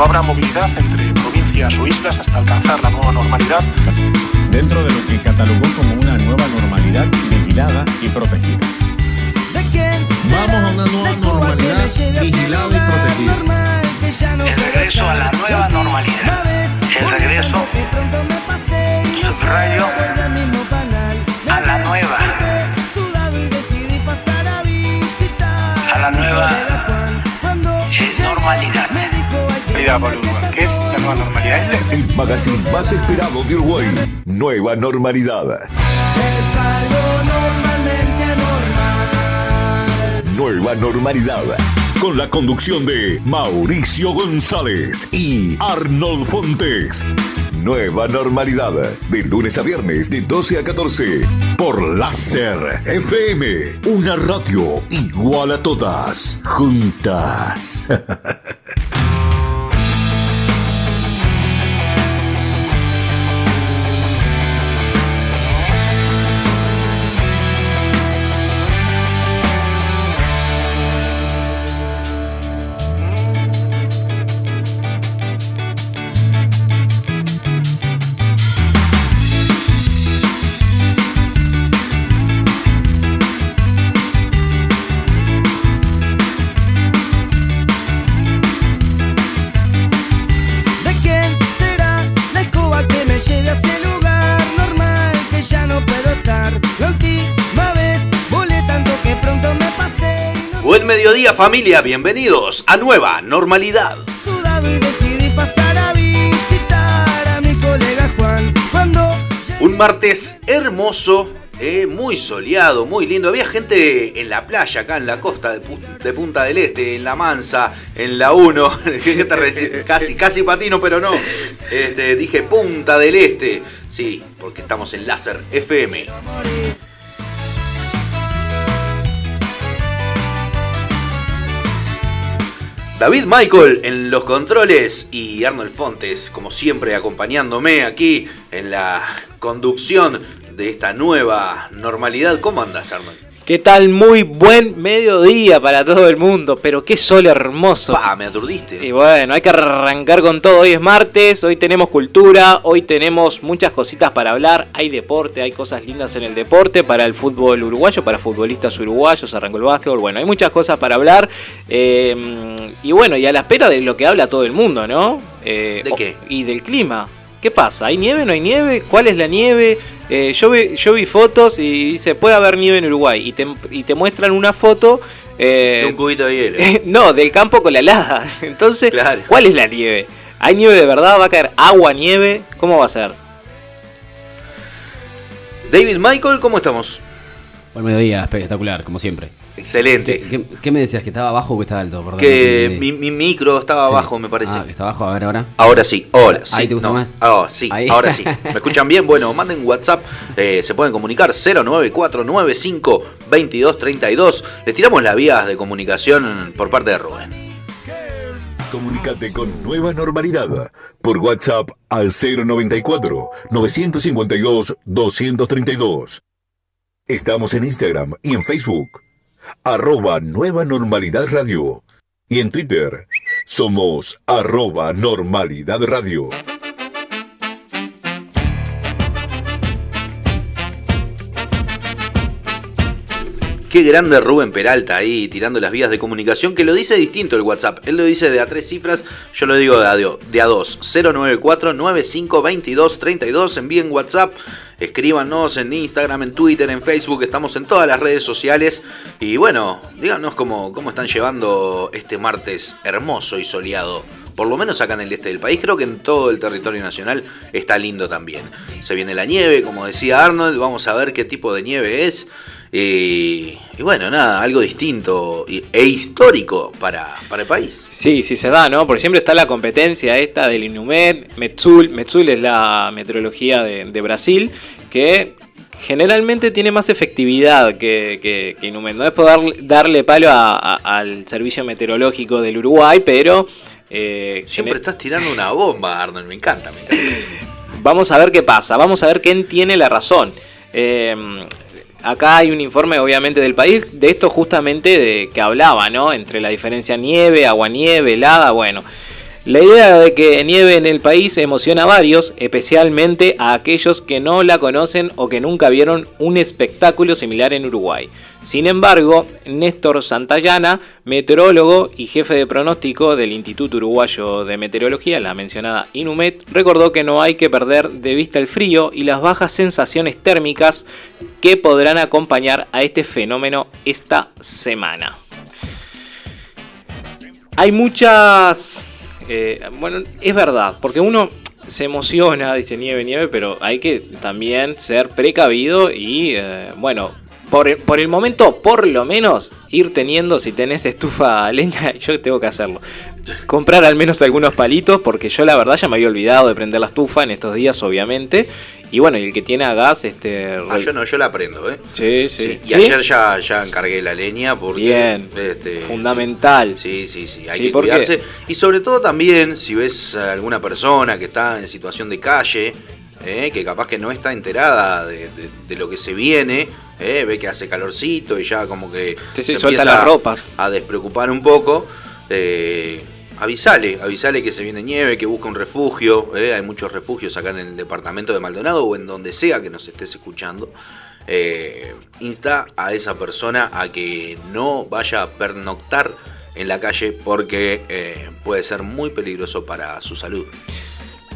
No habrá movilidad entre provincias o islas hasta alcanzar la nueva normalidad. Dentro de lo que catalogó como una nueva normalidad vigilada y protegida. Vamos a una nueva normalidad vigilada y protegida. El regreso a la nueva normalidad. El regreso, subrayo, a la nueva. A la nueva eh, ¿Qué es la nueva normalidad? El magazine más esperado de Uruguay. Nueva normalidad. Nueva normalidad. Con la conducción de Mauricio González y Arnold Fontes. Nueva normalidad. De lunes a viernes de 12 a 14. Por Láser FM. Una radio igual a todas. Juntas. Familia, bienvenidos a Nueva Normalidad. Un martes hermoso, eh, muy soleado, muy lindo. Había gente en la playa, acá en la costa de, de Punta del Este, en La Mansa, en la 1. ¿Qué te reci- casi, casi patino, pero no. Este, dije Punta del Este. Sí, porque estamos en Láser FM. David Michael en los controles y Arnold Fontes, como siempre, acompañándome aquí en la conducción de esta nueva normalidad. ¿Cómo andas, Arnold? ¿Qué tal? Muy buen mediodía para todo el mundo, pero qué sol hermoso. Pa, me aturdiste. Y bueno, hay que arrancar con todo. Hoy es martes, hoy tenemos cultura, hoy tenemos muchas cositas para hablar. Hay deporte, hay cosas lindas en el deporte para el fútbol uruguayo, para futbolistas uruguayos, arrancó el básquetbol. Bueno, hay muchas cosas para hablar. eh, y bueno, y a la espera de lo que habla todo el mundo, ¿no? Eh, ¿De qué? Y del clima. ¿Qué pasa? ¿Hay nieve? ¿No hay nieve? ¿Cuál es la nieve? Eh, yo, vi, yo vi fotos y dice, puede haber nieve en Uruguay. Y te, y te muestran una foto... eh, De un cubito de hielo. no, del campo con la helada. Entonces, Claro. ¿cuál es la nieve? ¿Hay nieve de verdad? ¿Va a caer agua, nieve? ¿Cómo va a ser? David Michael, ¿cómo estamos? Buen mediodía, espectacular, como siempre. Excelente. ¿Qué, qué me decías? ¿Que estaba abajo o que estaba alto? Perdón, Que no mi, micro estaba Sí. abajo, me parece. Ah, que está abajo, a ver ahora. Ahora sí, ahora sí. Ahí te gusta no, más. ah, sí, Ahí. ahora sí. ¿Me escuchan bien? Bueno, manden WhatsApp, eh, se pueden comunicar 094952232. Les tiramos las vías de comunicación por parte de Rubén. Comunícate con Nueva Normalidad por WhatsApp al 094-952-232. Estamos en Instagram y en Facebook. Arroba Nueva Normalidad Radio. Y en Twitter somos arroba Normalidad Radio. Qué grande Rubén Peralta ahí tirando las vías de comunicación, que lo dice distinto el WhatsApp. Él lo dice de a tres cifras, yo lo digo de a, de a dos. 094-9522-32. Envíen WhatsApp, escríbanos en Instagram, en Twitter, en Facebook. Estamos en todas las redes sociales. Y bueno, díganos cómo, cómo están llevando este martes hermoso y soleado. Por lo menos acá en el este del país, creo que en todo el territorio nacional está lindo también. Se viene la nieve, como decía Arnold, vamos a ver qué tipo de nieve es. Y, y bueno, nada, algo distinto e histórico para, para el país. Sí, sí se da, ¿no? Porque siempre está la competencia esta del Inumet, Metsul. Metsul es la meteorología de, de Brasil, que generalmente tiene más efectividad que, que, que Inumet. No es poder darle palo a- a- al servicio meteorológico del Uruguay, pero... eh, Siempre estás tirando una bomba, Arnold, me encanta, me encanta. Vamos a ver qué pasa, vamos a ver quién tiene la razón. Eh, acá hay un informe obviamente del país de esto justamente de que hablaba, ¿no? Entre la diferencia nieve, agua-nieve, helada, bueno. La idea de que nieve en el país emociona a varios, especialmente a aquellos que no la conocen o que nunca vieron un espectáculo similar en Uruguay. Sin embargo, Néstor Santayana, meteorólogo y jefe de pronóstico del Instituto Uruguayo de Meteorología, la mencionada INUMET, recordó que no hay que perder de vista el frío y las bajas sensaciones térmicas que podrán acompañar a este fenómeno esta semana. Hay muchas eh, bueno, es verdad, porque uno se emociona, dice nieve, nieve, pero hay que también ser precavido y, eh, bueno, por el, por el, momento, por lo menos, ir teniendo, si tenés estufa leña, yo tengo que hacerlo. Comprar al menos algunos palitos, porque yo la verdad ya me había olvidado de prender la estufa en estos días, obviamente. Y bueno, y el que tiene a gas, este. Ah, yo no, yo la prendo, ¿eh? Sí, sí. Y ayer ya, ya encargué la leña porque. Bien. Este, fundamental. Sí, sí, sí. Hay que cuidarse. Y sobre todo también, si ves a alguna persona que está en situación de calle, eh, que capaz que no está enterada de, de, de lo que se viene, eh, ve que hace calorcito y ya como que sí, sí, se empieza las ropas. a despreocupar un poco. Eh, avisale, avisale que se viene nieve, que busca un refugio. Eh, hay muchos refugios acá en el departamento de Maldonado o en donde sea que nos estés escuchando. Eh, insta a esa persona a que no vaya a pernoctar en la calle porque eh, puede ser muy peligroso para su salud.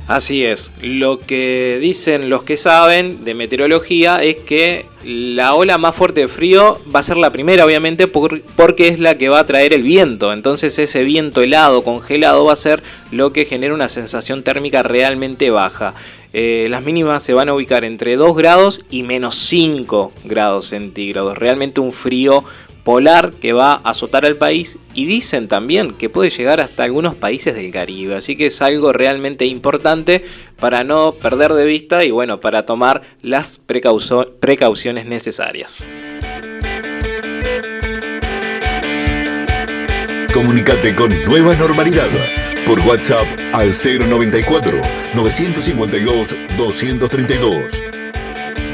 Así es, lo que dicen los que saben de meteorología es que la ola más fuerte de frío va a ser la primera, obviamente, por, porque es la que va a traer el viento. Entonces ese viento helado, congelado, va a ser lo que genera una sensación térmica realmente baja. Eh, las mínimas se van a ubicar entre 2 grados y menos 5 grados centígrados. Realmente un frío polar que va a azotar al país y dicen también que puede llegar hasta algunos países del Caribe. Así que es algo realmente importante para no perder de vista y bueno, para tomar las precauciones necesarias. Comunicate con Nueva Normalidad por WhatsApp al 094 952 232.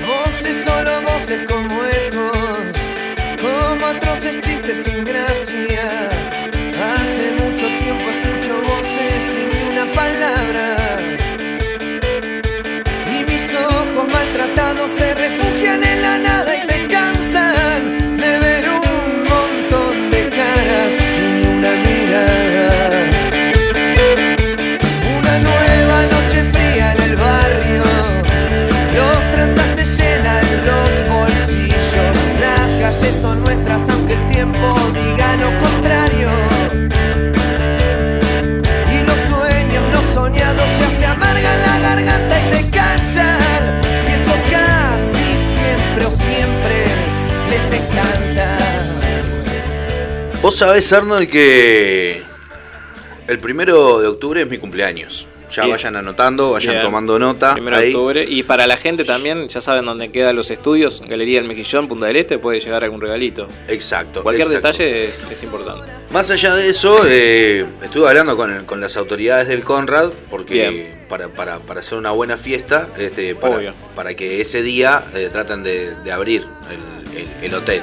Voces solo voces ecos, como atroces chistes sin gracia. Vos sabés, Arnold, que el primero de octubre es mi cumpleaños. Ya Bien. vayan anotando, vayan Bien. tomando nota. Primero de octubre. Y para la gente también, ya saben dónde quedan los estudios. Galería del Mejillón, Punta del Este, puede llegar algún regalito. Exacto. Cualquier exacto. detalle es, es importante. Más allá de eso, eh, estuve hablando con, con las autoridades del Conrad porque para, para, para hacer una buena fiesta, este, para, para que ese día eh, traten de, de abrir el, el- el hotel.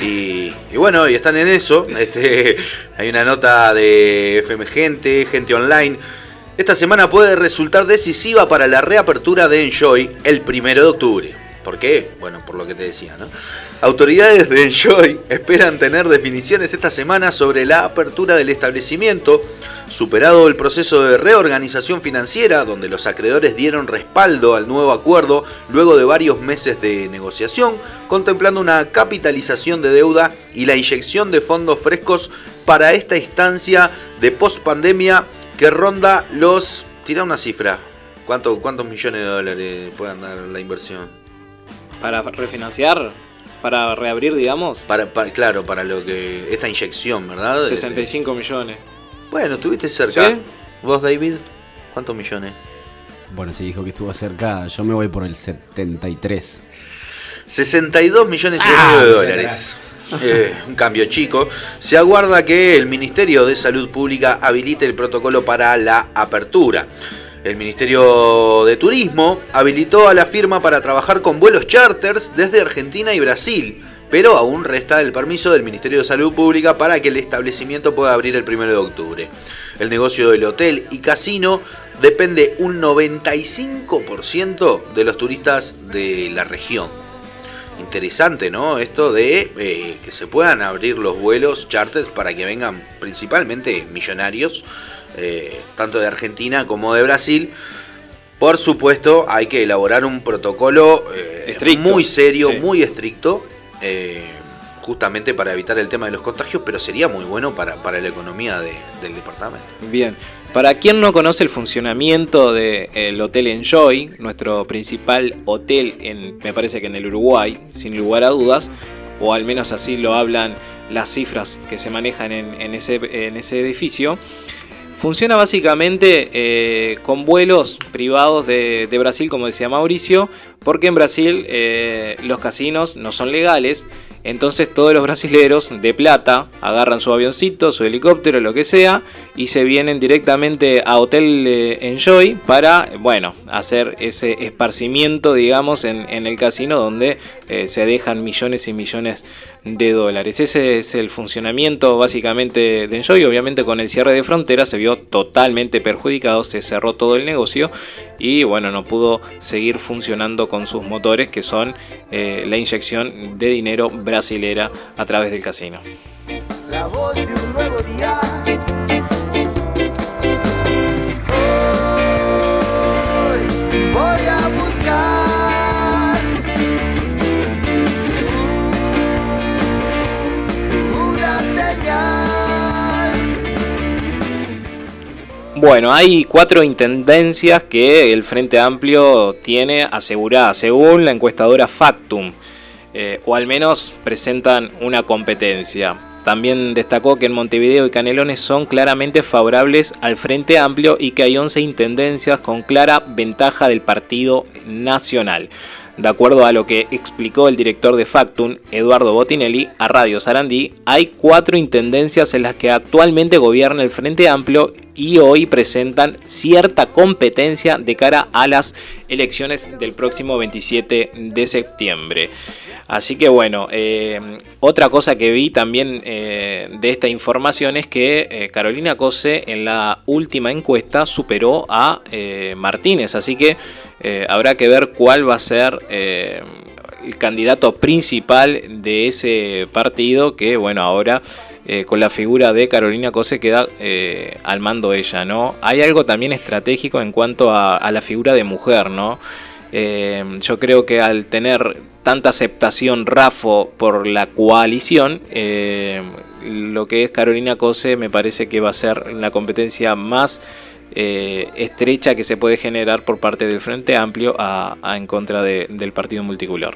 Y, bueno, y están en eso. Este, hay una nota de FM Gente, Gente Online. Esta semana puede resultar decisiva para la reapertura de Enjoy el primero de octubre. ¿Por qué? Bueno, por lo que te decía, ¿no? Autoridades de Enjoy esperan tener definiciones esta semana sobre la apertura del establecimiento, superado el proceso de reorganización financiera, donde los acreedores dieron respaldo al nuevo acuerdo luego de varios meses de negociación, contemplando una capitalización de deuda y la inyección de fondos frescos para esta instancia de pospandemia que ronda los... Tira una cifra. ¿Cuánto, ¿Cuántos millones de dólares pueden dar la inversión? Para refinanciar, para reabrir, digamos, Para, para- claro, para lo que. Esta inyección, ¿verdad? 65 millones. Bueno, estuviste cerca. ¿Sí? ¿Vos, David? ¿Cuántos millones? Bueno, si dijo que estuvo cerca, yo me voy por el 73. 62 millones y Ah, medio de dólares. Eh, un cambio chico. Se aguarda que el Ministerio de Salud Pública habilite el protocolo para la apertura. El Ministerio de Turismo habilitó a la firma para trabajar con vuelos charters desde Argentina y Brasil. pero aún resta el permiso del Ministerio de Salud Pública para que el establecimiento pueda abrir el 1 de octubre. El negocio del hotel y casino depende un 95% de los turistas de la región. Interesante, ¿no? Esto de eh, que se puedan abrir los vuelos charters para que vengan principalmente millonarios, eh, tanto de Argentina como de Brasil. Por supuesto, hay que elaborar un protocolo eh, muy serio, muy estricto, justamente para evitar el tema de los contagios, pero sería muy bueno para, la economía del departamento. Bien, para quien no conoce el funcionamiento del Hotel Enjoy, nuestro principal hotel, en, me parece que en el Uruguay, sin lugar a dudas, o al menos así lo hablan las cifras que se manejan en, ese, en ese, edificio, funciona básicamente eh, con vuelos privados de, Brasil, como decía Mauricio, porque en Brasil eh, los casinos no son legales. Entonces todos los brasileros de plata agarran su avioncito, su helicóptero, lo que sea, y se vienen directamente a Hotel eh, Enjoy para, bueno, hacer ese esparcimiento, digamos, en, el casino donde se dejan millones y millones de dólares. Ese es el funcionamiento básicamente de Enjoy. Obviamente con el cierre de fronteras se vio totalmente perjudicado, se cerró todo el negocio y bueno, no pudo seguir funcionando con sus motores que son eh, la inyección de dinero brasilera a través del casino. De. Bueno, hay cuatro intendencias que el Frente Amplio tiene aseguradas, según la encuestadora Factum, eh, o al menos presentan una competencia. También destacó que en Montevideo y Canelones son claramente favorables al Frente Amplio y que hay 11 intendencias con clara ventaja del Partido Nacional. De acuerdo a lo que explicó el director de Factum, Eduardo Botinelli, a Radio Sarandí, hay cuatro intendencias en las que actualmente gobierna el Frente Amplio y hoy presentan cierta competencia de cara a las elecciones del próximo 27 de septiembre. Así que bueno, eh, otra cosa que vi también eh, de esta información es que eh, Carolina Cose en la última encuesta superó a Martínez, así que habrá que ver cuál va a ser el candidato principal de ese partido que bueno ahora con la figura de Carolina Cose queda al mando ella, ¿no? Hay algo también estratégico en cuanto a, a la figura de mujer, ¿no? Eh, yo creo que al tener tanta aceptación Rafo por la coalición, eh, lo que es Carolina Cose me parece que va a ser la competencia más eh, estrecha que se puede generar por parte del Frente Amplio a, en contra del Partido Multicolor.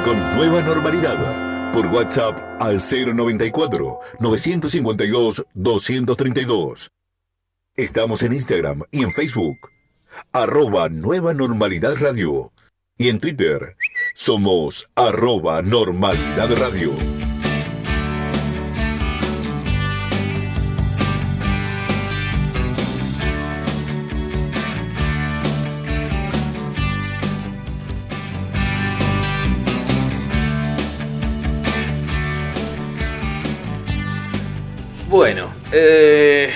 Con Nueva Normalidad por WhatsApp al 094-952-232. Estamos en Instagram y en Facebook, arroba Nueva Normalidad Radio. Y en Twitter, somos arroba Normalidad Radio. Bueno, eh,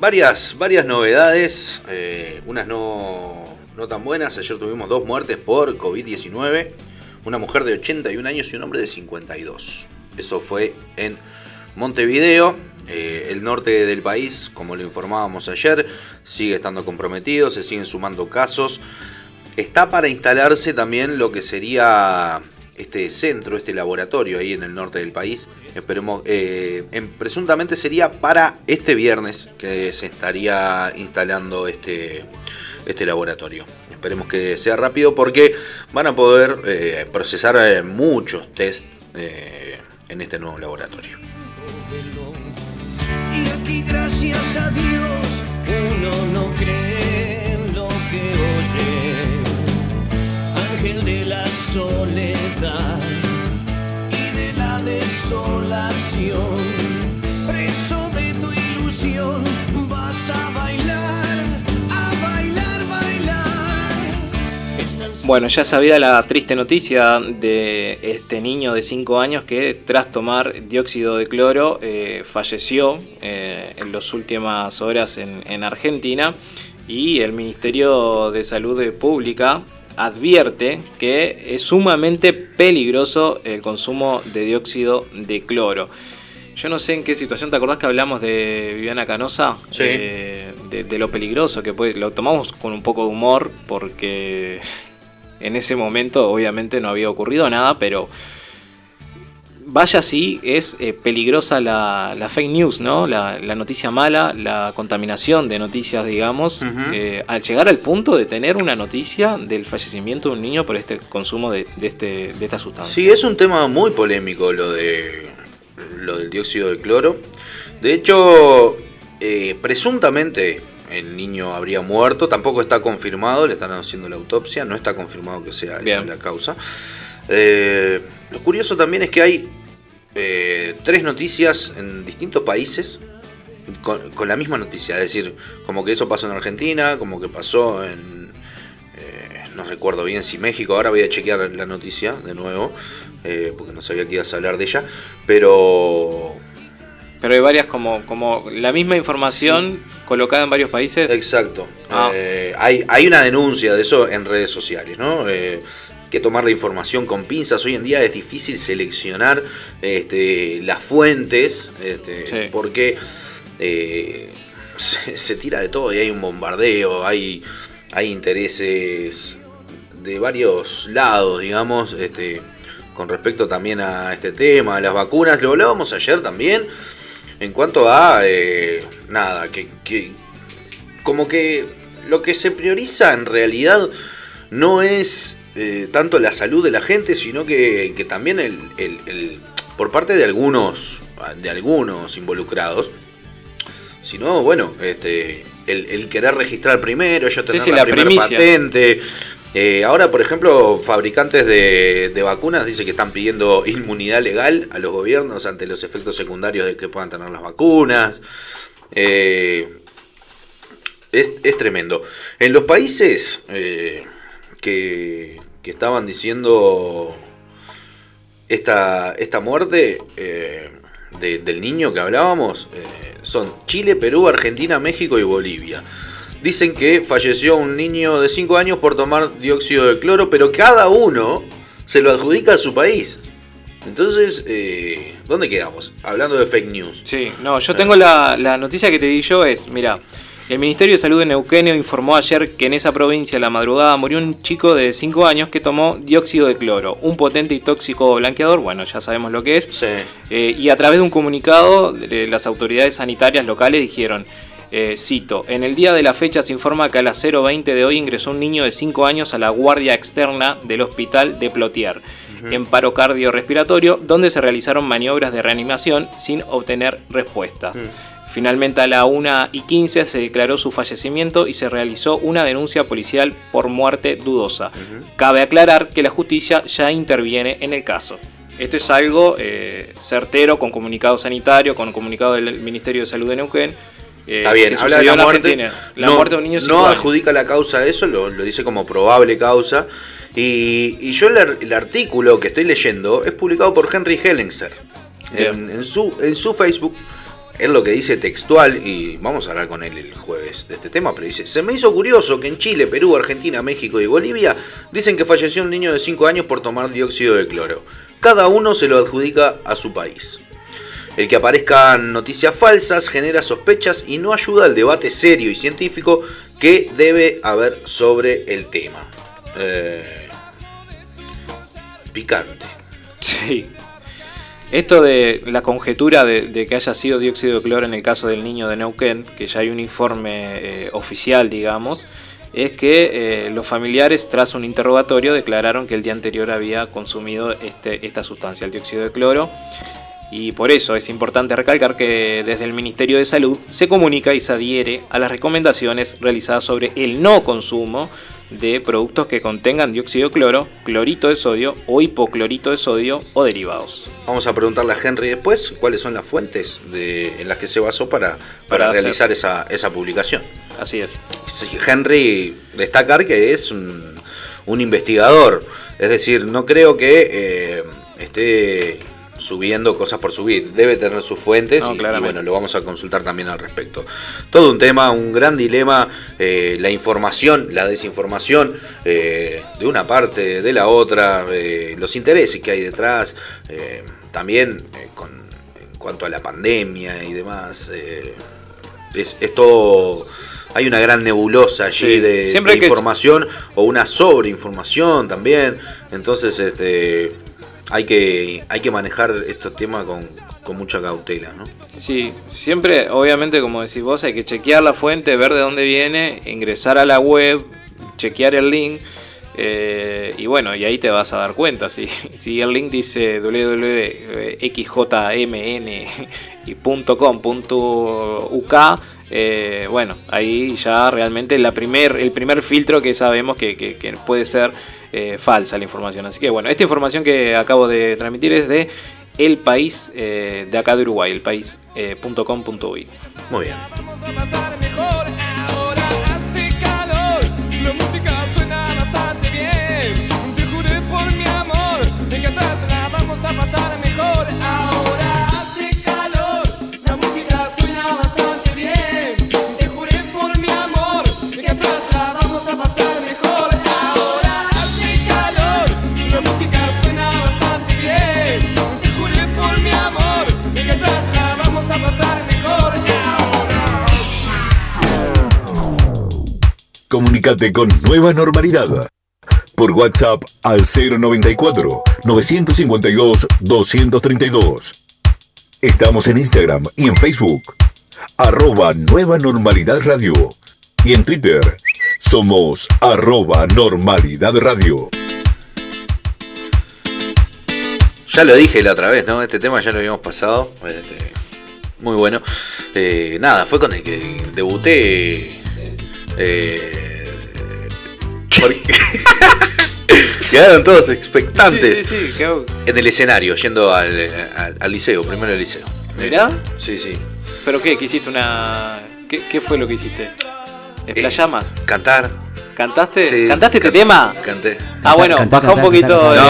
varias, varias novedades, eh, unas no, no tan buenas. Ayer tuvimos dos muertes por COVID-19, una mujer de 81 años y un hombre de 52. Eso fue en Montevideo. Eh, el norte del país, como lo informábamos ayer, sigue estando comprometido, se siguen sumando casos. Está para instalarse también lo que sería este centro, este laboratorio ahí en el norte del país. Esperemos, eh, en- presuntamente sería para este viernes que se estaría instalando este, este laboratorio. Esperemos que sea rápido porque van a poder eh, procesar eh, muchos test en este nuevo laboratorio. Gracias a Dios uno no Ángel de la soledad y de la desolación. Preso de tu ilusión vas a bailar, a bailar, bailar. Bueno, ya sabía la triste noticia de este niño de 5 años que tras tomar dióxido de cloro eh, falleció eh, en las últimas horas en, en Argentina y el Ministerio de Salud Pública advierte que es sumamente peligroso el consumo de dióxido de cloro. Yo no sé en qué situación, ¿te acordás que hablamos de Viviana Canosa? Sí. Eh, de, de lo peligroso que puede. Lo tomamos con un poco de humor porque en ese momento obviamente no había ocurrido nada, pero vaya si es eh, peligrosa la, la fake news, ¿no? La, la noticia mala, la contaminación de noticias, digamos, eh, al llegar al punto de tener una noticia del fallecimiento de un niño por este consumo de, de este, de esta sustancia. Sí, es un tema muy polémico lo de lo del dióxido de cloro. De hecho, eh, presuntamente el niño habría muerto, tampoco está confirmado, le están haciendo la autopsia, no está confirmado que sea esa la causa. Eh, lo curioso también es que hay eh, tres noticias en distintos países con, con la misma noticia, es decir, como que eso pasó en Argentina, como que pasó en, eh, no recuerdo bien si México, ahora voy a chequear la noticia de nuevo, eh, porque no sabía que ibas a hablar de ella, pero Pero hay varias como, como la misma información colocada en varios países. Exacto. Ah. Eh, hay, hay una denuncia de eso en redes sociales, ¿no? Eh, que tomar la información con pinzas. Hoy en día es difícil seleccionar este, las fuentes, este, Sí. porque eh, se, se tira de todo y hay un bombardeo, hay, hay intereses de varios lados, digamos, este, con respecto también a este tema, a las vacunas. Lo hablábamos ayer también. En cuanto a eh, nada, que, que como que lo que se prioriza en realidad no es eh, tanto la salud de la gente, sino que, que también el, el- el- por parte de algunos, de algunos involucrados, sino bueno, este, el, el querer registrar primero, ellos tener sí, la, la primera patente. Eh, ahora, por ejemplo, fabricantes de, de vacunas dicen que están pidiendo inmunidad legal a los gobiernos ante los efectos secundarios de que puedan tener las vacunas. Eh, es, es tremendo. En los países eh, que, que estaban diciendo esta, esta muerte eh, de- del niño que hablábamos eh, son Chile, Perú, Argentina, México y Bolivia. Dicen que falleció un niño de 5 años por tomar dióxido de cloro, pero cada uno se lo adjudica a su país. Entonces, eh, ¿dónde quedamos? Hablando de fake news. Sí, no, yo tengo la, la noticia que te di yo es, mira, el Ministerio de Salud de Neuquén informó ayer que en esa provincia la madrugada murió un chico de 5 años que tomó dióxido de cloro, un potente y tóxico blanqueador, bueno, ya sabemos lo que es, Sí. Eh, y a través de un comunicado eh, las autoridades sanitarias locales dijeron, eh, cito, en el día de la fecha se informa que a las 0.20 de hoy ingresó un niño de 5 años a la guardia externa del hospital de Plotier, en paro cardiorrespiratorio, donde se realizaron maniobras de reanimación sin obtener respuestas. Finalmente a la 1 y 15 se declaró su fallecimiento y se realizó una denuncia policial por muerte dudosa. Cabe aclarar que la justicia ya interviene en el caso. Esto es algo eh, certero con comunicado sanitario, con comunicado del Ministerio de Salud de Neuquén. eh, Está bien, habla de la muerte. La no, muerte de un niño de no adjudica la causa a eso, lo, lo dice como probable causa. Y, y yo el, ar- el artículo que estoy leyendo es publicado por Henry Hellenser en, en su, en su Facebook. Es lo que dice textual, y vamos a hablar con él el jueves de este tema, pero dice, se me hizo curioso que en Chile, Perú, Argentina, México y Bolivia dicen que falleció un niño de 5 años por tomar dióxido de cloro. Cada uno se lo adjudica a su país. El que aparezcan noticias falsas genera sospechas y no ayuda al debate serio y científico que debe haber sobre el tema. Eh, Picante. Sí. Esto de la conjetura de, que haya sido dióxido de cloro en el caso del niño de Neuquén, que ya hay un informe eh, oficial, digamos, es que eh, los familiares, tras un interrogatorio, declararon que el día anterior había consumido este, esta sustancia, el dióxido de cloro. Y por eso es importante recalcar que desde el Ministerio de Salud se comunica y se adhiere a las recomendaciones realizadas sobre el no consumo de productos que contengan dióxido de cloro, clorito de sodio o hipoclorito de sodio o derivados. Vamos a preguntarle a Henry después cuáles son las fuentes de- en las que se basó para, para, realizar esa, esa publicación. Así es. Henry, destacar que es un, un investigador, es decir, no creo que eh, esté subiendo cosas por subir, debe tener sus fuentes No, y- bueno, lo vamos a consultar también al respecto. Todo un tema, un gran dilema, eh, la información, la desinformación eh, de una parte, de la otra, eh, los intereses que hay detrás, también con, en cuanto a la pandemia y demás. es, es todo. Hay una gran nebulosa allí Sí, de, siempre de hay que- información o una sobreinformación también. Entonces, este hay que, hay que manejar estos temas con, con mucha cautela, ¿no? Sí, siempre, obviamente, como decís vos, hay que chequear la fuente, ver de dónde viene, ingresar a la web, chequear el link. eh, y bueno, y ahí te vas a dar cuenta. Si, si el link dice www.xjmn.com.uk, eh, bueno, ahí ya realmente la primer, el primer filtro que sabemos que, que- que puede ser eh, falsa la información. Así que bueno, esta información que acabo de transmitir es de el país eh, de acá de Uruguay, el país eh, punto com punto uy. Muy bien. Comunicate con Nueva Normalidad. Por WhatsApp al 094 952 232. Estamos en Instagram y en Facebook. Arroba Nueva Normalidad Radio. Y en Twitter somos arroba Normalidad Radio. Ya lo dije la otra vez, ¿no? Este tema ya lo habíamos pasado. este, muy bueno. Eh, nada, fue con el que debuté. Eh, porque- Quedaron todos expectantes Sí, sí, sí, quedó- en el escenario, yendo al, al- al liceo, primero al liceo. Mirá. Sí, sí. ¿Pero qué? ¿Que hiciste una...? ¿Qué, qué fue lo que hiciste? ¿Explayamas? Cantar. ¿Cantaste? Sí, ¿Cantaste este can- tema? Canté. Ah, bueno, Cantá, baja un poquito.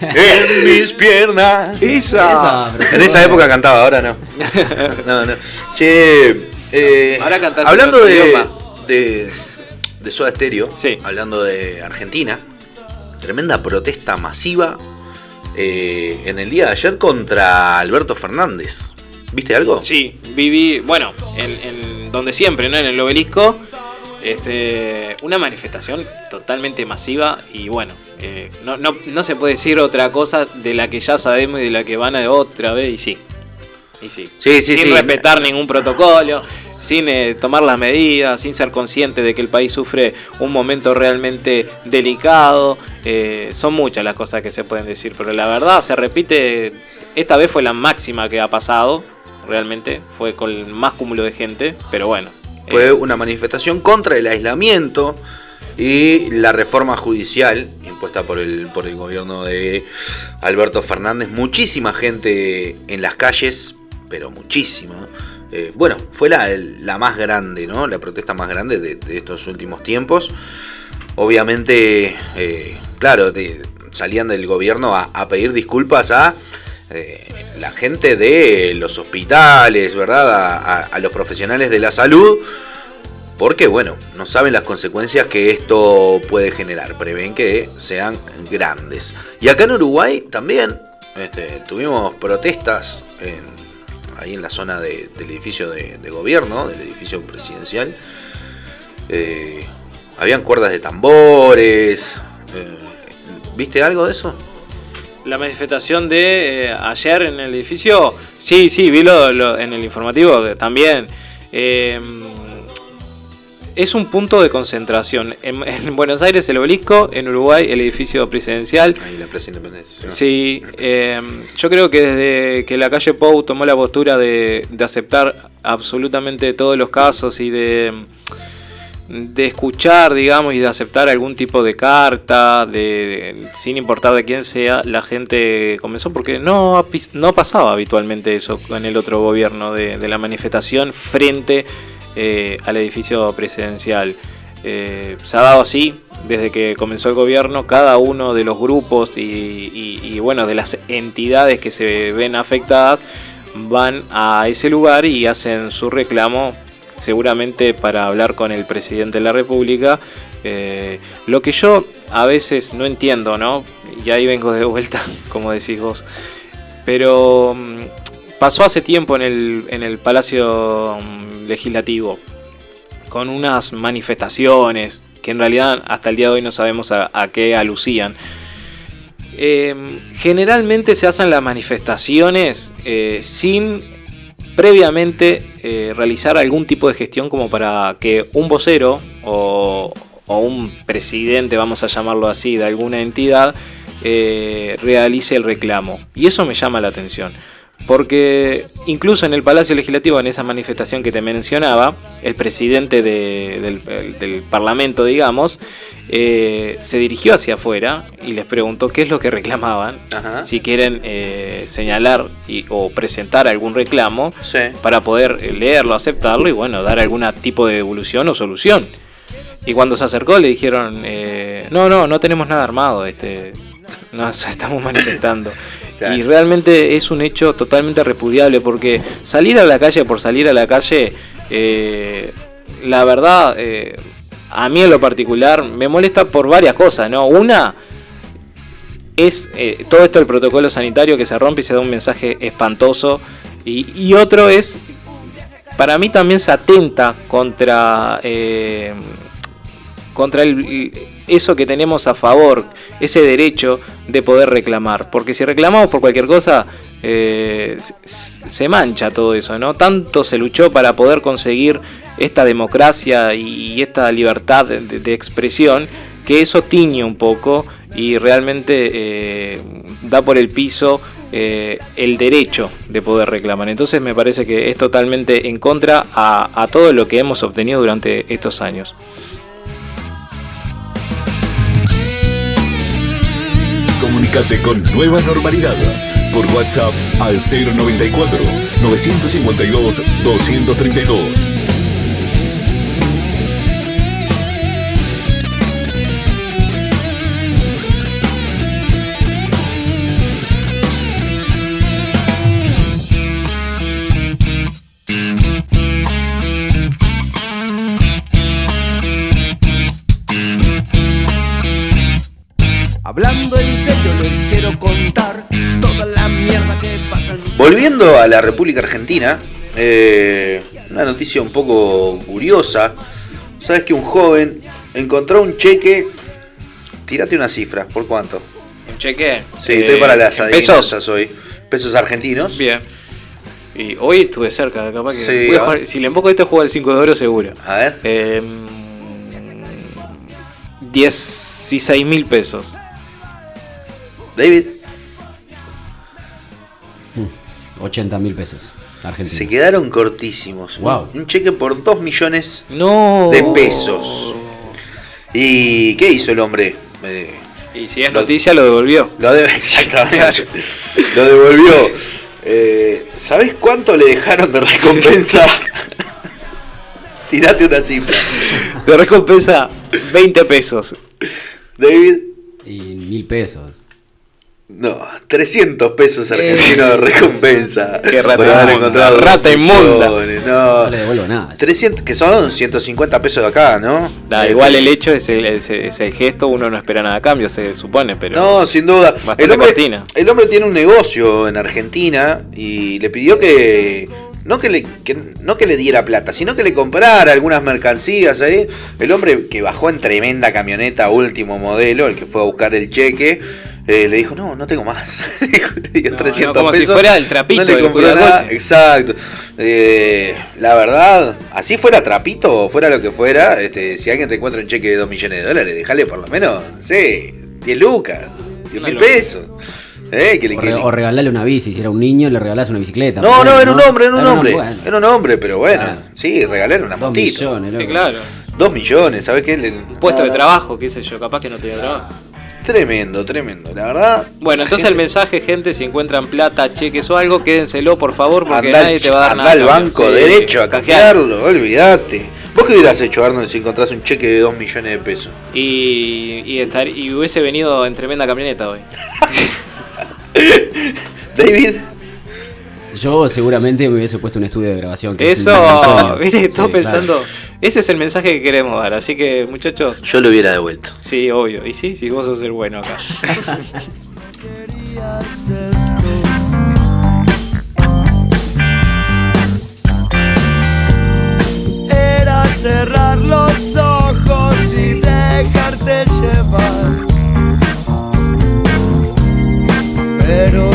en mis piernas. Esa. En esa época cantaba, ahora no. No, no. Che, eh, Ahora hablando de, de, de Soda Stereo, Sí. hablando de Argentina, tremenda protesta masiva eh, en el día de ayer contra Alberto Fernández. ¿Viste algo? Sí, viví, bueno, en, en donde siempre, ¿no? En el obelisco. Este, una manifestación totalmente masiva y bueno, eh, no, no, no se puede decir otra cosa de la que ya sabemos y de la que van a otra vez y sí. Y sí. Sí, sí, sin respetar ningún protocolo, sin eh, tomar las medidas, sin ser consciente de que el país sufre un momento realmente delicado. Eh, son muchas las cosas que se pueden decir, pero la verdad se repite, esta vez fue la máxima que ha pasado, realmente, fue con el más cúmulo de gente, pero bueno. Fue eh, una manifestación contra el aislamiento y la reforma judicial impuesta por el, por el gobierno de Alberto Fernández. Muchísima gente en las calles, pero muchísima. Eh, bueno, fue la, la más grande, ¿no? La protesta más grande de, estos últimos tiempos. Obviamente, eh, claro, salían del gobierno a, pedir disculpas a eh, la gente de los hospitales, ¿verdad? A los profesionales de la salud. Porque, bueno, no saben las consecuencias que esto puede generar. Prevén que sean grandes. Y acá en Uruguay también este, tuvimos protestas en- ahí en la zona de- del edificio de, gobierno, del edificio presidencial. Eh, habían cuerdas de tambores. eh, ¿Viste algo de eso? La manifestación de eh, ayer en el edificio, sí, sí, vi lo, en el informativo también. Es un punto de concentración. En, en Buenos Aires el obelisco, en Uruguay el edificio presidencial. Ahí la Plaza Independencia. Sí, eh, yo creo que desde que la calle Pou tomó la postura de, de aceptar absolutamente todos los casos y de, de escuchar, digamos, y de aceptar algún tipo de carta, de, de- sin importar de quién sea, la gente comenzó, porque no, no pasaba habitualmente eso en el otro gobierno, de, de la manifestación frente eh, al edificio presidencial. Eh, se ha dado así desde que comenzó el gobierno, cada uno de los grupos y, bueno, de las entidades que se ven afectadas van a ese lugar y hacen su reclamo seguramente para hablar con el presidente de la República. Eh, lo que yo a veces no entiendo, ¿no? Y ahí vengo de vuelta, como decís vos. Pero mm, pasó hace tiempo en el, en el Palacio mm, Legislativo con unas manifestaciones que en realidad hasta el día de hoy no sabemos a, qué alucían. Eh, generalmente se hacen las manifestaciones eh, sin previamente eh, realizar algún tipo de gestión como para que un vocero o, o un presidente, vamos a llamarlo así, de alguna entidad, eh, realice el reclamo. Y eso me llama la atención. Porque incluso en el Palacio Legislativo, en esa manifestación que te mencionaba, el presidente de- del, el- del Parlamento, digamos, eh, se dirigió hacia afuera y les preguntó qué es lo que reclamaban, Ajá. si quieren eh, señalar y- o presentar algún reclamo Sí. para poder eh, leerlo, aceptarlo y bueno, dar algún tipo de devolución o solución. Y cuando se acercó le dijeron, eh, no, no, no tenemos nada armado, este, nos estamos manifestando. Y realmente es un hecho totalmente repudiable porque salir a la calle por salir a la calle, eh, la verdad, eh, a mí en lo particular me molesta por varias cosas, ¿no? Una es eh, todo esto del protocolo sanitario que se rompe y se da un mensaje espantoso. Y, y otro es, para mí también se atenta contra, contra el- eso que tenemos a favor, ese derecho de poder reclamar. Porque si reclamamos por cualquier cosa, eh, se- mancha todo eso, ¿no? Tanto se luchó para poder conseguir esta democracia y esta libertad de expresión que eso tiñe un poco y realmente eh, da por el piso eh, el derecho de poder reclamar. Entonces me parece que es totalmente en contra a, a todo lo que hemos obtenido durante estos años. Comunicate con Nueva Normalidad por WhatsApp al 094 952 232. Hablando en les quiero contar toda la mierda que pasa Volviendo a la República Argentina, eh, una noticia un poco curiosa. Sabes que un joven encontró un cheque. Tírate una cifra, ¿por cuánto? ¿Un cheque? Sí, Eh, estoy para las ¿en adivinanzas pesos? hoy. Pesos argentinos. Bien. Y hoy estuve cerca, capaz que. Sí, voy a ah. jugar- si le emboco este juego al 5 de oro, seguro. A ver. Eh, 16 mil pesos. David, 80 mil pesos. Argentina. se quedaron cortísimos. Wow. Un cheque por 2 millones No. de pesos. ¿Y qué hizo el hombre? Eh, Y si es Lo- noticia, lo devolvió. Lo exactamente. Lo devolvió. Eh, ¿Sabés cuánto le dejaron de recompensa? Tirate una cifra. De recompensa, 20 pesos. David, Y mil pesos. No, 300 pesos argentinos de recompensa. Qué rata inmunda, rata inmunda. No No, le devuelvo nada. 300, que son 150 pesos de acá, ¿no? Da, Eh, igual el hecho es el, es, es el gesto, uno no espera nada a cambio, se supone, pero. No, sin duda. El hombre, cortina. el hombre tiene un negocio en Argentina y le pidió que no que, le, que- no que le diera plata, sino que le comprara algunas mercancías ahí. El hombre que bajó en tremenda camioneta último modelo, el que fue a buscar el cheque, eh, le dijo, no, no tengo más. Le dio No, 300 no, como si fuera el trapito No le del compró cuidacoche. nada. Exacto. Eh, la verdad, así fuera trapito o fuera lo que fuera, este, si alguien te encuentra un cheque de 2 millones de dólares, déjale por lo menos, no sé, 10 lucas, 10 mil pesos. Eh, que le- O, que le- o regalarle una bici. Si era un niño, le regalás una bicicleta. No, no, era un hombre, era un hombre. bueno, Era un hombre, pero bueno, Claro. sí, regalar una dos motito. millones, Sí, claro. Dos millones, ¿sabes qué? Le- Puesto no, de no. trabajo, qué sé yo, capaz que no tenía trabajo. Tremendo, tremendo, la verdad. Bueno, entonces el mensaje, gente, si encuentran plata, cheques o algo, quédenselo por favor, porque nadie te va a dar anda nada. al banco Sí, derecho a canjear. cambiarlo, olvídate. ¿Vos qué hubieras hecho, Arnold, si encontrás un cheque de 2 millones de pesos? Y, y, estar, y hubiese venido en tremenda camioneta hoy. David, Yo seguramente me hubiese puesto un estudio de grabación. que Eso, viste, estoy Sí, pensando. Ese es el mensaje que queremos dar. Así que, muchachos, yo lo hubiera devuelto. sí, obvio. Y sí, sí, vos sos el bueno acá. Era cerrar los ojos y dejarte llevar. Pero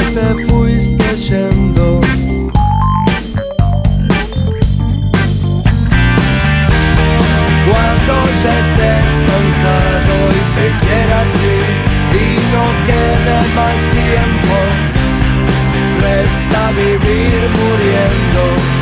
te quieras y no quede más tiempo, resta vivir muriendo.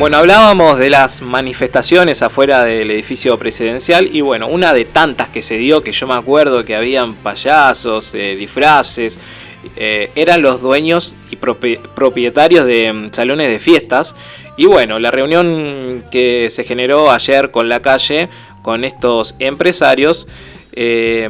Bueno, hablábamos de las manifestaciones afuera del edificio presidencial y bueno, una de tantas que se dio, que yo me acuerdo que habían payasos, eh, disfraces, eh, eran los dueños y propi- propietarios de mm, salones de fiestas. Y bueno, la reunión que se generó ayer con la calle, con estos empresarios, eh,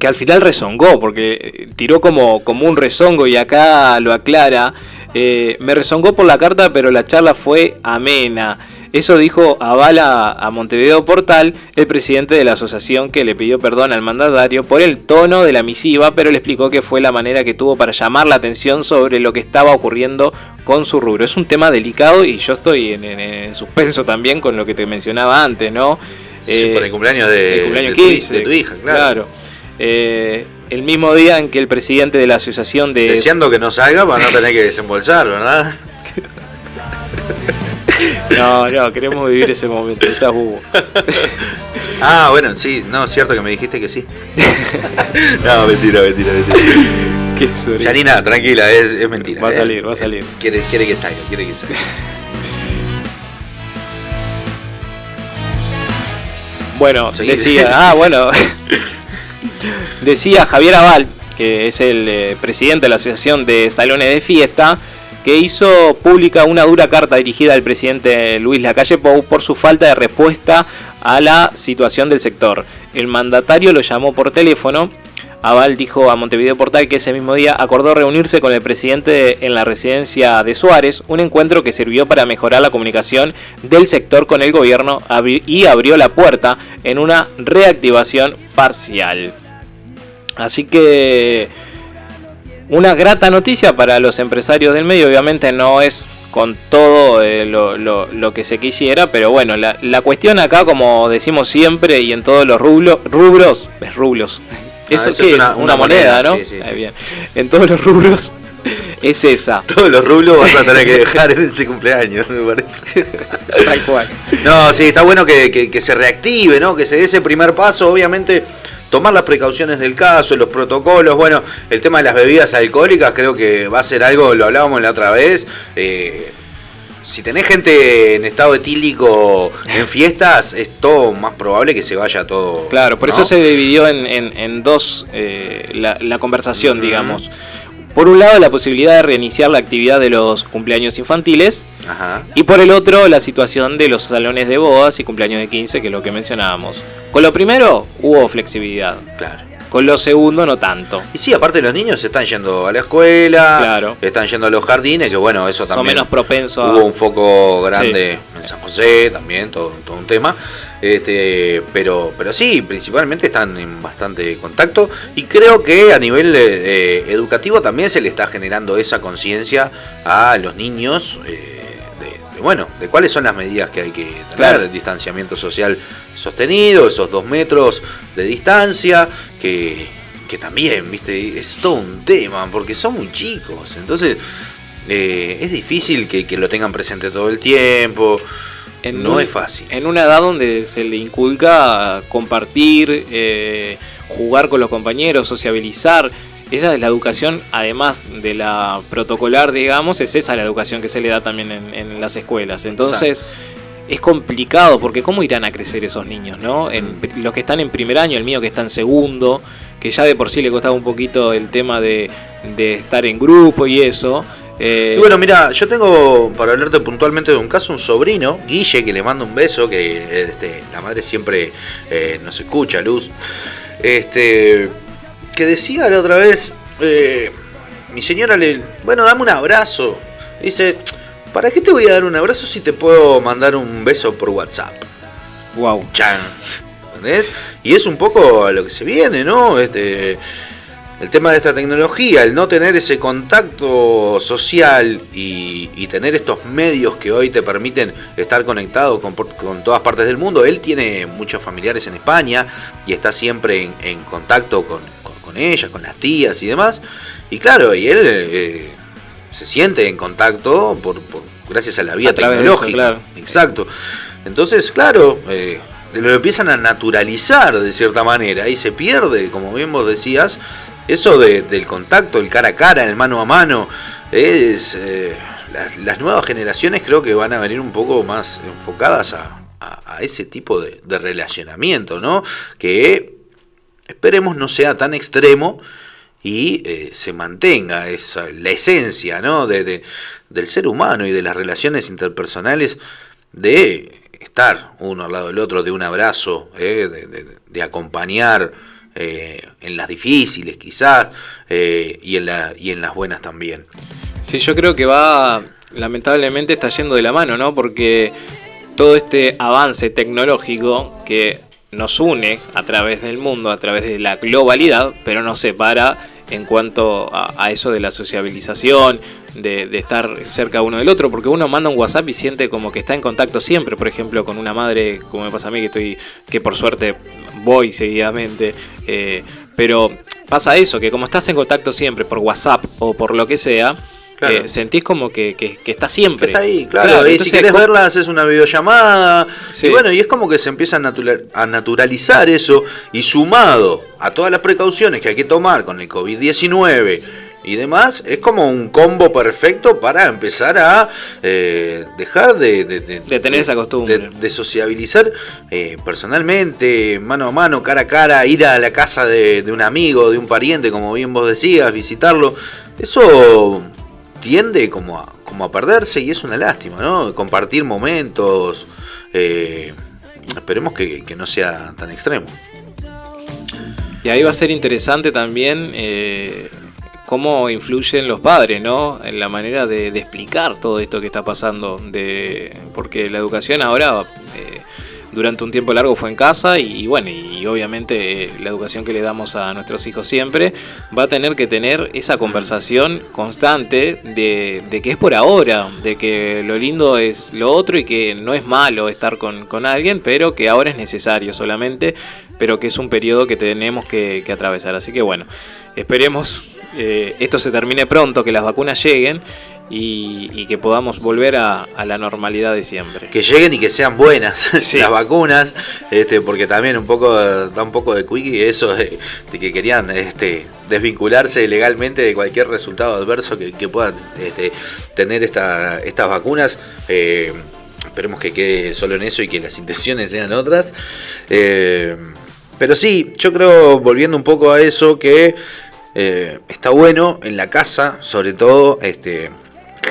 que al final rezongó, porque eh, tiró como, como un rezongo y acá lo aclara. Eh, me rezongó por la carta, pero la charla fue amena. Eso dijo Avala a Montevideo Portal, el presidente de la asociación que le pidió perdón al mandatario por el tono de la misiva, pero le explicó que fue la manera que tuvo para llamar la atención sobre lo que estaba ocurriendo con su rubro. Es un tema delicado y yo estoy en, en- en suspenso también con lo que te mencionaba antes, ¿no? Sí, Eh, por el cumpleaños de, el cumpleaños de tu, 15, de tu hija, claro. Eh, el mismo día en que el presidente de la asociación de... Deseando que no salga para no tener que desembolsar, ¿verdad? No, no, queremos vivir ese momento, esa bubo. Ah, bueno, sí, no, es cierto que me dijiste que sí. no, mentira, mentira, mentira. Qué sorry. Janina, tranquila, es, es mentira. Va a eh. salir, va a salir. Quiere, quiere que salga, quiere que salga. Bueno, decía, ah, bueno, decía Javier Aval, que es el eh, presidente de la Asociación de Salones de Fiesta, que hizo pública una dura carta dirigida al presidente Luis Lacalle Pou por su falta de respuesta a la situación del sector. El mandatario lo llamó por teléfono. Aval dijo a Montevideo Portal que ese mismo día acordó reunirse con el presidente en la residencia de Suárez, un encuentro que sirvió para mejorar la comunicación del sector con el gobierno y abrió la puerta en una reactivación parcial. Así que una grata noticia para los empresarios del medio, obviamente no es con todo eh, lo, lo- lo que se quisiera, pero bueno, la, la cuestión acá, como decimos siempre y en todos los rublo- rubros, es rublos, eso, eso qué es una- moneda, moneda, ¿no? sí, sí, Ahí bien. En todos los rubros es esa. Todos los rublos vas a tener que dejar en ese cumpleaños, me parece. Tal cual. No, sí, está bueno que, que- que se reactive, ¿no? Que se dé ese primer paso, obviamente. Tomar las precauciones del caso, los protocolos, bueno, el tema de las bebidas alcohólicas creo que va a ser algo, lo hablábamos la otra vez, eh, si tenés gente en estado etílico en fiestas, es todo más probable que se vaya todo. Claro, por ¿no? eso se dividió en, en- en dos eh, la, la conversación, digamos. Por un lado, la posibilidad de reiniciar la actividad de los cumpleaños infantiles. Ajá. Y por el otro, la situación de los salones de bodas y cumpleaños de 15, que es lo que mencionábamos. Con lo primero, hubo flexibilidad. Claro. Con los segundos no tanto. Y sí, aparte los niños están yendo a la escuela, Claro. están yendo a los jardines, que bueno, eso Son también menos propensos a... hubo un foco grande en San José también, todo, todo un tema. Este, pero, pero sí, principalmente están en bastante contacto y creo que a nivel eh, eh, educativo también se le está generando esa conciencia a los niños eh, de, de, bueno, de cuáles son las medidas que hay que tener, Claro. el distanciamiento social sostenido, esos dos metros de distancia, que, que también, viste, es todo un tema, porque son muy chicos, entonces eh, es difícil que, que lo tengan presente todo el tiempo. En no un- es fácil. En una edad donde se le inculca compartir, eh, jugar con los compañeros, sociabilizar. Esa es la educación, además de la protocolar, digamos, es esa la educación que se le da también en, en las escuelas. Entonces, es complicado porque ¿cómo irán a crecer esos niños, no? En, los que están en primer año, el mío que está en segundo, que ya de por sí le costaba un poquito el tema de, de estar en grupo y eso. Eh, Y bueno, mira, yo tengo, para hablarte puntualmente de un caso, un sobrino, Guille, que le mando un beso, que este, la madre siempre eh, nos escucha, Luz, este, que decía la otra vez, eh, mi señora le, bueno, dame un abrazo. Dice, ¿para qué te voy a dar un abrazo si te puedo mandar un beso por WhatsApp? Wow. Chan. ¿Entendés? Y es un poco a lo que se viene, ¿no? Este, el tema de esta tecnología, el no tener ese contacto social y, y tener estos medios que hoy te permiten estar conectado con, con todas partes del mundo. Él tiene muchos familiares en España y está siempre en, en contacto con, con, con ellas, con las tías y demás. Y claro, y él eh, se siente en contacto por, por- gracias a la vía A eso, tecnológica. claro. Exacto. Entonces, claro, eh, lo empiezan a naturalizar de cierta manera y se pierde, como bien vos decías, eso de- del contacto, el cara a cara, el mano a mano. Es, eh, las, nuevas generaciones creo que van a venir un poco más enfocadas a, ese tipo de, relacionamiento, ¿no? Que esperemos no sea tan extremo y eh, se mantenga esa, la esencia ¿no? de, de- del ser humano y de las relaciones interpersonales de estar uno al lado del otro, de un abrazo, eh, de acompañar eh, en las difíciles quizás eh, y, en la, y en las buenas también. Sí, yo creo que va, lamentablemente está yendo de la mano, ¿no? Porque todo este avance tecnológico que nos une a través del mundo, a través de la globalidad, pero nos separa en cuanto a, a eso de la sociabilización, de, de estar cerca uno del otro, porque uno manda un WhatsApp y siente como que está en contacto siempre, por ejemplo, con una madre, como me pasa a mí, que estoy, que por suerte voy seguidamente, eh, pero pasa eso, que como estás en contacto siempre por WhatsApp o por lo que sea, Claro. eh, sentís como que, que, que está siempre. Que está ahí, claro. y si querés verla, haces una videollamada. Sí. Y bueno, y es como que se empieza a, natural- a naturalizar eso. Y sumado a todas las precauciones que hay que tomar con el COVID-19 y demás, es como un combo perfecto para empezar a eh, dejar de, de- de- De tener esa costumbre. de, sociabilizar eh, personalmente, mano a mano, cara a cara, ir a la casa de, de un amigo, de un pariente, como bien vos decías, visitarlo. Eso tiende como a, como a perderse y es una lástima, ¿no? Compartir momentos. eh, esperemos que, que no sea tan extremo. Y ahí va a ser interesante también eh, cómo influyen los padres, ¿no? En la manera de, explicar todo esto que está pasando. De, porque la educación ahora eh, durante un tiempo largo fue en casa y, bueno, y, obviamente eh, la educación que le damos a nuestros hijos siempre va a tener que tener esa conversación constante de, que es por ahora, de que lo lindo es lo otro y que no es malo estar con, alguien, pero que ahora es necesario solamente, pero que es un periodo que tenemos que atravesar. Así que bueno, esperemos eh, esto se termine pronto, que las vacunas lleguen y, y que podamos volver a, a la normalidad de siempre. Que lleguen y que sean buenas Sí. las vacunas, este, porque también un poco da un poco de quickie eso de, de que querían este, desvincularse legalmente de cualquier resultado adverso que, que puedan este, tener esta, estas vacunas. Eh, esperemos que quede solo en eso y que las intenciones sean otras. Eh, pero sí, yo creo, volviendo un poco a eso, que eh, está bueno en la casa, sobre todo, este,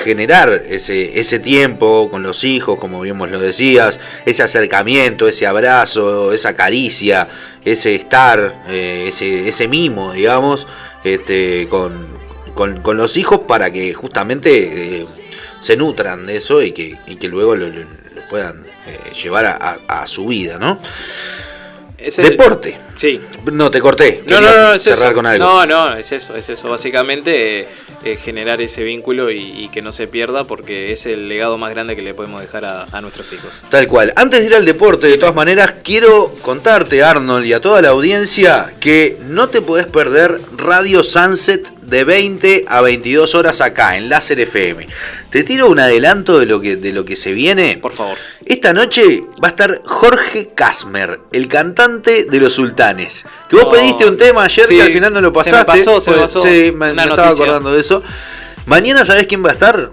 generar ese, ese tiempo con los hijos, como bien vos lo decías, ese acercamiento, ese abrazo, esa caricia, ese estar, eh, ese, ese mimo, digamos, este, con, con- con los hijos para que justamente eh, se nutran de eso y que, y que luego lo, puedan llevar a, a- a su vida, ¿no? Es el- Deporte. Sí. No, te corté. No, no, no, es cerrar eso. con algo. No, no, es eso, es eso. Básicamente eh, eh, generar ese vínculo y, y que no se pierda porque es el legado más grande que le podemos dejar a, a nuestros hijos. Tal cual. Antes de ir al deporte, de todas maneras, quiero contarte, Arnold, y a toda la audiencia, que no te podés perder Radio Sunset de 20 a 22 horas acá, en Láser FM. Te tiro un adelanto de lo que, de lo que se viene. Por favor. Esta noche va a estar Jorge Casmer, el cantante de los sultanes. Que vos No. pediste un tema ayer Sí, que al final no lo se me pasaste. pasó, se me Pues, pasó. sí, me, estaba acordando de eso. Mañana, ¿sabés quién va a estar?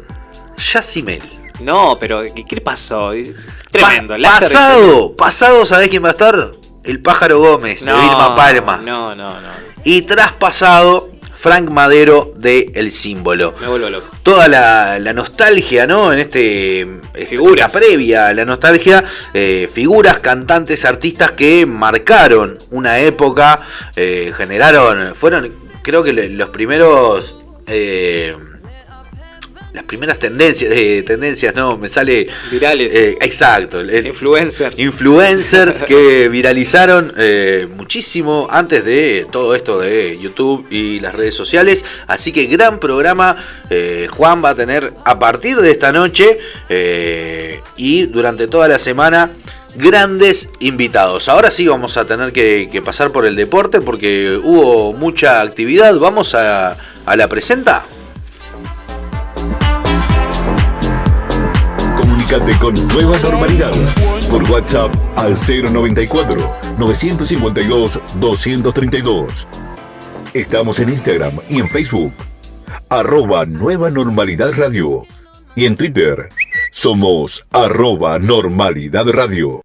Yacimel. No, pero ¿qué, pasó? Es tremendo. Pa- pasado, pasado, ¿sabés quién va a estar? El pájaro Gómez, No, de Vilma Palma. No, no, no. Y traspasado, Frank Madero de El Símbolo. Me vuelvo loco. Toda la, la nostalgia, ¿no? En este. esta- Figuras. previa a la nostalgia, eh, figuras, cantantes, artistas que marcaron una época, eh, generaron. Fueron, creo que los primeros. eh, las primeras tendencias, eh, tendencias, no, me sale. Virales. eh, exacto. Influencers. Influencers que viralizaron eh, muchísimo antes de todo esto de YouTube y las redes sociales. Así que gran programa. eh, Juan va a tener a partir de esta noche eh, y durante toda la semana. Grandes invitados. Ahora sí vamos a tener que, que pasar por el deporte porque hubo mucha actividad. Vamos a, a la presenta. Comunicate con Nueva Normalidad por WhatsApp al 094-952-232. Estamos en Instagram y en Facebook, arroba Nueva Normalidad Radio. Y en Twitter, somos arroba Normalidad Radio.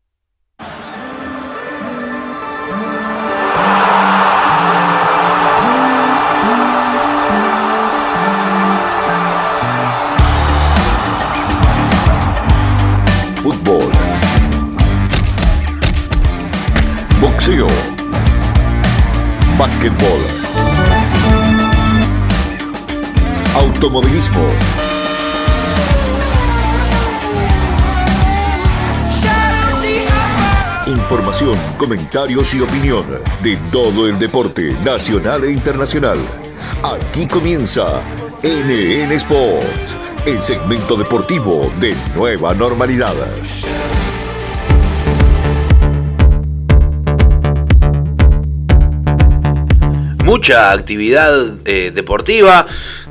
Básquetbol. Automovilismo. Información, comentarios y opinión de todo el deporte nacional e internacional. Aquí comienza NN Sports, el segmento deportivo de nueva normalidad. Mucha actividad eh, deportiva.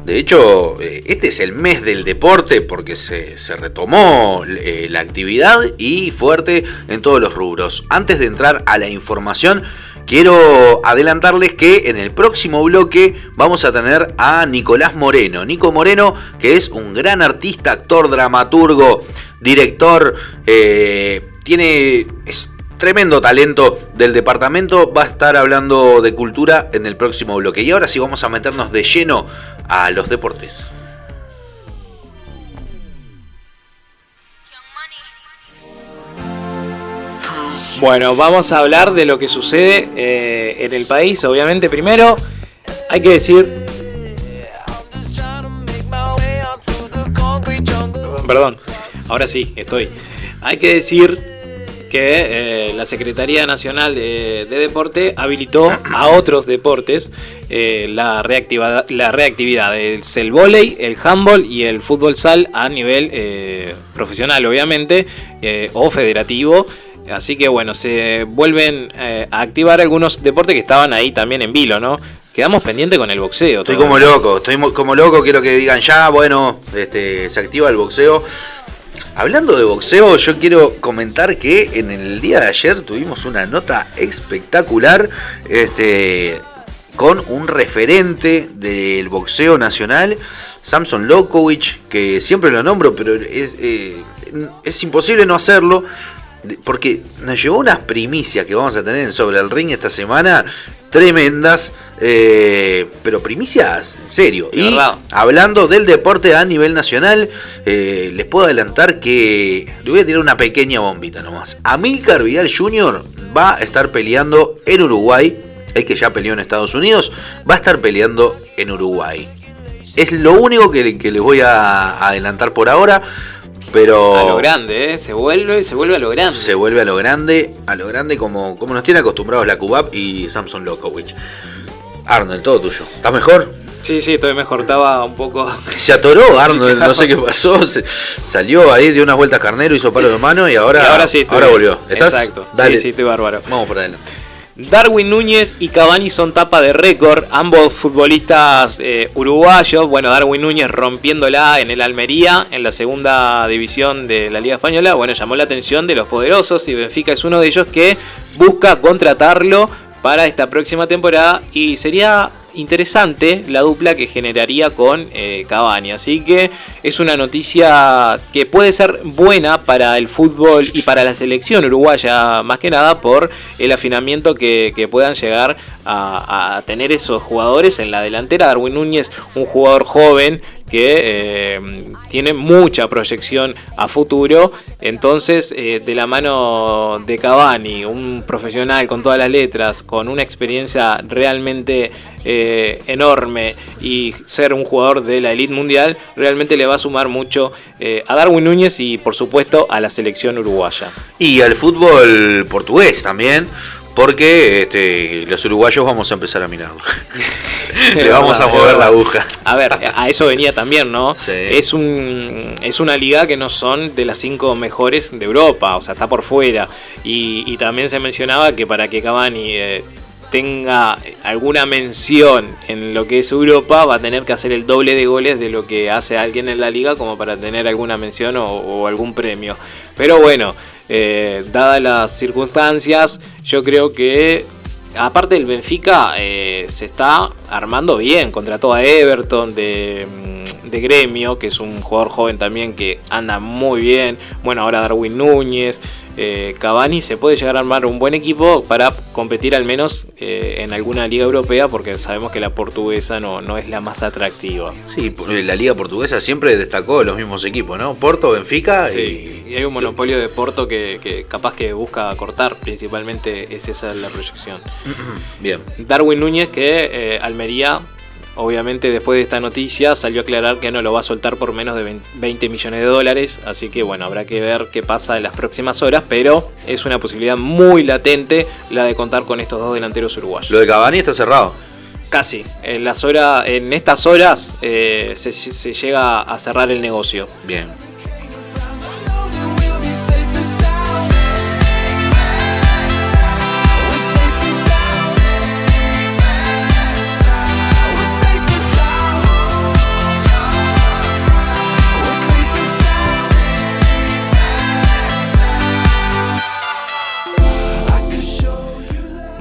De hecho, eh, este es el mes del deporte porque se, retomó eh, la actividad y fuerte en todos los rubros. Antes de entrar a la información, quiero adelantarles que en el próximo bloque vamos a tener a Nicolás Moreno. Nico Moreno, que es un gran artista, actor, dramaturgo, director, tiene... tremendo talento del departamento va a estar hablando de cultura en el próximo bloque. Y ahora sí vamos a meternos de lleno a los deportes. Bueno, vamos a hablar de lo que sucede eh, en el país. Obviamente, primero hay que decir. Perdón, ahora sí, estoy. Hay que decir que eh, la Secretaría Nacional de, de Deporte habilitó a otros deportes eh, la, reactiva- la reactividad. Es el vóley, el handball y el fútbol sal a nivel eh, profesional, obviamente, o federativo. Así que bueno, se vuelven a activar algunos deportes que estaban ahí también en vilo, ¿no? Quedamos pendientes con el boxeo. Estoy como loco, estoy mo- como loco, quiero que digan ya, bueno, este, se activa el boxeo. Hablando de boxeo, yo quiero comentar que en el día de ayer tuvimos una nota espectacular este, con un referente del boxeo nacional, Samson Lokowicz, que siempre lo nombro, pero es, eh, es imposible no hacerlo, porque nos llevó unas primicias que vamos a tener en sobre el ring esta semana tremendas, eh, pero primicias, en serio. De y verdad. hablando del deporte a nivel nacional, eh, les puedo adelantar que le voy a tirar una pequeña bombita nomás. Amílcar Vidal Jr. va a estar peleando en Uruguay, el que ya peleó en Estados Unidos, va a estar peleando en Uruguay. Es lo único que, que les voy a adelantar por ahora. Pero A lo grande, ¿eh? Se vuelve, se vuelve a lo grande. se vuelve a lo grande, a lo grande como, como nos tiene acostumbrados la Cubab y Samson Lokowicz. Arnold, todo tuyo. ¿Estás mejor? Sí, sí, estoy mejor. Estaba un poco. Se atoró Arnold, no sé qué pasó. se- salió ahí de unas vueltas carnero, hizo palo de mano y ahora, Y ahora sí, estoy ahora bien. volvió. ¿Estás? Exacto. Dale. Sí, sí, estoy bárbaro. Vamos por adelante. Darwin Núñez y Cavani son tapa de récord, ambos futbolistas eh, uruguayos. Bueno, Darwin Núñez rompiéndola en el Almería, en la segunda división de la Liga Española. Bueno, llamó la atención de los poderosos y Benfica es uno de ellos que busca contratarlo para esta próxima temporada y sería interesante la dupla que generaría con eh, Cavani. Así que es una noticia que puede ser buena para el fútbol y para la selección uruguaya, más que nada por el afinamiento que, puedan llegar a tener esos jugadores en la delantera. Darwin Núñez, un jugador joven que eh, tiene mucha proyección a futuro. Entonces, eh, de la mano de Cavani, un profesional con todas las letras, con una experiencia realmente eh, enorme y ser un jugador de la elite mundial, realmente le va a sumar mucho a Darwin Núñez y, por supuesto, a la selección uruguaya. Y al fútbol portugués también, porque este, los uruguayos vamos a empezar a mirarlo. Le vamos a mover la aguja. A ver, a eso venía también, ¿no? Sí. Es, un, es una liga que no son de las cinco mejores de Europa, o sea, está por fuera. Y, y también se mencionaba que para que Cavani eh, tenga alguna mención en lo que es Europa, va a tener que hacer el doble de goles de lo que hace alguien en la liga como para tener alguna mención o, o algún premio. Pero bueno, eh, dadas las circunstancias, yo creo que aparte del Benfica eh, se está armando bien. Contrató a Everton de, mm, de Gremio, que es un jugador joven también que anda muy bien. Bueno, ahora Darwin Núñez. Eh, Cavani se puede llegar a armar un buen equipo para competir al menos eh, en alguna liga europea, porque sabemos que la portuguesa no, no es la más atractiva. Sí, la liga portuguesa siempre destacó los mismos equipos, ¿no? Porto, Benfica Sí, y hay un monopolio de Porto que, que capaz que busca cortar, principalmente es esa la proyección. y... Bien. Darwin Núñez que eh, Almería, obviamente después de esta noticia, salió a aclarar que no lo va a soltar por menos de 20 millones de dólares, así que bueno, habrá que ver qué pasa en las próximas horas, pero es una posibilidad muy latente la de contar con estos dos delanteros uruguayos. Lo de Cavani está cerrado. Casi, en, las horas, en estas horas eh, se, se llega a cerrar el negocio. Bien.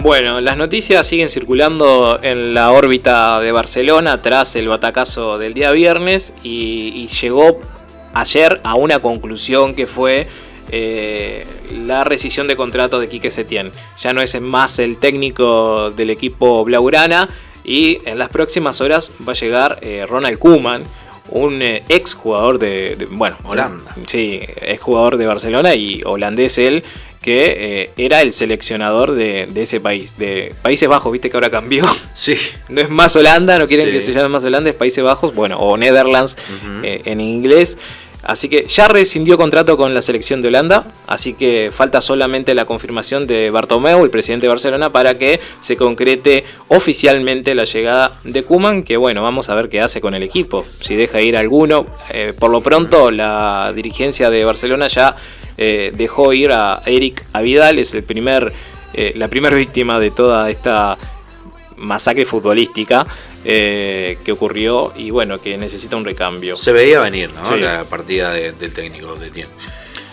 Bueno, las noticias siguen circulando en la órbita de Barcelona tras el batacazo del día viernes y, y llegó ayer a una conclusión que fue eh, la rescisión de contrato de Quique Setién. Ya no es más el técnico del equipo Blaugrana y en las próximas horas va a llegar eh, Ronald Koeman, un eh, ex jugador de, de- bueno, Holanda. Sí, es jugador de Barcelona y holandés él, que eh, era el seleccionador de, de ese país, de Países Bajos, viste que ahora cambió. Sí. No es más Holanda, no quieren Sí. que se llame más Holanda, es Países Bajos, bueno, o Netherlands eh, en inglés. Así que ya rescindió contrato con la selección de Holanda, así que falta solamente la confirmación de Bartomeu, el presidente de Barcelona, para que se concrete oficialmente la llegada de Kuman, que bueno, vamos a ver qué hace con el equipo, si deja ir alguno. Eh, por lo pronto, la dirigencia de Barcelona ya eh, dejó ir a Eric Avidal, es el primer, eh, la primera víctima de toda esta masacre futbolística eh, que ocurrió y bueno, que necesita un recambio. Se veía venir, ¿no? Sí. La partida de- del técnico de Tien.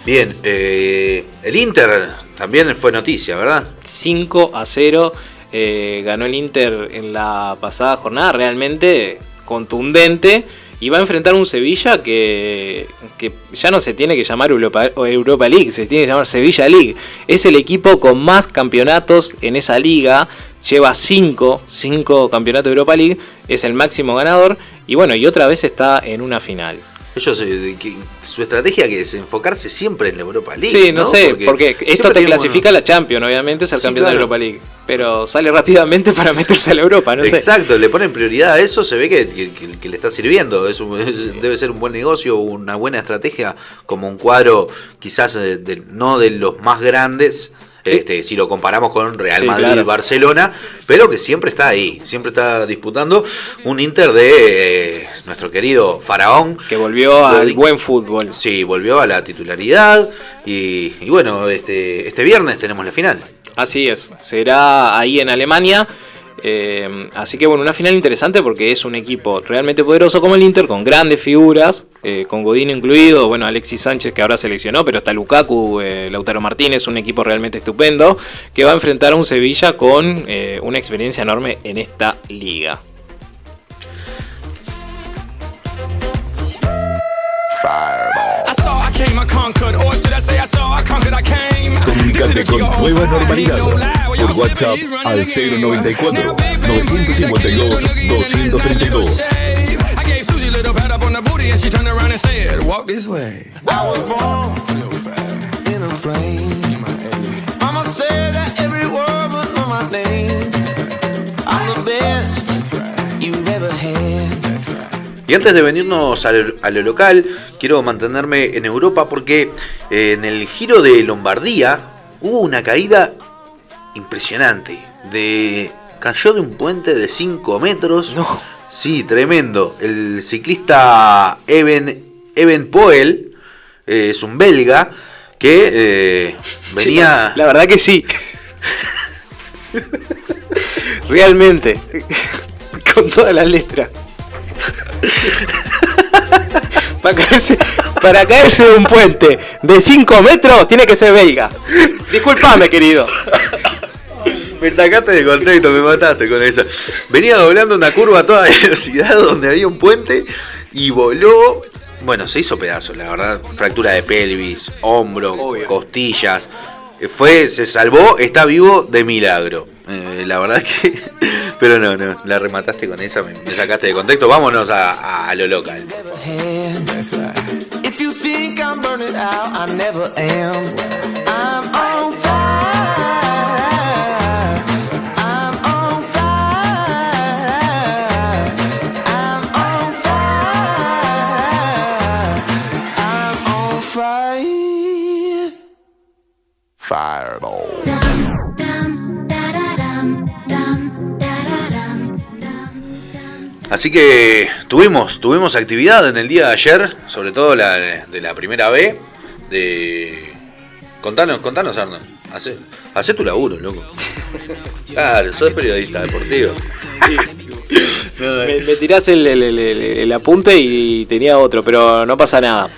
Bien, el Inter también fue noticia, ¿verdad? 5 a 0 eh, ganó el Inter en la pasada jornada, realmente contundente. Y va a enfrentar un Sevilla que, que ya no se tiene que llamar Europa, Europa League, se tiene que llamar Sevilla League. Es el equipo con más campeonatos en esa liga, lleva 5 cinco campeonatos de Europa League, es el máximo ganador y bueno, y otra vez está en una final. Ellos, eh, su estrategia que es enfocarse siempre en la Europa League. Sí, no, sé, porque, esto te clasifica a la Champions, obviamente, es el Sí, campeón de la claro. Europa League. Pero sale rápidamente para meterse a la Europa, no sé. Exacto, le ponen prioridad a eso, se ve que, que- que- que le está sirviendo. Es un- es- debe ser un buen negocio, una buena estrategia, como un cuadro quizás eh, de- no de los más grandes. Este, si lo comparamos con Real Sí, Madrid claro. Barcelona, pero que siempre está ahí, siempre está disputando un Inter de eh, nuestro querido Faraón. Que volvió al buen fútbol. Sí, volvió a la titularidad y, y bueno, este, este viernes tenemos la final. Así es, será ahí en Alemania. Eh, así que bueno, una final interesante porque es un equipo realmente poderoso como el Inter, con grandes figuras, eh, con Godino incluido, bueno, Alexis Sánchez que ahora seleccionó, pero está Lukaku, eh, Lautaro Martínez, un equipo realmente estupendo, que va a enfrentar a un Sevilla con eh, una experiencia enorme en esta liga. Comunicate con Nueva Normalidad por WhatsApp al 094 952 232. I gave Susie a little pat up on the booty and she turned around and said, Walk this way. I was born in a flame. Y antes de venirnos a lo, a lo local, quiero mantenerme en Europa porque eh, en el giro de Lombardía hubo una caída impresionante. De, cayó de un puente de 5 metros. Sí, tremendo. El ciclista Eben, Eben Poel eh, es un belga que eh, venía... la verdad que sí. Realmente. Con todas las letras. para, caerse, para caerse de un puente de 5 metros tiene que ser belga. Disculpame, querido. Me sacaste de contexto, me mataste con eso. Venía doblando una curva a toda velocidad donde había un puente y voló. Bueno, se hizo pedazos, la verdad. Fractura de pelvis, hombros, costillas. Eh, Fue, se salvó, está vivo de milagro. Eh, la verdad que. Pero no, no, la remataste con esa, me, me sacaste de contexto. Vámonos a, lo local. Fireball. Así que tuvimos, tuvimos actividad en el día de ayer, sobre todo la de la primera B. De. Contanos, contanos, Arno. Hacé, hacé tu laburo, loco. Claro, sos periodista deportivo. Me, me tirás el, el- el- el- el apunte y tenía otro, pero no pasa nada.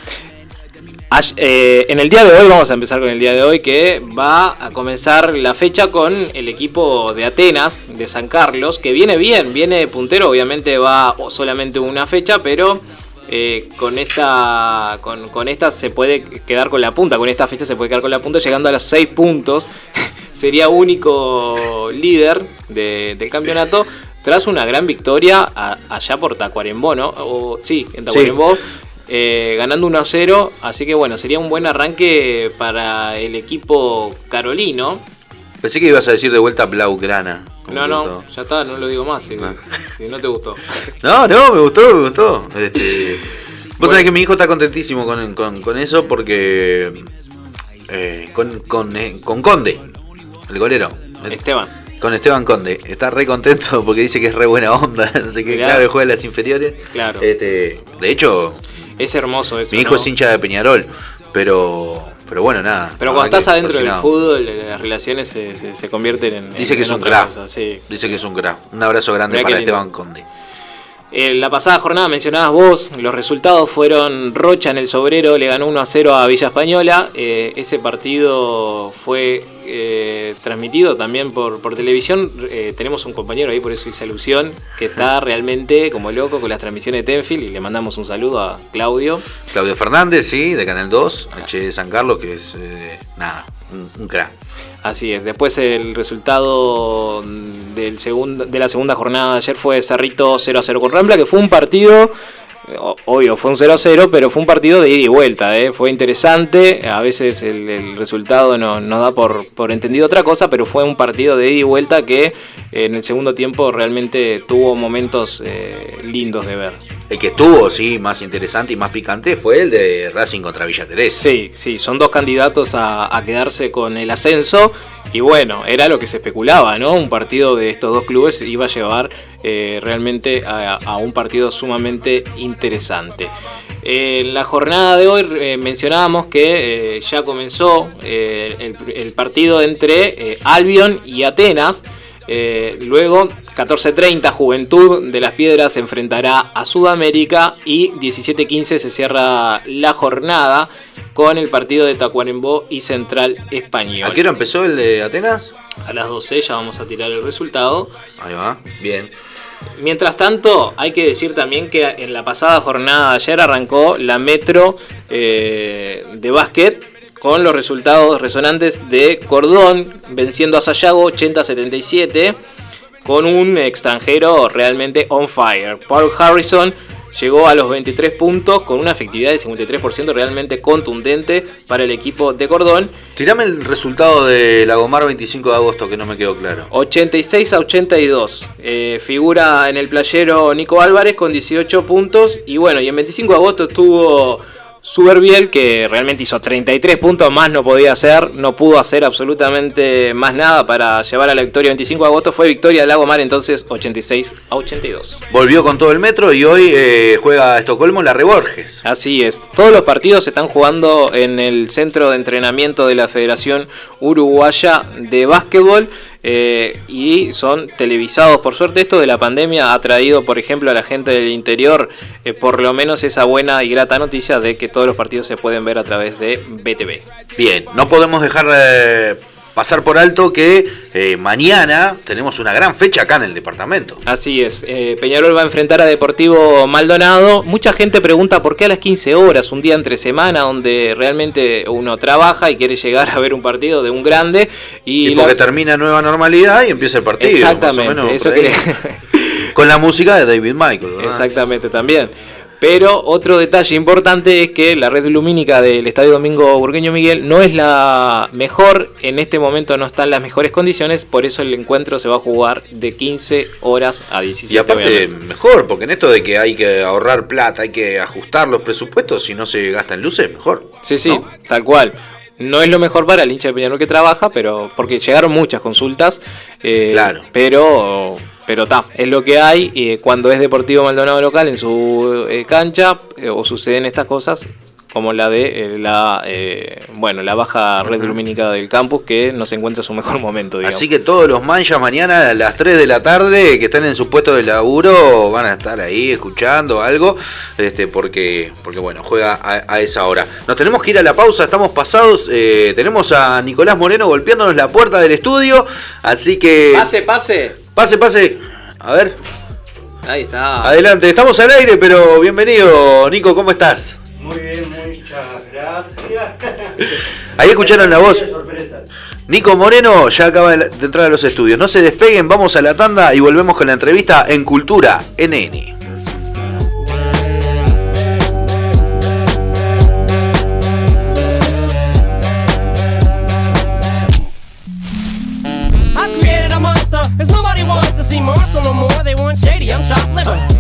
Eh, en el día de hoy, vamos a empezar con el día de hoy, que va a comenzar la fecha con el equipo de Atenas, de San Carlos, que viene bien, viene puntero, obviamente va solamente una fecha, pero eh, con esta con, con esta se puede quedar con la punta, con esta fecha se puede quedar con la punta, llegando a los 6 puntos. Sería único líder de- del campeonato tras una gran victoria a- allá por Tacuarembó, ¿no? O, sí, en Tacuarembó. Eh, ganando 1 a 0, así que bueno, sería un buen arranque para el equipo carolino. Pensé que ibas a decir de vuelta Blaugrana. No, no, gustó. ya está, no lo digo más, si, Ah. si no te gustó. No, no, me gustó, me gustó. Este, Vos sabés que mi hijo está contentísimo con, con- con eso porque. eh, con, con, eh, con Conde, el golero. Esteban. Con Esteban Conde. Está re contento porque dice que es re buena onda. Así que, Mirá. claro, juega en las inferiores. Claro. Este, de hecho, Es hermoso eso. mi hijo ¿no? es hincha de Peñarol. Pero, pero bueno, nada. Pero cuando estás adentro del fútbol, eh, las relaciones se, se- se convierten en. Dice en- que es en un crack. sí. Dice que es un crack. Un abrazo grande Mirá para. Esteban Conde. En la pasada jornada mencionabas vos, los resultados fueron Rocha en el Sobrero, le ganó 1 a 0 a Villa Española. Eh, ese partido fue eh, transmitido también por, por televisión. Eh, tenemos un compañero ahí, por eso hice alusión, que está realmente como loco con las transmisiones de Tenfield y le mandamos un saludo a Claudio. Claudio Fernández, sí, de Canal 2, H de San Carlos, que es nada, un, crack. Así es, después el resultado del segundo, de la segunda jornada de ayer fue Cerrito 0 a 0 con Rambla, que fue un partido obvio, fue un 0 a 0, pero fue un partido de ida y vuelta, ¿eh? fue interesante, a veces el, resultado no, nos da por, por, entendido otra cosa, pero fue un partido de ida y vuelta que en el segundo tiempo realmente tuvo momentos eh, lindos de ver. El que estuvo, sí, más interesante y más picante fue el de Racing contra Villa Teresa. Sí, sí, son dos candidatos a, quedarse con el ascenso y bueno, era lo que se especulaba, ¿no? Un partido de estos dos clubes iba a llevar eh, realmente a, un partido sumamente interesante. En la jornada de hoy eh, mencionábamos que eh, ya comenzó el, partido entre Albion y Atenas. Luego, 14.30, Juventud de las Piedras se enfrentará a Sudamérica y 17.15 se cierra la jornada con el partido de Tacuarembó y Central Español. ¿A qué hora empezó el de Atenas? A las 12 ya vamos a tirar el resultado. Ahí va, bien. Mientras tanto, hay que decir también que en la pasada jornada de ayer arrancó la Metro eh, de básquet con los resultados resonantes de Cordón venciendo a Sayago 80-77 con un extranjero realmente on fire. Paul Harrison llegó a los 23 puntos con una efectividad de 53% realmente contundente para el equipo de Cordón. Tirame el resultado de Lagomar 25 de agosto que no me quedó claro. 86 a 82. Eh, figura en el playero Nico Álvarez con 18 puntos y bueno, y en 25 de agosto estuvo Superbiel, que realmente hizo 33 puntos más, no podía hacer, no pudo hacer absolutamente más nada para llevar a la victoria 25 de agosto. Fue victoria de Lago Mar entonces 86 a 82. Volvió con todo el metro y hoy eh, juega Estocolmo la Reborges. Así es, todos los partidos se están jugando en el centro de entrenamiento de la Federación Uruguaya de Básquetbol. Eh, y son televisados. Por suerte esto de la pandemia ha traído, por ejemplo, a la gente del interior eh, por lo menos esa buena y grata noticia de que todos los partidos se pueden ver a través de BTV. Bien, no podemos dejar... Eh, pasar por alto que eh, mañana tenemos una gran fecha acá en el departamento. Así es, eh, Peñarol va a enfrentar a Deportivo Maldonado. Mucha gente pregunta por qué a las 15 horas, un día entre semana, donde realmente uno trabaja y quiere llegar a ver un partido de un grande. Y, porque termina nueva normalidad y empieza el partido. Exactamente, eso Con la música de David Michael. Exactamente, también. Pero otro detalle importante es que la red lumínica del Estadio Domingo Burgueño Miguel no es la mejor, en este momento no está en las mejores condiciones, por eso el encuentro se va a jugar de 15 horas a 17 Y aparte mejor, porque en esto de que hay que ahorrar plata, hay que ajustar los presupuestos, si no se gasta en luces, mejor. Sí, sí, tal cual. No es lo mejor para el hincha de Peñarol que trabaja, pero porque llegaron muchas consultas. Eh, claro. Pero pero está, es lo que hay. Y cuando es Deportivo Maldonado local en su eh, cancha, eh, o suceden estas cosas, como la de eh, la bueno la baja red lumínica del campus que no se encuentra en su mejor momento. Así que todos los manchas mañana a las 3 de la tarde que están en su puesto de laburo van a estar ahí escuchando algo, este porque porque bueno juega a, esa hora. Nos tenemos que ir a la pausa, estamos pasados. tenemos a Nicolás Moreno golpeándonos la puerta del estudio, así que pase pase. Pase, pase. A ver. Ahí está. Adelante, estamos al aire, pero bienvenido, Nico, ¿cómo estás? Muy bien, muchas gracias. Ahí escucharon la voz. Nico Moreno ya acaba de entrar a los estudios. No se despeguen, vamos a la tanda y volvemos con la entrevista en Cultura NN.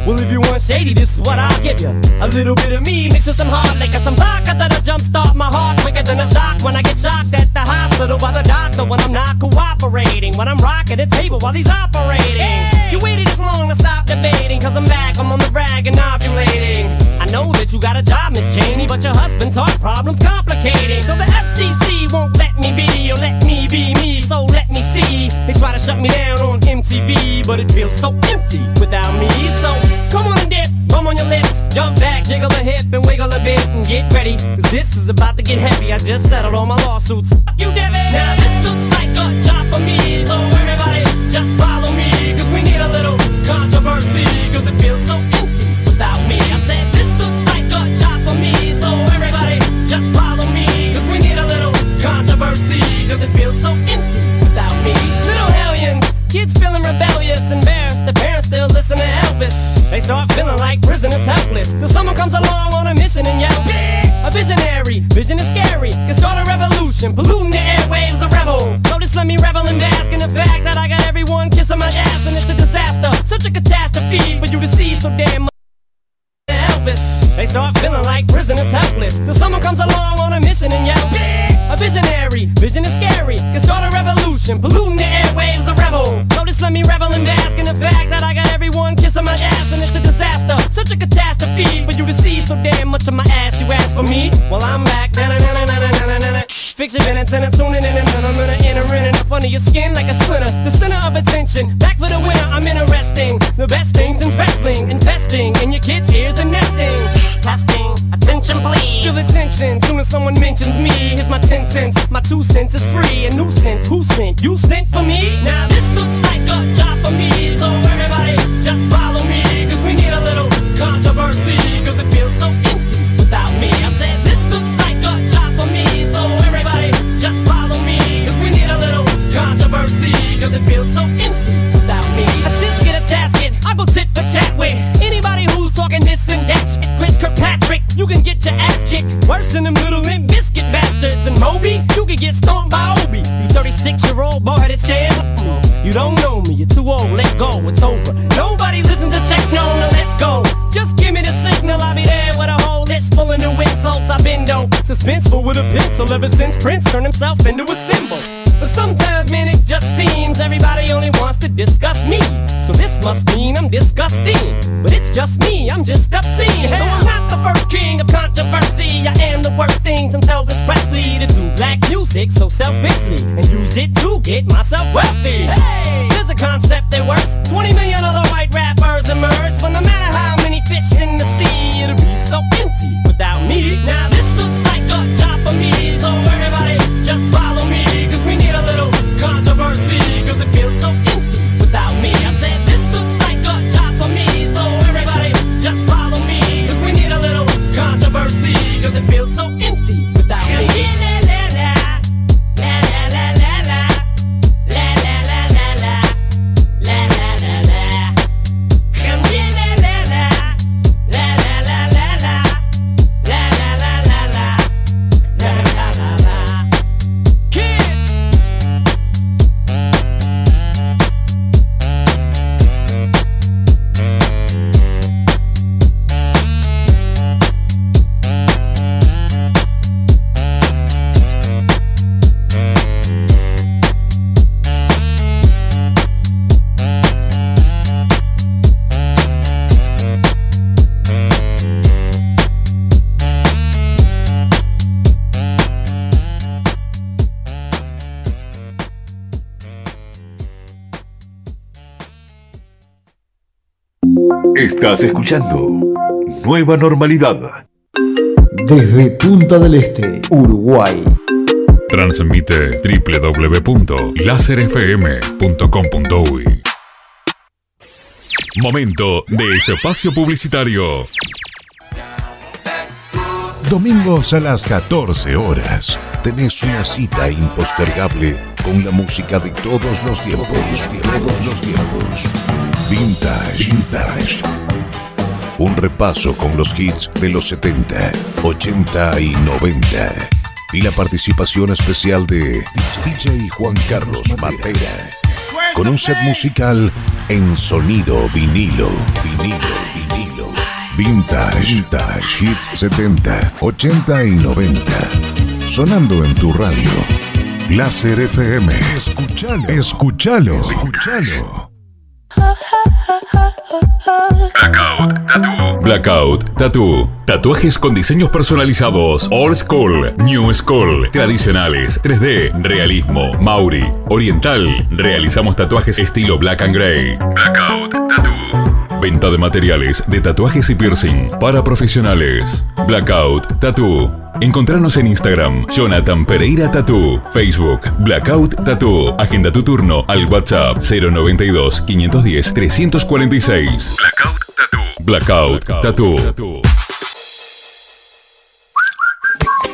Well, if you want shady, this is what I'll give you. A little bit of me mixed with some hard liquor, some vodka that'll jumpstart my heart quicker than a shock when I get shocked at the hospital by the doctor when I'm not cooperating. When I'm rocking the table while he's operating. Hey! You waited this long to stop debating, cause I'm back, I'm on the rag and ovulating. I know that you got a job, Miss Cheney, but your husband's heart problem's complicating. So the FCC won't let me be, or let me be me, so let me see. They try to shut me down on MTV, but it feels so empty without me. So come on and dip, bum on your lips, Jump back, jiggle a hip, and wiggle a bit, and get ready. Cause this is about to get heavy. I just settled all my lawsuits. Fuck you, Debbie. Now this looks like a job for me, so everybody just follow me. Cause we need a little controversy, cause it feels so just follow me. Cause we need a little controversy, cause it feels so empty without me. Little hellions, kids feeling rebellious, embarrassed. The parents still listen to Elvis. They start feeling like prisoners helpless. Till someone comes along on a mission and yells, Bitch! A visionary, vision is scary. Can start a revolution, polluting the airwaves, a rebel. Just let me revel and bask in the fact that I got everyone kissing my ass, and it's a disaster. Such a catastrophe for you to see so damn. Elvis. They start feeling like prisoners helpless. Till someone comes along on a mission and yells, Bitch! A visionary, vision is scary. Can start a revolution, polluting the airwaves, a rebel. Just let me revel and bask in the fact that I got everyone kissing my ass, and it's a disaster. Such a catastrophe for you to see so damn much of my ass. You ask for me? Well, I'm back. Na-na-na-na-na-na-na-na. Fix your minutes and I'm tuning in and I'm gonna enter in and up under your skin like a splinter. The center of attention, back for the winner. I'm interesting. The best things in wrestling, investing in your kids' ears and nesting. Testing, attention please. Feel the tension soon as someone mentions me. Here's my 10 cents. My two cents is free. A nuisance. Who sent? You sent for me? Now this looks like a job for me. So everybody just follow me. Cause we need a little controversy. Empty without me. I just get a tasket. I go tit for tat with anybody who's talking this and that shit. Chris Kirkpatrick, you can get your ass kicked. Worse than them little limp biscuit bastards. And Moby, you can get stomped by Obi. You 36 year old boy headed stand. You don't know me, you're too old, let go, it's over. Nobody listen to techno, now let's go. Just give me the signal, I'll be there with a full of new insults. I've been dope, suspenseful with a pencil ever since Prince turned himself into a symbol. But sometimes, man, it just seems everybody only wants to discuss me. So this must mean I'm disgusting. But it's just me, I'm just obscene. So I'm not the first king of controversy. I am the worst thing since Elvis Presley to do black music so selfishly and use it to get myself wealthy. Hey, there's a concept that works. 20 million other white rappers emerge, but no matter how fish in the sea, it'll be so empty without me. Now this looks like a job for me, so everybody just follow me, cause we need a little controversy, cause it feels so empty without me. I said this looks like a job for me, so everybody just follow me, cause we need a little controversy, cause it feels so Estás escuchando Nueva Normalidad. Desde Punta del Este, Uruguay. Transmite www.laserfm.com.uy Momento de espacio publicitario. Domingos a las 14 horas. Tenés una cita impostergable con la música de todos los tiempos. Todos los tiempos. Vintage. Vintage. Un repaso con los hits de los 70, 80 y 90. Y la participación especial de DJ Juan Carlos Matera. Con un set musical en sonido vinilo, vinilo, vinilo. Vintage, Vintage, hits 70, 80 y 90. Sonando en tu radio. Láser FM. Escúchalo. Escúchalo. Escúchalo. Blackout Tattoo. Blackout Tattoo. Tatuajes con diseños personalizados. Old School, New School, tradicionales, 3D, realismo, Mauri, oriental. Realizamos tatuajes estilo Black and Gray. Blackout Tattoo. Venta de materiales de tatuajes y piercing para profesionales. Blackout Tattoo. Encontrarnos en Instagram, Jonathan Pereira Tattoo, Facebook, Blackout Tattoo. Agenda tu turno al WhatsApp 092 510 346. Blackout Tattoo. Blackout Tattoo.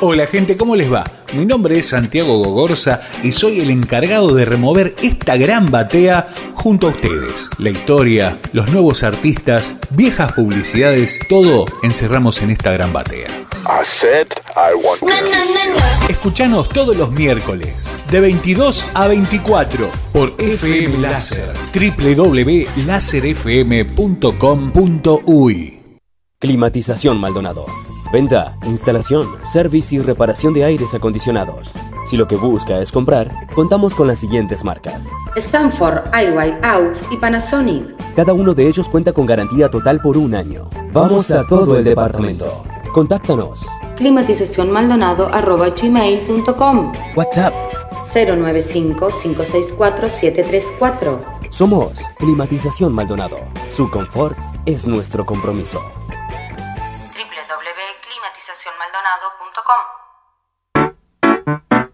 Hola gente, ¿cómo les va? Mi nombre es Santiago Gogorza y soy el encargado de remover esta gran batea junto a ustedes. La historia, los nuevos artistas, viejas publicidades, todo encerramos en esta gran batea. I said I want Escuchanos todos los miércoles de 22 a 24 por FM Láser www.laserfm.com.uy Climatización Maldonado. Venta, instalación, servicio y reparación de aires acondicionados. Si lo que busca es comprar, contamos con las siguientes marcas. Stanford, Airway, AUX y Panasonic. Cada uno de ellos cuenta con garantía total por un año. Vamos a todo el departamento. Contáctanos. Climatizacionmaldonado.gmail.com WhatsApp 095-564-734 Somos Climatización Maldonado. Su confort es nuestro compromiso. www.climatizacionmaldonado.com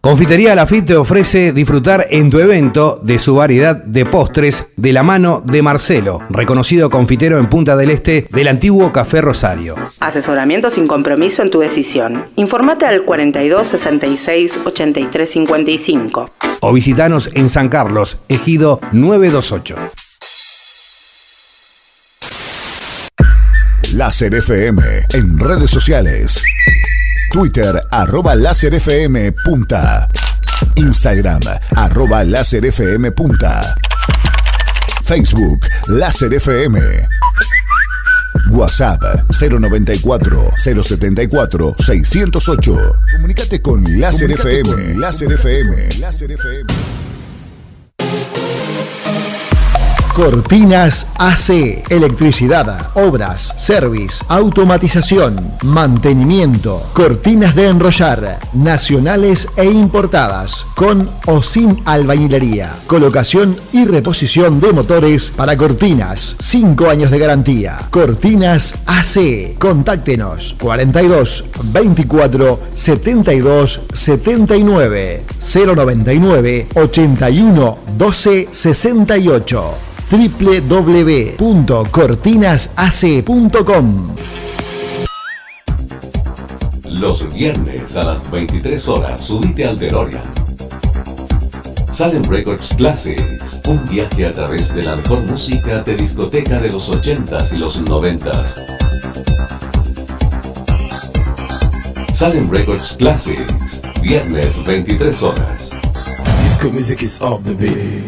Confitería Lafitte te ofrece disfrutar en tu evento de su variedad de postres de la mano de Marcelo, reconocido confitero en Punta del Este del antiguo Café Rosario. Asesoramiento sin compromiso en tu decisión. Informate al 42 66 83 55. O visitanos en San Carlos, Ejido 928. Láser FM en redes sociales. Twitter arroba láser FM punta. Instagram arroba láser FM punta. Facebook Láser FM. WhatsApp 094 074 608. Comunícate con Láser FM. con Láser FM. Láser FM. Cortinas AC, electricidad, obras, service, automatización, mantenimiento, cortinas de enrollar, nacionales e importadas, con o sin albañilería, colocación y reposición de motores para cortinas, 5 años de garantía. Cortinas AC, contáctenos. 42 24 72 79 099 81 12 68 www.cortinasac.com Los viernes a las 23 horas subite al DeLorean. Salem Records Classics, un viaje a través de la mejor música de discoteca de los 80s y los 90s. Salem Records Classics, viernes 23 horas. Disco music is off the beat.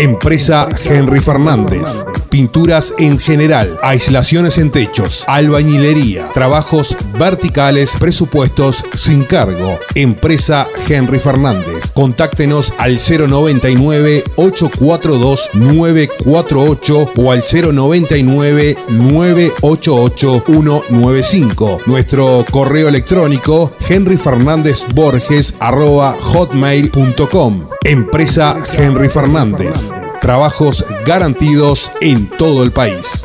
Empresa Henry Fernández. Pinturas en general, aislaciones en techos, albañilería, trabajos verticales, presupuestos sin cargo. Empresa Henry Fernández. Contáctenos al 099-842-948 o al 099-988-195. Nuestro correo electrónico henryfernandezborges.hotmail.com Empresa Henry Fernández. Trabajos garantidos en todo el país.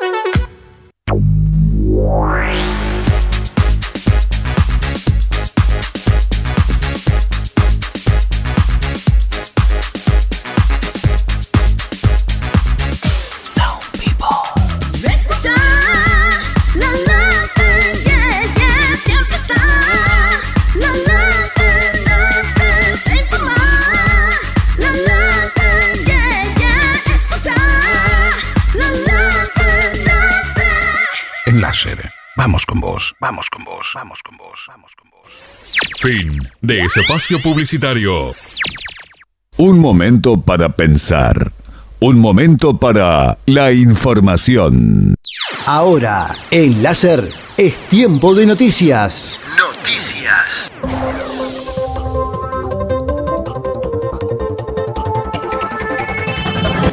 Vamos con vos, vamos con vos, vamos con vos. Fin de espacio publicitario. Un momento para pensar. Un momento para la información. Ahora, en láser, es tiempo de noticias. Noticias.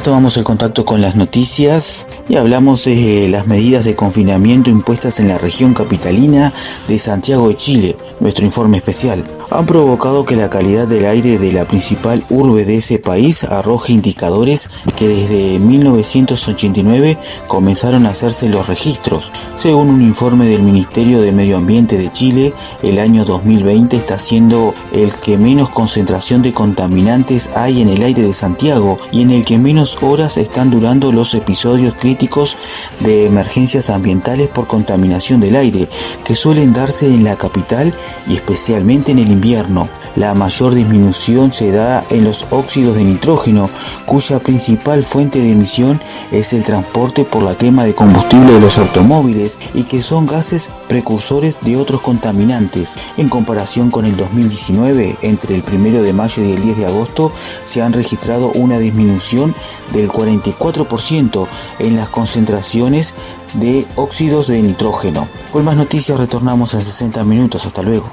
Tomamos el contacto con las noticias y hablamos de las medidas de confinamiento impuestas en la región capitalina de Santiago de Chile, nuestro informe especial. Han provocado que la calidad del aire de la principal urbe de ese país arroje indicadores que desde 1989 comenzaron a hacerse los registros. Según un informe del Ministerio de Medio Ambiente de Chile, el año 2020 está siendo el que menos concentración de contaminantes hay en el aire de Santiago y en el que menos horas están durando los episodios críticos de emergencias ambientales por contaminación del aire que suelen darse en la capital y especialmente en el invierno. La mayor disminución se da en los óxidos de nitrógeno, cuya principal fuente de emisión es el transporte por la quema de combustible de los automóviles y que son gases precursores de otros contaminantes. En comparación con el 2019, entre el 1 de mayo y el 10 de agosto se han registrado una disminución del 44% en las concentraciones de óxidos de nitrógeno. Con más noticias retornamos en 60 minutos. Hasta luego.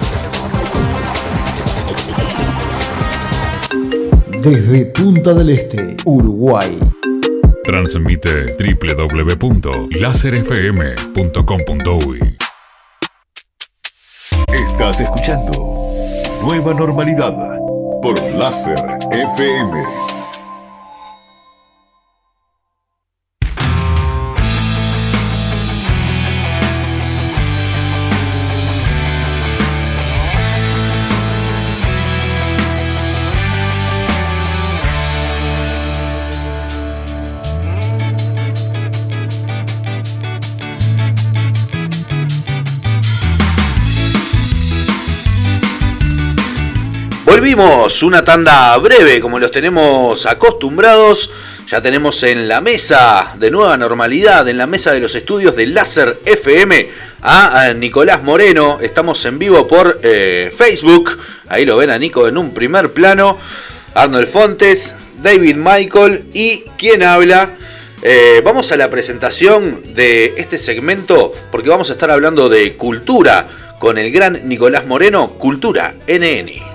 Desde Punta del Este, Uruguay. Transmite www.laserfm.com.uy Estás escuchando Nueva Normalidad por Láser FM. Volvimos, una tanda breve como los tenemos acostumbrados. Ya tenemos en la mesa de nueva normalidad, en la mesa de los estudios de Láser FM, a, Nicolás Moreno. Estamos en vivo por eh, Facebook. Ahí lo ven a Nico en un primer plano. Arnold Fontes, David Michael y quien habla. Eh, vamos a la presentación de este segmento porque vamos a estar hablando de cultura con el gran Nicolás Moreno, Cultura NN.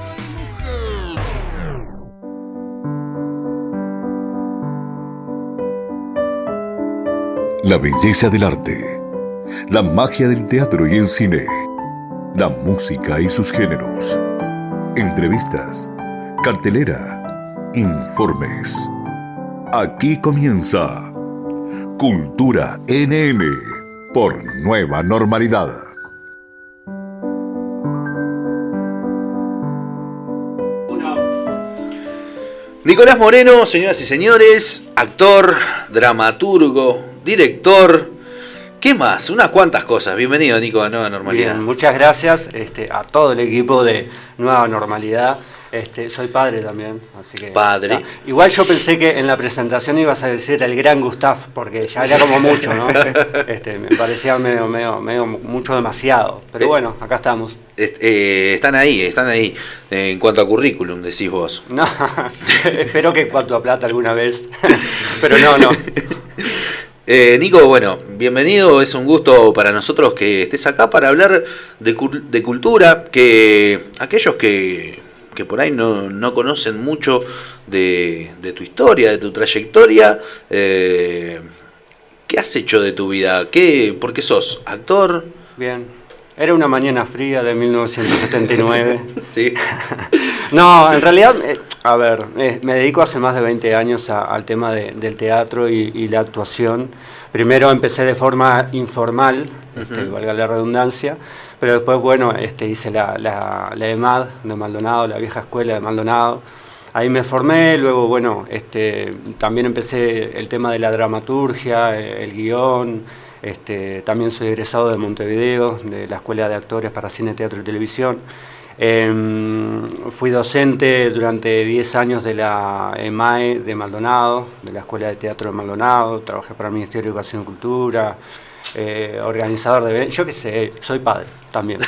La belleza del arte, la magia del teatro y el cine, la música y sus géneros, entrevistas, cartelera, informes. Aquí comienza Cultura NN por Nueva Normalidad. Nicolás Moreno, señoras y señores, actor, dramaturgo, director. ¿Qué más? Unas cuantas cosas. Bienvenido, Nico, a Nueva Normalidad. Bien, muchas gracias este, a todo el equipo de Nueva Normalidad. Este, soy padre también, así que. Padre. está. Igual yo pensé que en la presentación ibas a decir el gran Gustav, porque ya era como mucho, ¿no? Este, me parecía medio, medio, medio mucho demasiado. Pero bueno, acá estamos. Est- eh, están ahí, están ahí. Eh, en cuanto a currículum, decís vos. No, espero que en cuanto a plata alguna vez. Pero no, no. Eh, Nico, bueno, bienvenido. Es un gusto para nosotros que estés acá para hablar de, de cultura. Que aquellos que, que por ahí no, no conocen mucho de, de tu historia, de tu trayectoria, eh, ¿qué has hecho de tu vida? ¿Qué, ¿Por qué sos actor? Bien. Era una mañana fría de 1979. sí. No, en realidad, eh, a ver, eh, me dedico hace más de 20 años a- al tema de- del teatro y, y la actuación. Primero empecé de forma informal, este, Ujú. valga la redundancia, pero después, bueno, este, hice la, la, la EMAD de Maldonado, la vieja escuela de Maldonado. Ahí me formé, luego, bueno, este, también empecé el tema de la dramaturgia, eh, el guion. Este, también soy egresado de Montevideo, de la Escuela de Actores para Cine, Teatro y Televisión. Em, fui docente durante 10 años de la EMAE de Maldonado, de la Escuela de Teatro de Maldonado, trabajé para el Ministerio de Educación y Cultura, eh, organizador de eventos, yo qué sé, soy padre también.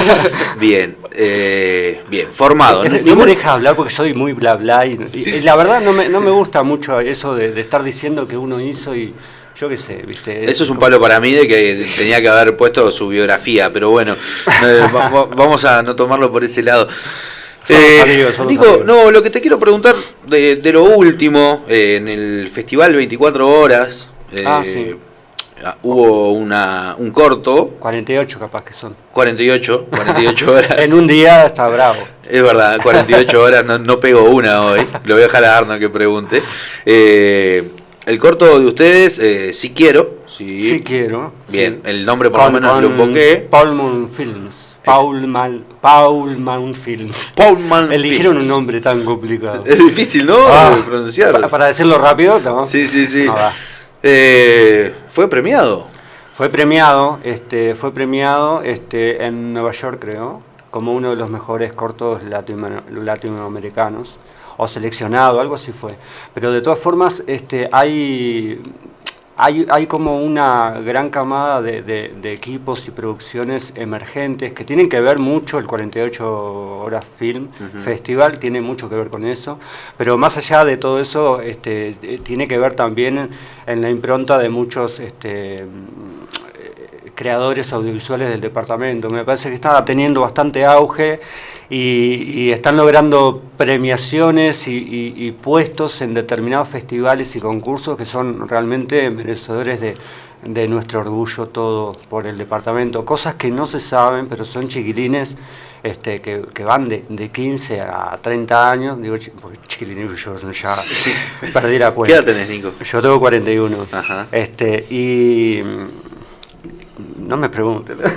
Bien, eh, bien, formado. No, me deja hablar porque soy muy bla bla y, y- y la verdad no me, no me gusta mucho eso de, de estar diciendo que uno hizo y yo qué sé, ¿viste? Eso es un palo para mí de que tenía que haber puesto su biografía, pero bueno, eh, va- va- vamos a no tomarlo por ese lado. Eh, amigos, Nico, no, lo que te quiero preguntar de, de lo último, eh, en el festival 24 horas, eh, Ah, sí. ah, hubo una, un corto. 48 capaz que son. 48, 48 horas. en un día está bravo. Es verdad, 48 horas, no, no pego una hoy. Lo voy a dejar a Arno que pregunte. Eh, el corto de ustedes, eh, sí quiero. Sí, Sí quiero. Bien, sí. el nombre por Con- lo menos lo invoqué. Paulman Films. Paulman, Paulman Films. Paulman Eligieron Films. un nombre tan complicado. Es difícil, ¿no? Ah, pronunciar. pa- Para decirlo rápido, no. Sí, sí, sí. No. Eh, ¿Fue premiado? Fue premiado, este, fue premiado este, en Nueva York, creo, como uno de los mejores cortos latino- latinoamericanos, o seleccionado, algo así fue. Pero de todas formas, este, hay, hay, hay como una gran camada de, de- de equipos y producciones emergentes que tienen que ver mucho, el 48 Horas Film. Festival tiene mucho que ver con eso, pero más allá de todo eso, este, eh, tiene que ver también en, en la impronta de muchos este, mm, creadores audiovisuales del departamento. Me parece que está teniendo bastante auge y, y están logrando premiaciones y, y- y puestos en determinados festivales y concursos que son realmente merecedores de, de nuestro orgullo todo por el departamento. Cosas que no se saben, pero son chiquilines este, que, que van de, de 15 a 30 años. Digo, chi- porque chiquilines, yo ya perdí la ¿Qué cuenta. edad tenés, Nico? Yo tengo 41. Ajá. Este, y mm, no me pregunten.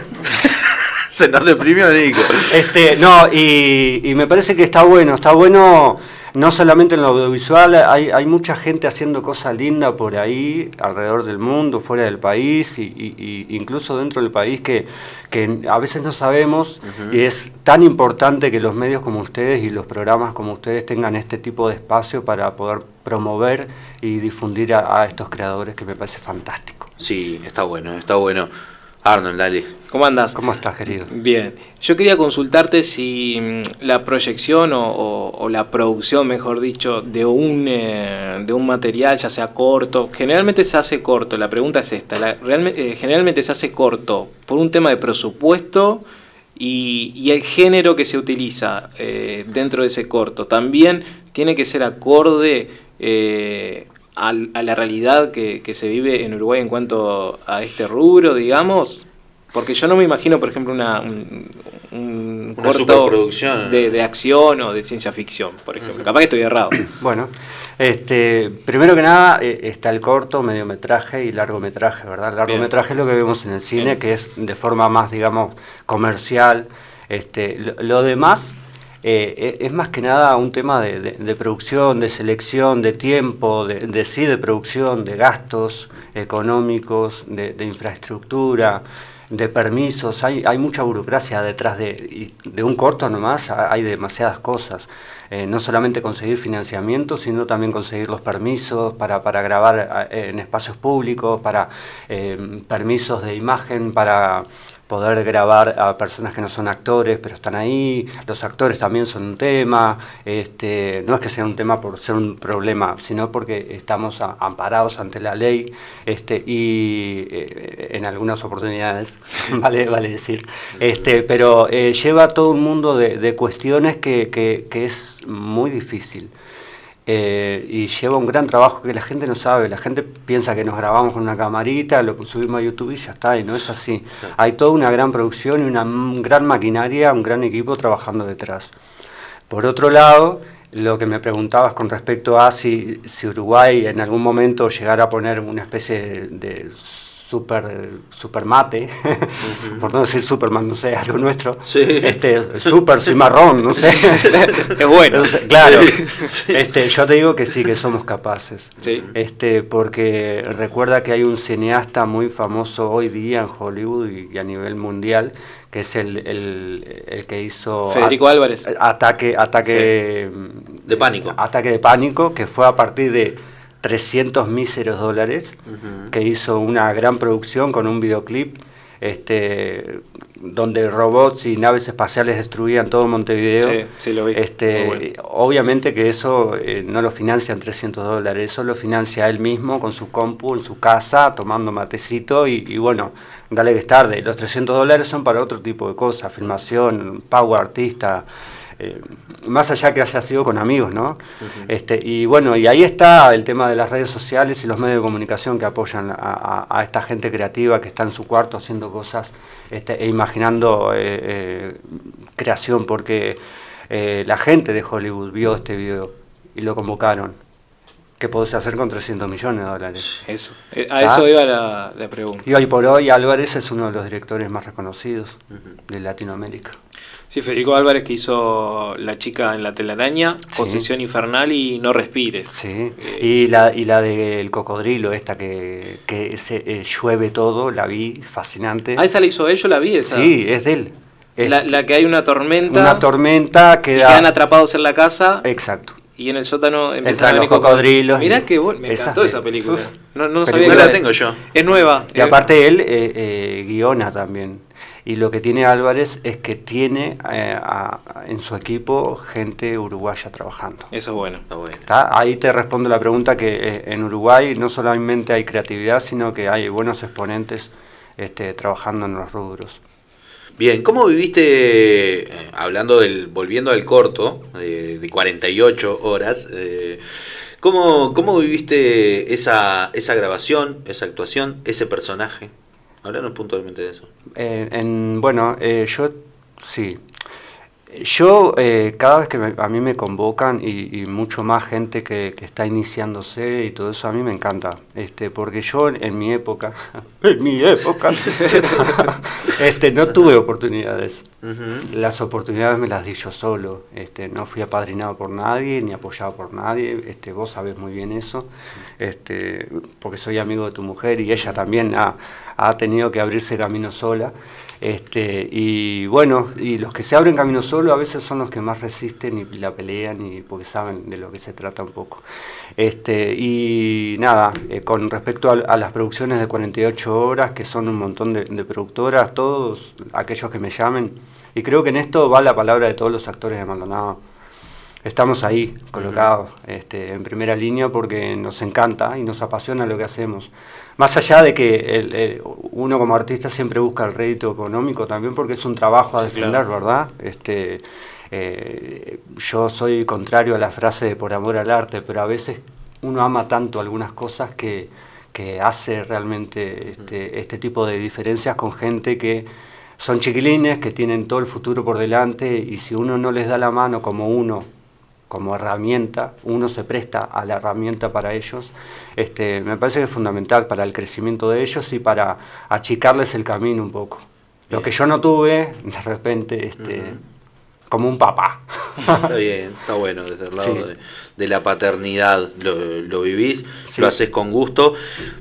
Se nos deprimió Nico. Este, no, y, y me parece que está bueno, está bueno no solamente en lo audiovisual, hay, hay mucha gente haciendo cosas lindas por ahí, alrededor del mundo, fuera del país, y, y- y incluso dentro del país que, que a veces no sabemos, y es tan importante que los medios como ustedes y los programas como ustedes tengan este tipo de espacio para poder promover y difundir a, a estos creadores que me parece fantástico. Sí, está bueno, está bueno. Arnold, dale. ¿Cómo andas? ¿Cómo estás, querido? Bien. Yo quería consultarte si mm, la proyección o, o- o la producción, mejor dicho, de un, eh, de un material, ya sea corto, generalmente se hace corto, la pregunta es esta, la- realme- eh, generalmente se hace corto por un tema de presupuesto y, y el género que se utiliza eh, dentro de ese corto. También tiene que ser acorde eh, al- a la realidad que, que se vive en Uruguay en cuanto a este rubro, digamos. Porque yo no me imagino, por ejemplo, una, un, un Una corto superproducción. de, de acción o de ciencia ficción, por ejemplo. Capaz que estoy errado. Bueno, este, primero que nada eh, está el corto, mediometraje y largometraje, ¿verdad? El largometraje es lo que vemos en el cine, que es de forma más, digamos, comercial. Este, lo, lo demás eh, e- es más que nada un tema de, de- producción, de selección, de tiempo, de, de sí, de producción, de gastos económicos, de, infraestructura, de permisos. Hay, hay mucha burocracia detrás de, de un corto nomás, ha- hay demasiadas cosas. Eh, no solamente conseguir financiamiento, sino también conseguir los permisos para, para grabar a- en espacios públicos, para eh, permisos de imagen, para poder grabar a personas que no son actores, pero están ahí. Los actores también son un tema. Este, no es que sea un tema por ser un problema, sino porque estamos amparados ante la ley este, y eh, en algunas oportunidades, vale, vale decir. Este, pero eh, lleva todo un mundo de, de cuestiones que- que es muy difícil. Eh, y lleva un gran trabajo que la gente no sabe. La gente piensa que nos grabamos con una camarita, lo subimos a YouTube y ya está, y no es así. Hay toda una gran producción y una gran maquinaria, un gran equipo trabajando detrás. Por otro lado, lo que me preguntabas con respecto a si, si Uruguay en algún momento llegara a poner una especie de, de super, super mate, por no decir Superman, no sé, algo nuestro, este, super cimarrón, no sé. Es bueno. Entonces, claro, este, yo te digo que sí, que somos capaces. Sí. Este, porque recuerda que hay un cineasta muy famoso hoy día en Hollywood y, y a nivel mundial, que es el, el- el que hizo Federico Álvarez. Ataque, ataque De pánico. Ataque de pánico, que fue a partir de 300 míseros dólares, que hizo una gran producción con un videoclip este, donde robots y naves espaciales destruían todo Montevideo. Sí, sí, lo vi. Este, bueno. Obviamente que eso eh, no lo financian 300 dólares, eso lo financia él mismo con su compu en su casa, tomando matecito y, y bueno, dale que es tarde. Los 300 dólares son para otro tipo de cosas, filmación, pago artista, eh, más allá que haya sido con amigos, ¿no? este, y bueno, y ahí está el tema de las redes sociales y los medios de comunicación que apoyan a, a- a esta gente creativa que está en su cuarto haciendo cosas este, e imaginando eh, eh, creación, porque eh, la gente de Hollywood vio este video y lo convocaron. ¿Qué podés hacer con 300 millones de dólares? Eso. A eso iba la, la pregunta. Y hoy por hoy Álvarez es uno de los directores más reconocidos de Latinoamérica. Sí, Federico Álvarez que hizo La chica en la telaraña, Sí. Posición infernal y No respires. Sí. Y la, y la del cocodrilo, esta que, que se, eh, llueve todo, la vi, fascinante. Ah, esa la hizo él, yo la vi esa. Sí, es de él. Es La, la que hay una tormenta. una tormenta y queda... quedan atrapados en la casa. Exacto. Y en el sótano a los cocodrilos. Mirá bueno, me encantó es esa película. Uf. No, no sabía Película que la tengo yo. Es nueva. Y eh, aparte él eh, eh, guiona también. Y lo que tiene Álvarez es que tiene eh, a- en su equipo gente uruguaya trabajando. Eso es bueno. ¿Está? Ahí te respondo la pregunta que eh, en Uruguay no solamente hay creatividad, sino que hay buenos exponentes este, trabajando en los rubros. Bien, ¿cómo viviste, eh, hablando del, volviendo al corto, eh, de 48 horas, eh, ¿cómo, cómo viviste esa, esa grabación, esa actuación, ese personaje? Hablanos puntualmente de eso. Eh, en, bueno, eh, yo sí. Yo, eh, cada vez que me- a mí me convocan y, y mucho más gente que, que está iniciándose y todo eso, a mí me encanta. Este, porque yo en, en mi época, en mi época, este, no tuve oportunidades. Las oportunidades me las di yo solo. Este, no fui apadrinado por nadie ni apoyado por nadie. Este, vos sabés muy bien eso. Este, porque soy amigo de tu mujer y ella también ha, ha tenido que abrirse camino sola. Este, y bueno, y los que se abren camino solo a veces son los que más resisten y la pelean y porque saben de lo que se trata un poco. Este, y nada, eh, con respecto a, a las producciones de 48 horas, que son un montón de, de productoras, todos aquellos que me llamen, y creo que en esto va la palabra de todos los actores de Maldonado. Estamos ahí, colocados, este, en primera línea porque nos encanta y nos apasiona lo que hacemos. Más allá de que el- el- uno como artista siempre busca el rédito económico también porque es un trabajo a Sí, defender, claro. ¿verdad? Este, eh, yo soy contrario a la frase de por amor al arte, pero a veces uno ama tanto algunas cosas que, que hace realmente este, este tipo de diferencias con gente que son chiquilines, que tienen todo el futuro por delante y si uno no les da la mano como uno, como herramienta, uno se presta a la herramienta para ellos, este, me parece que es fundamental para el crecimiento de ellos y para achicarles el camino un poco. Lo que yo no tuve, de repente, este, como un papá. Está bien, está bueno desde el lado Sí. de, de la paternidad, lo, lo vivís, lo haces con gusto,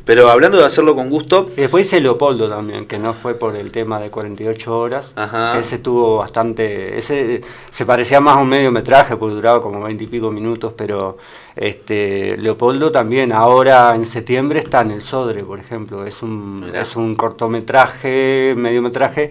pero hablando de hacerlo con gusto... Y después hice Leopoldo también, que no fue por el tema de 48 horas. Ese tuvo bastante. Ese se parecía más a un mediometraje, porque duraba como 20 y pico minutos, pero este Leopoldo también, ahora en septiembre está en el Sodre, por ejemplo. Es un, es un cortometraje, mediometraje,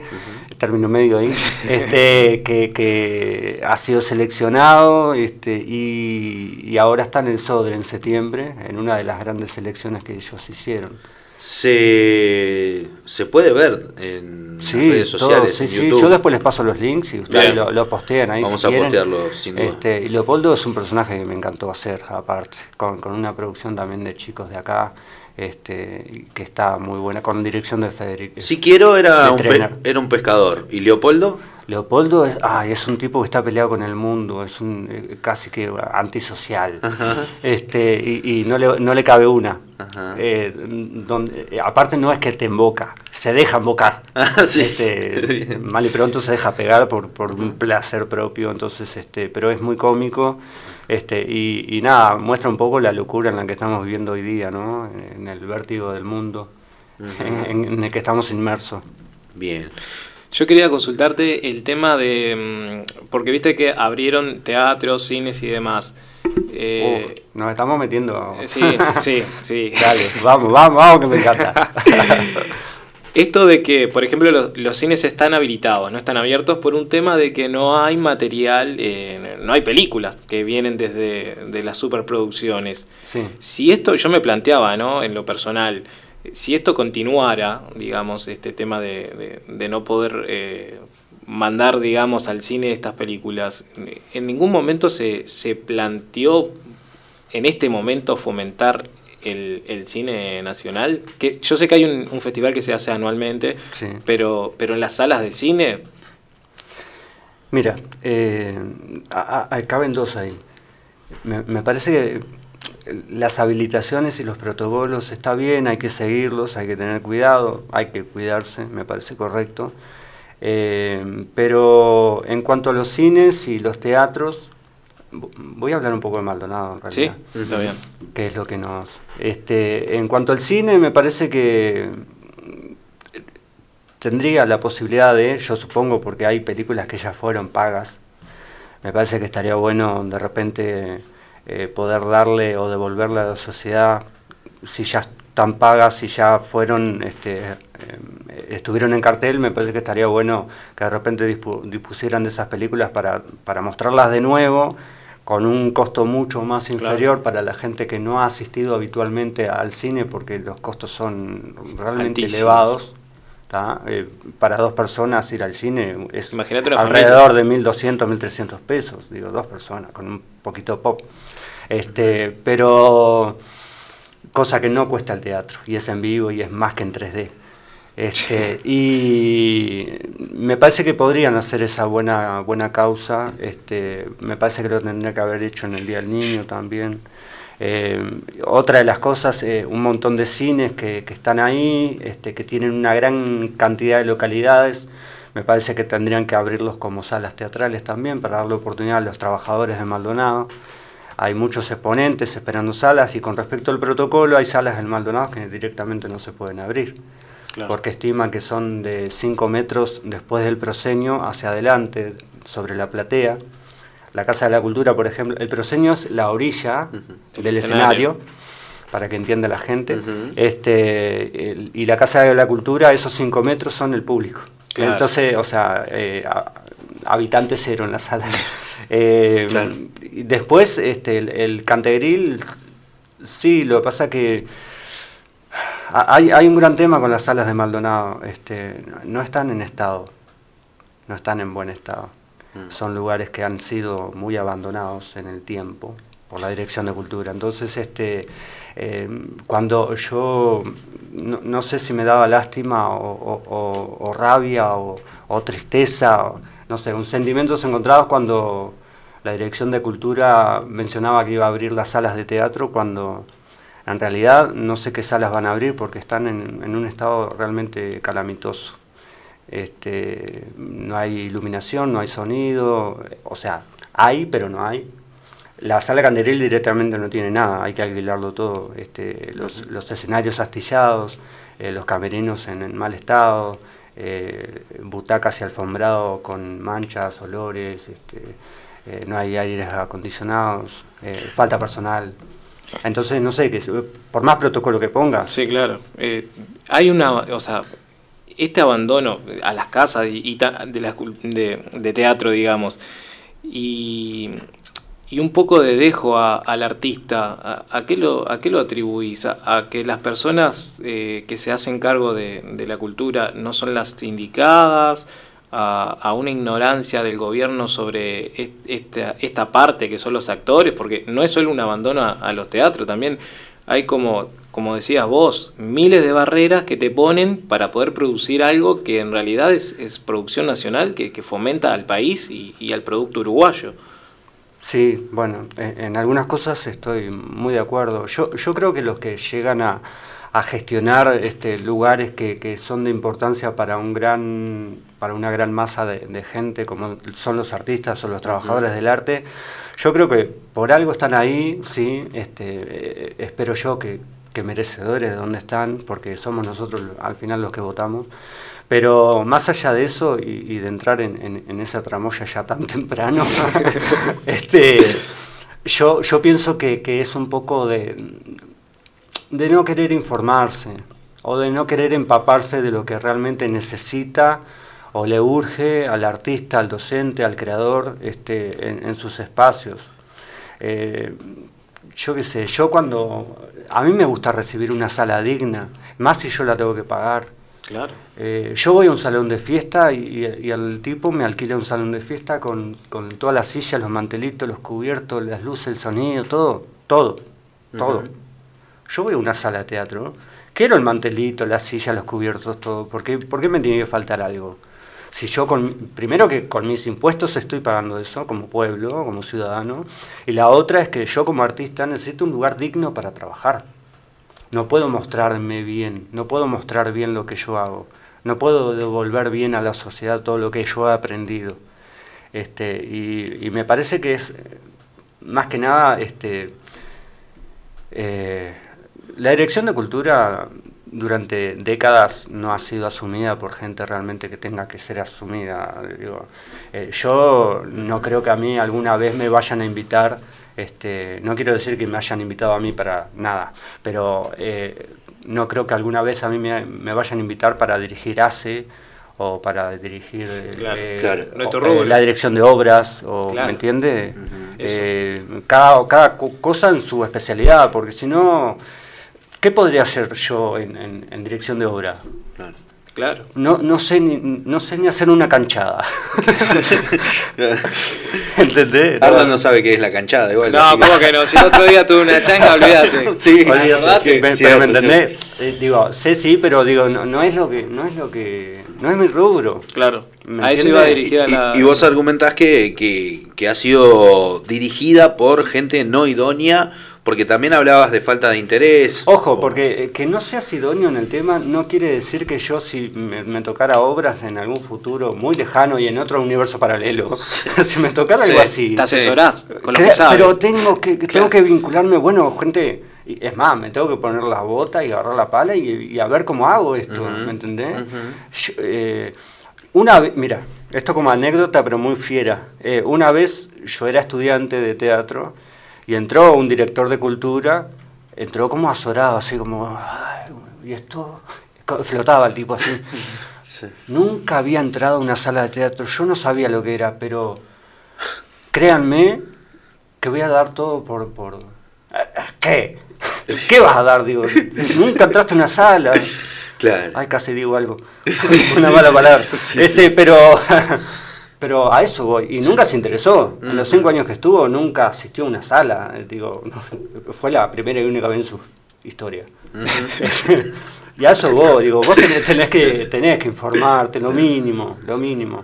término medio ahí, este, que, que ha sido seleccionado este, y, y ahora está en el Sodre en septiembre, en una de las grandes selecciones que ellos hicieron. Se, se puede ver en las redes todo, sociales, sí, en sí. YouTube. Yo después les paso los links y ustedes lo, lo postean ahí. Vamos si a quieren. postearlo, sin duda. Este, y Leopoldo es un personaje que me encantó hacer, aparte, con, con una producción también de chicos de acá, este, que está muy buena, con dirección de Federico. Si quiero era un, era un pescador. ¿Y Leopoldo? Leopoldo es, ay, es un tipo que está peleado con el mundo, es un eh, casi que antisocial. Este, y, y no, le, no le cabe una. Eh, donde, eh, aparte no es que te emboca, se deja embocar. Este, mal y pronto se deja pegar por, por un placer propio, entonces, este, pero es muy cómico. Este, y, y nada, muestra un poco la locura en la que estamos viviendo hoy día, ¿no? En el vértigo del mundo en, en el que estamos inmersos. Bien. Yo quería consultarte el tema de. mm, Porque viste que abrieron teatros, cines y demás. Eh, nos estamos metiendo. Sí, sí, sí. Dale, vamos, vamos, vamos, que me encanta. Esto de que, por ejemplo, los, los cines están habilitados, no están abiertos por un tema de que no hay material, eh, no hay películas que vienen desde de las superproducciones. Sí. Si esto, yo me planteaba, ¿no? En lo personal, si esto continuara, digamos, este tema de, de- de no poder eh, mandar, digamos, al cine estas películas, en ningún momento se, se planteó en este momento fomentar el, el cine nacional. Que yo sé que hay un, un festival que se hace anualmente, pero, pero en las salas de cine, Mira, eh, a- a- caben dos ahí. Me, me parece que las habilitaciones y los protocolos está bien, hay que seguirlos, hay que tener cuidado, hay que cuidarse, me parece correcto. Eh, pero en cuanto a los cines y los teatros, voy a hablar un poco de Maldonado en sí, realidad está bien. que es lo que nos... Este, en cuanto al cine, me parece que mm, tendría la posibilidad de, yo supongo, porque hay películas que ya fueron pagas, me parece que estaría bueno de repente eh, poder darle o devolverle a la sociedad, si ya están pagas, si ya fueron, este, eh, estuvieron en cartel, me parece que estaría bueno que de repente dispu- dispusieran de esas películas para, para mostrarlas de nuevo con un costo mucho más inferior para la gente que no ha asistido habitualmente al cine porque los costos son realmente elevados. Eh, para dos personas ir al cine es Imagínate alrededor de 1.200, 1.300 pesos, digo, dos personas, con un poquito de pop. Este, pero cosa que no cuesta el teatro, y es en vivo y es más que en 3D. Este, y me parece que podrían hacer esa buena, buena causa, este, me parece que lo tendría que haber hecho en el Día del Niño también. Eh, otra de las cosas, eh, un montón de cines que, que están ahí, este, que tienen una gran cantidad de localidades, me parece que tendrían que abrirlos como salas teatrales también para darle oportunidad a los trabajadores de Maldonado. Hay muchos exponentes esperando salas y con respecto al protocolo hay salas del Maldonado que directamente no se pueden abrir. Porque estiman que son de 5 metros después del proscenio hacia adelante sobre la platea. La Casa de la Cultura, por ejemplo, el proscenio es la orilla del escenario. escenario, para que entienda la gente. este, el- y la Casa de la Cultura, esos 5 metros son el público. Claro. Entonces, o sea, eh, habitante cero en la sala. Eh, Después, este, el, el Cantegril, sí, lo que pasa que hay, hay un gran tema con las salas de Maldonado. Este, no están en estado, no están en buen estado. Son lugares que han sido muy abandonados en el tiempo por la Dirección de Cultura. Entonces, este, eh, cuando yo no, no sé si me daba lástima o, o- o- o rabia o, o tristeza, no sé, un sentimientos encontrados cuando la Dirección de Cultura mencionaba que iba a abrir las salas de teatro cuando en realidad no sé qué salas van a abrir porque están en, en un estado realmente calamitoso. Este, no hay iluminación, no hay sonido, o sea, hay, pero no hay. La sala Canderil directamente no tiene nada, hay que alquilarlo todo. Este, los, los escenarios astillados, eh, los camerinos en, en mal estado, eh, butacas y alfombrado con manchas, olores, este, eh, no hay aires acondicionados, falta personal. Entonces, no sé, que por más protocolo que ponga. Sí, claro. Eh, hay una, o sea, este abandono a las casas y, de, la de, de teatro, digamos, y, y un poco de dejo a- al artista, ¿a, qué lo, ¿a qué lo atribuís? ¿A, a que las personas eh, que se hacen cargo de, de la cultura no son las indicadas? A, una ignorancia del gobierno sobre est- esta, esta parte que son los actores, porque no es solo un abandono a, a los teatros, también hay como, como decías vos, miles de barreras que te ponen para poder producir algo que en realidad es, es producción nacional, que, que fomenta al país y, y al producto uruguayo. Sí, bueno, en, en algunas cosas estoy muy de acuerdo. Yo, yo creo que los que llegan a, a gestionar este, lugares que, que son de importancia para un gran para una gran masa de, de gente como son los artistas o los trabajadores del arte. Yo creo que por algo están ahí sí este eh, espero yo que, que merecedores de donde están porque somos nosotros al final los que votamos. Pero más allá de eso y, y de entrar en, en- en esa tramoya ya tan temprano, este, yo, yo pienso que, que es un poco de, de no querer informarse o de no querer empaparse de lo que realmente necesita o le urge al artista, al docente, al creador este, en, en sus espacios. Eh, yo qué sé, yo cuando... A mí me gusta recibir una sala digna, más si yo la tengo que pagar. Claro. Eh, yo voy a un salón de fiesta y, y- y el tipo me alquila un salón de fiesta con, con todas las sillas, los mantelitos, los cubiertos, las luces, el sonido, todo, todo, todo. Yo a una sala de teatro, quiero el mantelito, las sillas, los cubiertos, todo. ¿Por qué, por qué me tiene que faltar algo? Si yo, con, primero que con mis impuestos estoy pagando eso como pueblo, como ciudadano, y la otra es que yo como artista necesito un lugar digno para trabajar. No puedo mostrarme bien, no puedo mostrar bien lo que yo hago, no puedo devolver bien a la sociedad todo lo que yo he aprendido. Este, y, y me parece que es, eh, más que nada, este, eh, la dirección de cultura durante décadas no ha sido asumida por gente realmente que tenga que ser asumida. Digo, eh, yo no creo que a mí alguna vez me vayan a invitar, este, no quiero decir que me hayan invitado a mí para nada, pero eh, no creo que alguna vez a mí me, me vayan a invitar para dirigir ACE o para dirigir eh, Claro, eh, claro. o- eh, la dirección de obras, o, Claro. ¿me entiende? Eh, cada, cada co- cosa en su especialidad, porque si no, ¿qué podría hacer yo en, en- en dirección de obra? Claro. No, no, sé ni, no sé ni hacer una canchada. ¿Entendés? Arnold no sabe qué es la canchada, igual. No, ¿cómo que no? Si el otro día tuve una changa, olvídate. Sí, Olvídate, Acordate. pe- pero, me entendés, Eh, digo, sé sí, pero digo, no, no es lo que, no es lo que, no es mi rubro. Claro. ¿Me A eso iba dirigida Y, la. y vos argumentás que, que, que ha sido dirigida por gente no idónea, porque también hablabas de falta de interés. Ojo, porque eh, que no seas idóneo en el tema no quiere decir que yo si me, me tocara obras en algún futuro muy lejano y en otro universo paralelo, si me tocara algo Sí, así, te asesorás con lo que sabes. Pero tengo que, tengo que vincularme, bueno, gente, y es más, me tengo que poner la bota y agarrar la pala y, y a ver cómo hago esto, ¿me entendés? Yo, eh, una vez, mira, esto como anécdota, pero muy fiera. Eh, una vez yo era estudiante de teatro y entró un director de cultura, entró como azorado, así como, "Ay, y esto, flotaba el tipo así. Nunca había entrado a una sala de teatro, yo no sabía lo que era, pero créanme que voy a dar todo por... por ¿Qué? ¿Qué vas a dar? Digo, nunca entraste a una sala. Claro. Ay, casi digo algo. Una mala palabra. Este, pero, pero a eso voy. Y nunca se interesó. En los cinco años que estuvo, nunca asistió a una sala. Eh, Digo, fue la primera y única vez en su historia. y a eso voy. Digo, vos tenés, tenés que, tenés que informarte, lo mínimo, lo mínimo.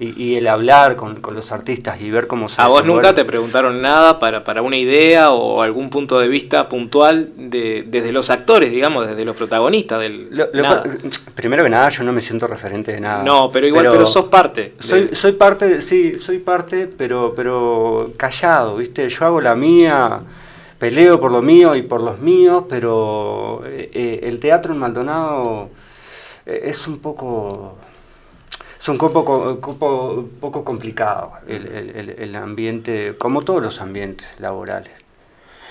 Y, y el hablar con, con los artistas y ver cómo se A vos nunca te preguntaron nada para, para una idea o algún punto de vista puntual de, desde los actores, digamos, desde los protagonistas del. Lo- lo nada. pa- primero que nada, yo no me siento referente de nada. No, pero igual, pero sos parte Soy, de- soy parte, sí, soy parte, pero, pero callado, ¿viste? Yo hago la mía, peleo por lo mío y por los míos, pero eh, eh, el teatro en Maldonado eh, es un poco. Es un poco, co- poco, poco complicado el, el- el- el ambiente, como todos los ambientes laborales.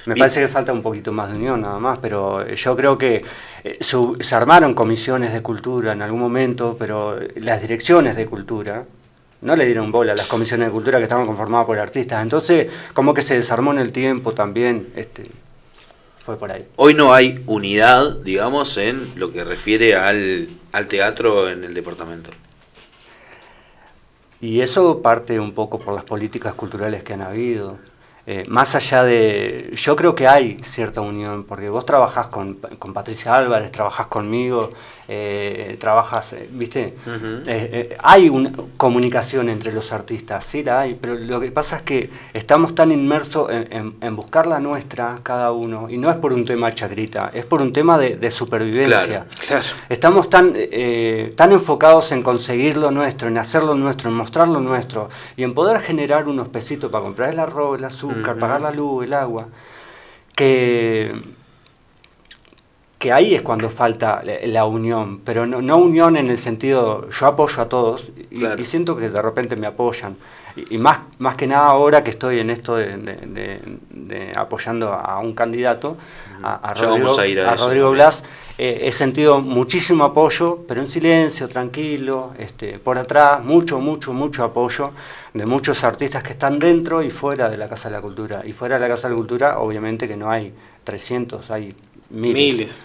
Me Bien. parece que falta un poquito más de unión nada más, pero yo creo que eh, se, se armaron comisiones de cultura en algún momento, pero las direcciones de cultura no le dieron bola a las comisiones de cultura que estaban conformadas por artistas. Entonces, como que se desarmó en el tiempo también, este, fue por ahí. Hoy no hay unidad, digamos, en lo que refiere al, al teatro en el departamento. Y eso parte un poco por las políticas culturales que han habido. Eh, más allá de... Yo creo que hay cierta unión, porque vos trabajás con, con Patricia Álvarez, trabajás conmigo, eh, trabajas, eh, ¿viste? Eh, eh, hay una comunicación entre los artistas, sí la hay, pero lo que pasa es que estamos tan inmersos en, en- en buscar la nuestra, cada uno, y no es por un tema chacrita, es por un tema de, de supervivencia. Claro, Estamos tan, eh, tan enfocados en conseguir lo nuestro, en hacer lo nuestro, en mostrar lo nuestro y en poder generar unos pesitos para comprar el arroz, el azúcar, Pagar la luz, el agua, que, que ahí es cuando falta la, unión, pero no, no unión en el sentido yo apoyo a todos y, y siento que de repente me apoyan. Y, y más, más que nada ahora que estoy en esto de, de- de- de apoyando a un candidato, a, a Rodrigo, a Rodrigo. Blas, eh, he sentido muchísimo apoyo, pero en silencio, tranquilo, este, por atrás, mucho, mucho, mucho apoyo de muchos artistas que están dentro y fuera de la Casa de la Cultura. Y fuera de la Casa de la Cultura, obviamente que no hay 300, hay miles. Miles.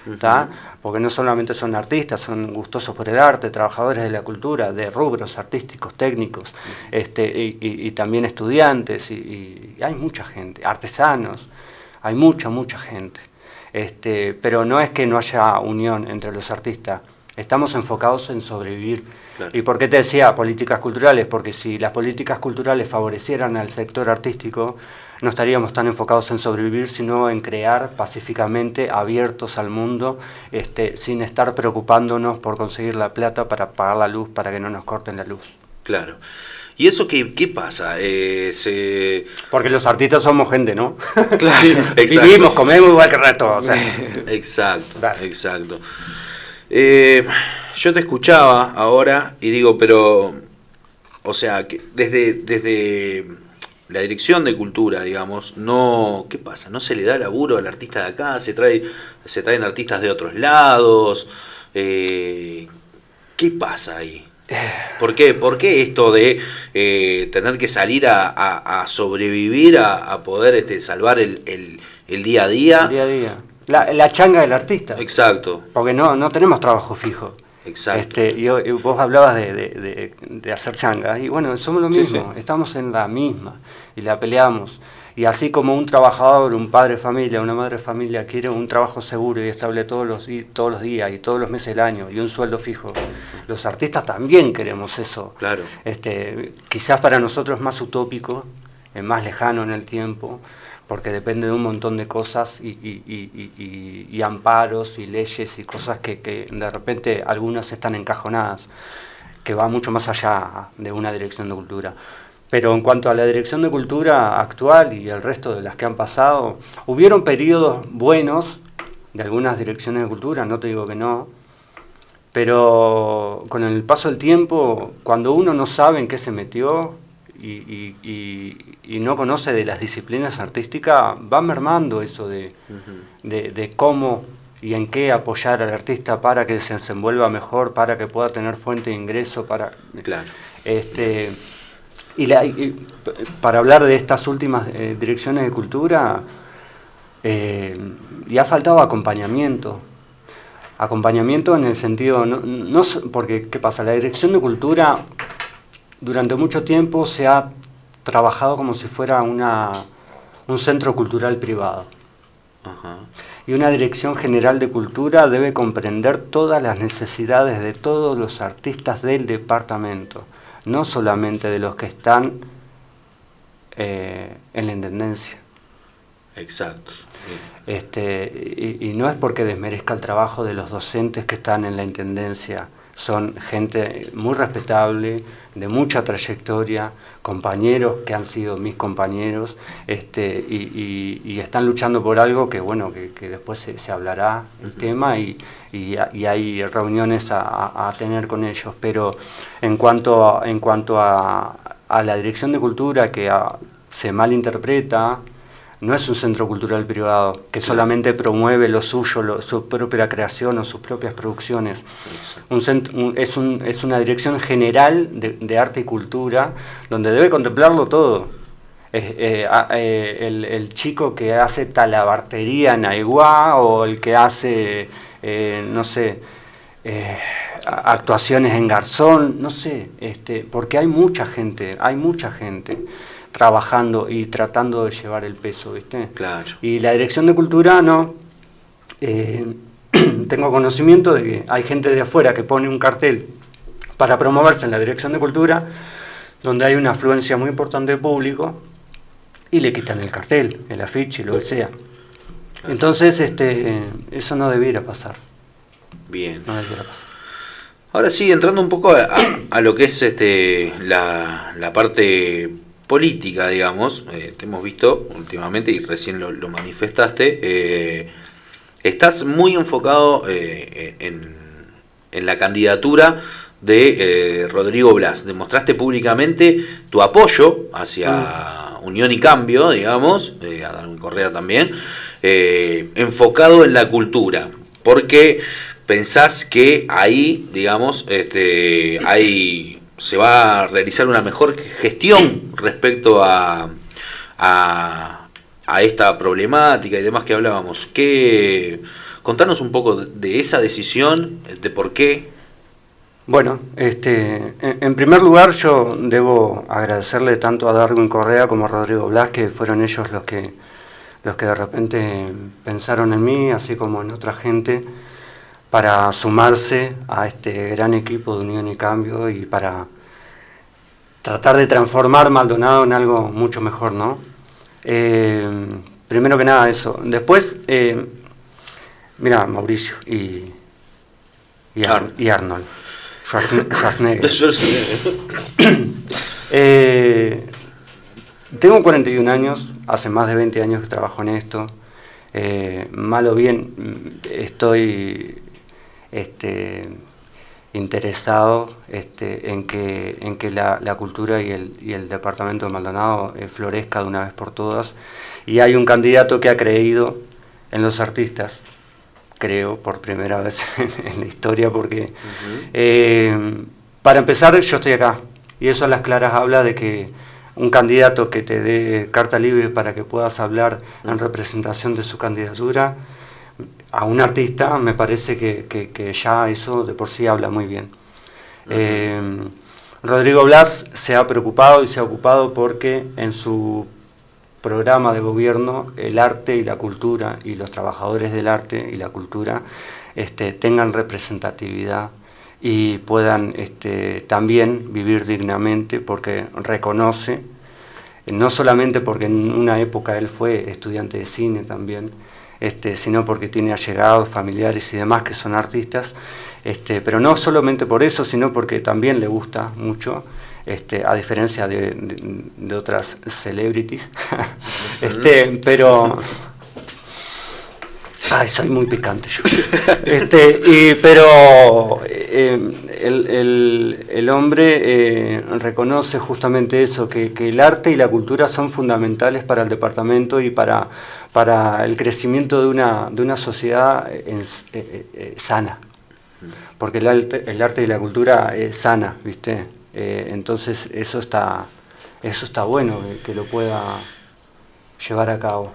Porque no solamente son artistas, son gustosos por el arte, trabajadores de la cultura, de rubros artísticos, técnicos, este, y, y- y también estudiantes, y- y hay mucha gente, artesanos, hay mucha, mucha gente. Este, pero no es que no haya unión entre los artistas, estamos enfocados en sobrevivir. Claro. ¿Y por qué te decía políticas culturales? Porque si las políticas culturales favorecieran al sector artístico, no estaríamos tan enfocados en sobrevivir, sino en crear pacíficamente, abiertos al mundo, este, sin estar preocupándonos por conseguir la plata para pagar la luz, para que no nos corten la luz. Claro. ¿Y eso qué, qué pasa? Eh, se... Porque los artistas somos gente, ¿no? Claro. Vivimos, comemos igual que el resto. o sea. Exacto, exacto. Eh, yo te escuchaba ahora y digo, pero, o sea, que desde, desde la dirección de cultura, digamos, no, ¿qué pasa? ¿No se le da laburo al artista de acá? ¿Se, trae, se traen artistas de otros lados? Eh, ¿Qué pasa ahí? ¿Por qué, ¿Por qué esto de eh, tener que salir a, a- a sobrevivir, a, a poder este, salvar el, el- el día a día? El día a día. La, la changa del artista. Exacto. Porque no, no tenemos trabajo fijo. Exacto. Este, y, y vos hablabas de, de- de- de hacer changa, y bueno, somos lo Sí, mismo, estamos en la misma, y la peleamos. Y así como un trabajador, un padre de familia, una madre de familia quiere un trabajo seguro y estable todos los, todos los días y todos los meses del año, y un sueldo fijo, los artistas también queremos eso. Claro. Este, quizás para nosotros es más utópico, es más lejano en el tiempo, porque depende de un montón de cosas y- y- y- y amparos y leyes y cosas que, que de repente algunas están encajonadas, que va mucho más allá de una dirección de cultura. Pero en cuanto a la dirección de cultura actual y el resto de las que han pasado, hubieron periodos buenos de algunas direcciones de cultura, no te digo que no, pero con el paso del tiempo, cuando uno no sabe en qué se metió y, y- y- y no conoce de las disciplinas artísticas, va mermando eso de, de, de cómo y en qué apoyar al artista para que se desenvuelva mejor, para que pueda tener fuente de ingreso, para... Claro. Este, y, la- y- para hablar de estas últimas eh, direcciones de cultura, eh, y ha faltado acompañamiento. Acompañamiento en el sentido, no, porque, ¿qué pasa? La dirección de cultura durante mucho tiempo se ha trabajado como si fuera una, un centro cultural privado. Y una dirección general de cultura debe comprender todas las necesidades de todos los artistas del departamento, no solamente de los que están eh, en la intendencia. Exacto. Este, y, y no es porque desmerezca el trabajo de los docentes que están en la intendencia, son gente muy respetable, de mucha trayectoria, compañeros que han sido mis compañeros, este, y, y- y están luchando por algo que bueno, que, que después se, se hablará el tema y, y ha- y hay reuniones a, tener con ellos. Pero en cuanto a, en cuanto a, a la dirección de cultura que se malinterpreta, no es un centro cultural privado que solamente promueve lo suyo, lo- su propia creación o sus propias producciones. Un es, un- es una dirección general de, de arte y cultura donde debe contemplarlo todo. Eh, eh, eh, el, el chico que hace talabartería en Aiguá o el que hace, eh, no sé, actuaciones en Garzón, no sé, este, porque hay mucha gente, hay mucha gente trabajando y tratando de llevar el peso, ¿viste? Claro. Y la dirección de cultura no. eh, tengo conocimiento de que hay gente de afuera que pone un cartel para promoverse en la dirección de cultura, donde hay una afluencia muy importante de público, y le quitan el cartel, el afiche, lo que sea. Entonces, este, eso no debiera pasar. Bien. No debiera pasar. Ahora sí, entrando un poco a, a- a lo que es este la, la parte política, digamos, eh, te hemos visto últimamente y recién lo, lo manifestaste, eh, estás muy enfocado eh, en, en la candidatura de eh, Rodrigo Blas. Demostraste públicamente tu apoyo hacia Unión y Cambio, digamos, a Darwin Correa también, enfocado en la cultura, porque pensás que ahí, digamos, este, hay, se va a realizar una mejor gestión respecto a, a, esta problemática y demás que hablábamos. ¿Qué, Contanos un poco de, esa decisión, de por qué. Bueno, este, en, en primer lugar yo debo agradecerle tanto a Darwin Correa como a Rodrigo Blas, que fueron ellos los que, los que de repente pensaron en mí, así como en otra gente, para sumarse a este gran equipo de Unión y Cambio y para tratar de transformar Maldonado en algo mucho mejor, ¿no? Eh, primero que nada eso. Después, eh, mira, Mauricio y, y, Ar- y Arnold. Schwarzen- Schwarzenegger. Eh, tengo 41 años, hace más de 20 años que trabajo en esto. Eh, mal o bien, mm, estoy este, interesado este, en que, en que la, la cultura y el, y el departamento de Maldonado eh, florezca de una vez por todas. Y hay un candidato que ha creído en los artistas, creo, por primera vez en la historia, porque eh, para empezar yo estoy acá. Y eso a las claras habla de que un candidato que te dé carta libre para que puedas hablar en representación de su candidatura, a un artista me parece que, que- que ya eso de por sí habla muy bien. Eh, Rodrigo Blas se ha preocupado y se ha ocupado porque en su programa de gobierno el arte y la cultura y los trabajadores del arte y la cultura este, tengan representatividad y puedan este, también vivir dignamente porque reconoce, no solamente porque en una época él fue estudiante de cine también, este, sino porque tiene allegados, familiares y demás que son artistas, este, pero no solamente por eso, sino porque también le gusta mucho, este, a diferencia de, de- de otras celebrities, este, pero... Ay, soy muy picante yo. Este, y- pero eh, el, el- el hombre eh, reconoce justamente eso, que, que el arte y la cultura son fundamentales para el departamento y para, para el crecimiento de una, de una sociedad en- eh, eh, sana. Porque el arte, el arte y la cultura es sana, ¿viste? Eh, entonces eso está, eso está bueno que, que lo pueda llevar a cabo.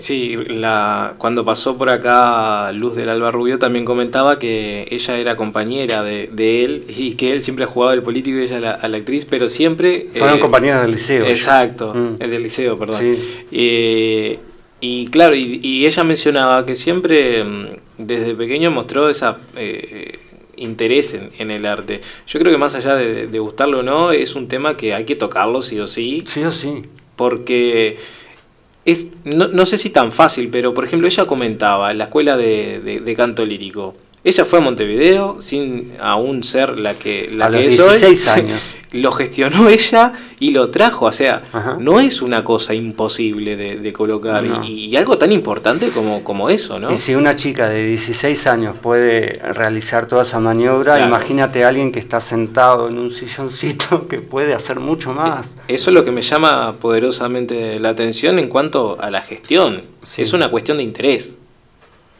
Sí, la, cuando pasó por acá Luz del Alba Rubio también comentaba que ella era compañera de, de él y que él siempre ha jugado al político y ella a la, a la actriz, pero siempre... Fueron compañeras del liceo. Exacto, Mm. el del liceo, perdón. Sí. Eh, y claro, y, y ella mencionaba que siempre mm, desde pequeño mostró esa eh, interés en, en el arte. Yo creo que más allá de, de gustarlo o no, es un tema que hay que tocarlo sí o sí. Sí o sí. Porque es, no, no sé si tan fácil, pero por ejemplo ella comentaba en la escuela de, de- de canto lírico. Ella fue a Montevideo sin aún ser la que, la A que los es hoy. 16 años. lo gestionó ella y lo trajo. O sea, no es una cosa imposible de, de colocar. No. Y, y algo tan importante como, como eso, ¿no? Y si una chica de 16 años puede realizar toda esa maniobra, Claro. imagínate a alguien que está sentado en un silloncito que puede hacer mucho más. Eso es lo que me llama poderosamente la atención en cuanto a la gestión. Es una cuestión de interés.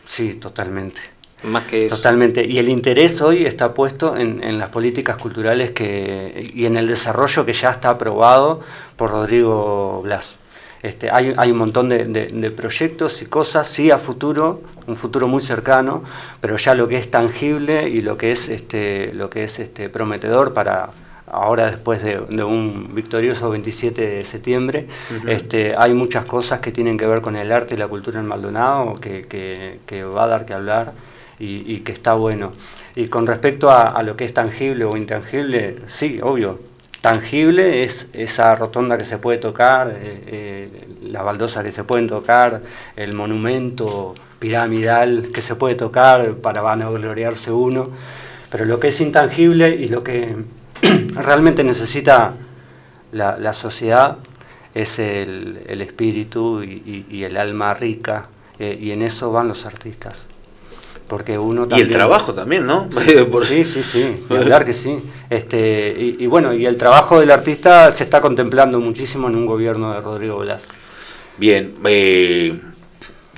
Sí, totalmente. Más que eso. Totalmente. Y el interés hoy está puesto en, en las políticas culturales que, y en el desarrollo que ya está aprobado por Rodrigo Blas. Este, hay, hay un montón de, de- de proyectos y cosas, sí a futuro, un futuro muy cercano, pero ya lo que es tangible y lo que es, este, lo que es este, prometedor para ahora después de, de un victorioso 27 de septiembre, este, hay muchas cosas que tienen que ver con el arte y la cultura en Maldonado que, que- que va a dar que hablar y, que está bueno. Y con respecto a, lo que es tangible o intangible, sí, obvio. Tangible es esa rotonda que se puede tocar, eh, eh, la baldosa que se pueden tocar, el monumento piramidal que se puede tocar para vanagloriarse uno. Pero lo que es intangible y lo que realmente necesita la, sociedad es el, espíritu y el alma rica, eh, y en eso van los artistas. Porque uno Y el trabajo también, ¿no? Sí, sí, sí, sí, hablar que sí. Este, y, y bueno, y el trabajo del artista se está contemplando muchísimo en un gobierno de Rodrigo Blas. Bien, eh,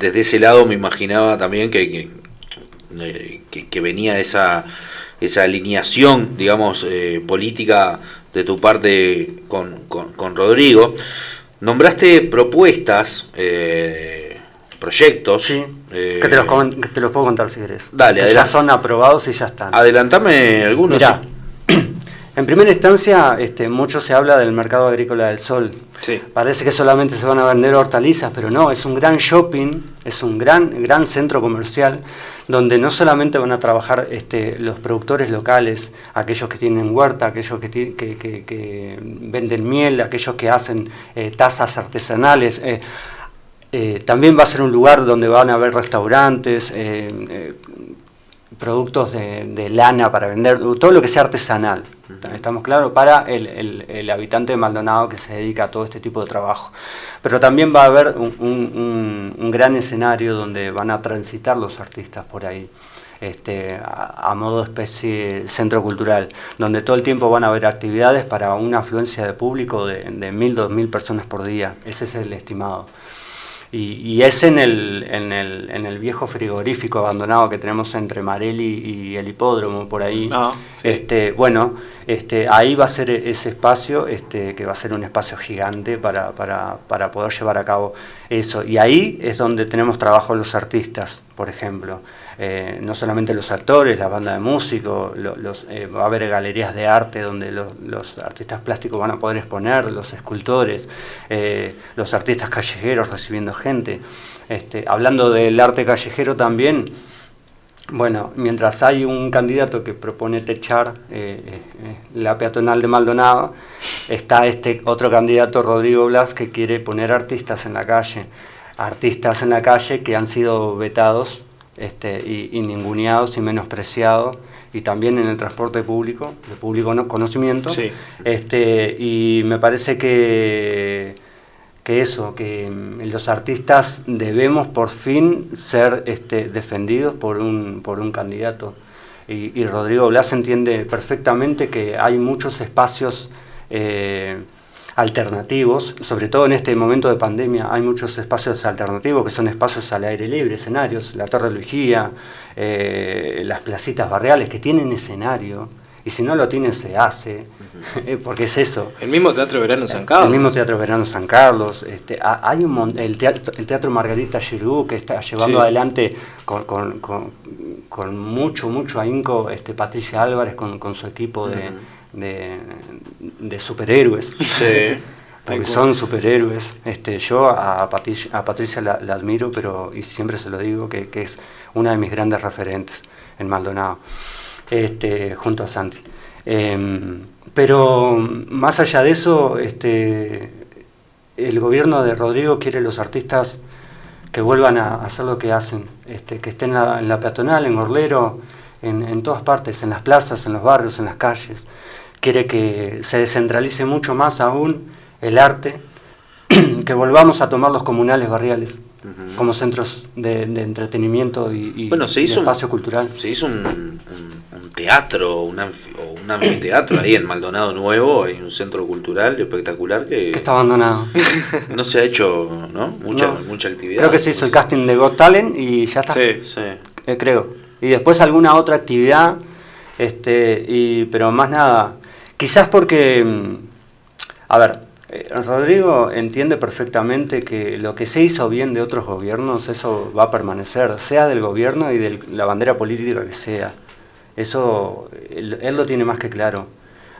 desde ese lado me imaginaba también que, que, que- que venía esa, esa alineación, digamos, eh, política de tu parte con, con- con Rodrigo. Nombraste propuestas eh, proyectos. Sí. eh, Que te los, que te los puedo contar si querés. Dale, Que ya son aprobados y ya están. Adelantame algunos. Mirá, en primera instancia, este, mucho se habla del mercado agrícola del sol. Parece que solamente se van a vender hortalizas, pero no, es un gran shopping, es un gran, gran centro comercial donde no solamente van a trabajar este, los productores locales, aquellos que tienen huerta, aquellos que- que- que venden miel, aquellos que hacen eh, tazas artesanales. eh, eh, también va a ser un lugar donde van a haber restaurantes, eh, eh, productos de, de lana para vender, todo lo que sea artesanal, estamos claros, para el, el- el habitante de Maldonado que se dedica a todo este tipo de trabajo. Pero también va a haber un, un- un- un gran escenario donde van a transitar los artistas por ahí. Este, a, a modo especie centro cultural, donde todo el tiempo van a haber actividades para una afluencia de público de, de mil, dos mil personas por día. Ese es el estimado. Y, y es en el, en, el, en el viejo frigorífico abandonado que tenemos entre Marelli y el hipódromo por ahí. Ah, este, bueno, este, ahí va a ser ese espacio, este, que va a ser un espacio gigante para, para, para poder llevar a cabo eso. Y ahí es donde tenemos trabajo los artistas, por ejemplo. Eh, no solamente los actores, la banda de músicos, lo- los, eh, va a haber galerías de arte donde los, artistas plásticos van a poder exponer, los escultores, eh, los artistas callejeros recibiendo gente. Este, hablando del arte callejero también, bueno, mientras hay un candidato que propone techar la peatonal de Maldonado, está este otro candidato, Rodrigo Blas, que quiere poner artistas en la calle. Artistas en la calle que han sido vetados este, y, y ninguneados y menospreciados, y también en el transporte público, de público no- conocimiento. Sí. Este, y me parece que, que eso, que mm, los artistas debemos por fin ser este, defendidos por un, por un candidato. Y, y Rodrigo Blas entiende perfectamente que hay muchos espacios eh, alternativos, sobre todo en este momento de pandemia, hay muchos espacios alternativos que son espacios al aire libre, escenarios, la Torre Luigía, eh, las placitas barriales que tienen escenario, y si no lo tienen se hace, porque es eso. El mismo Teatro Verano San Carlos. El mismo Teatro Verano San Carlos. Este, ha- hay un el, teatro, el Teatro Margarita Giroux que está llevando Sí. adelante con, con- con- con mucho, mucho ahínco este, Patricia Álvarez con, con su equipo de, de, de superhéroes. Sí. Porque son superhéroes. Este, yo a Patricia, a Patricia la, la admiro, pero y siempre se lo digo que, que es una de mis grandes referentes en Maldonado, este, junto a Santi. Em, pero más allá de eso, este, el gobierno de Rodrigo quiere los artistas que vuelvan a hacer lo que hacen, este, que estén en la, en la peatonal, en Gorlero, en, en todas partes, en las plazas, en los barrios, en las calles. Quiere que se descentralice mucho más aún el arte, que volvamos a tomar los comunales barriales como centros de, de entretenimiento y, y- Bueno, se y hizo un- espacio cultural. Se hizo un, un- un teatro un anfi- un anfiteatro ahí en Maldonado Nuevo, hay un centro cultural espectacular que, Que está abandonado. no se ha hecho ¿no? mucha, No. mucha actividad. Creo que se hizo el casting de Got Talent y ya está. Sí. Sí. Eh, creo. Y después alguna otra actividad, este, y, pero más nada. Quizás porque, mm, a ver, eh, Rodrigo entiende perfectamente que lo que se hizo bien de otros gobiernos, eso va a permanecer, sea del gobierno y de la bandera política que sea. Eso él, él lo tiene más que claro.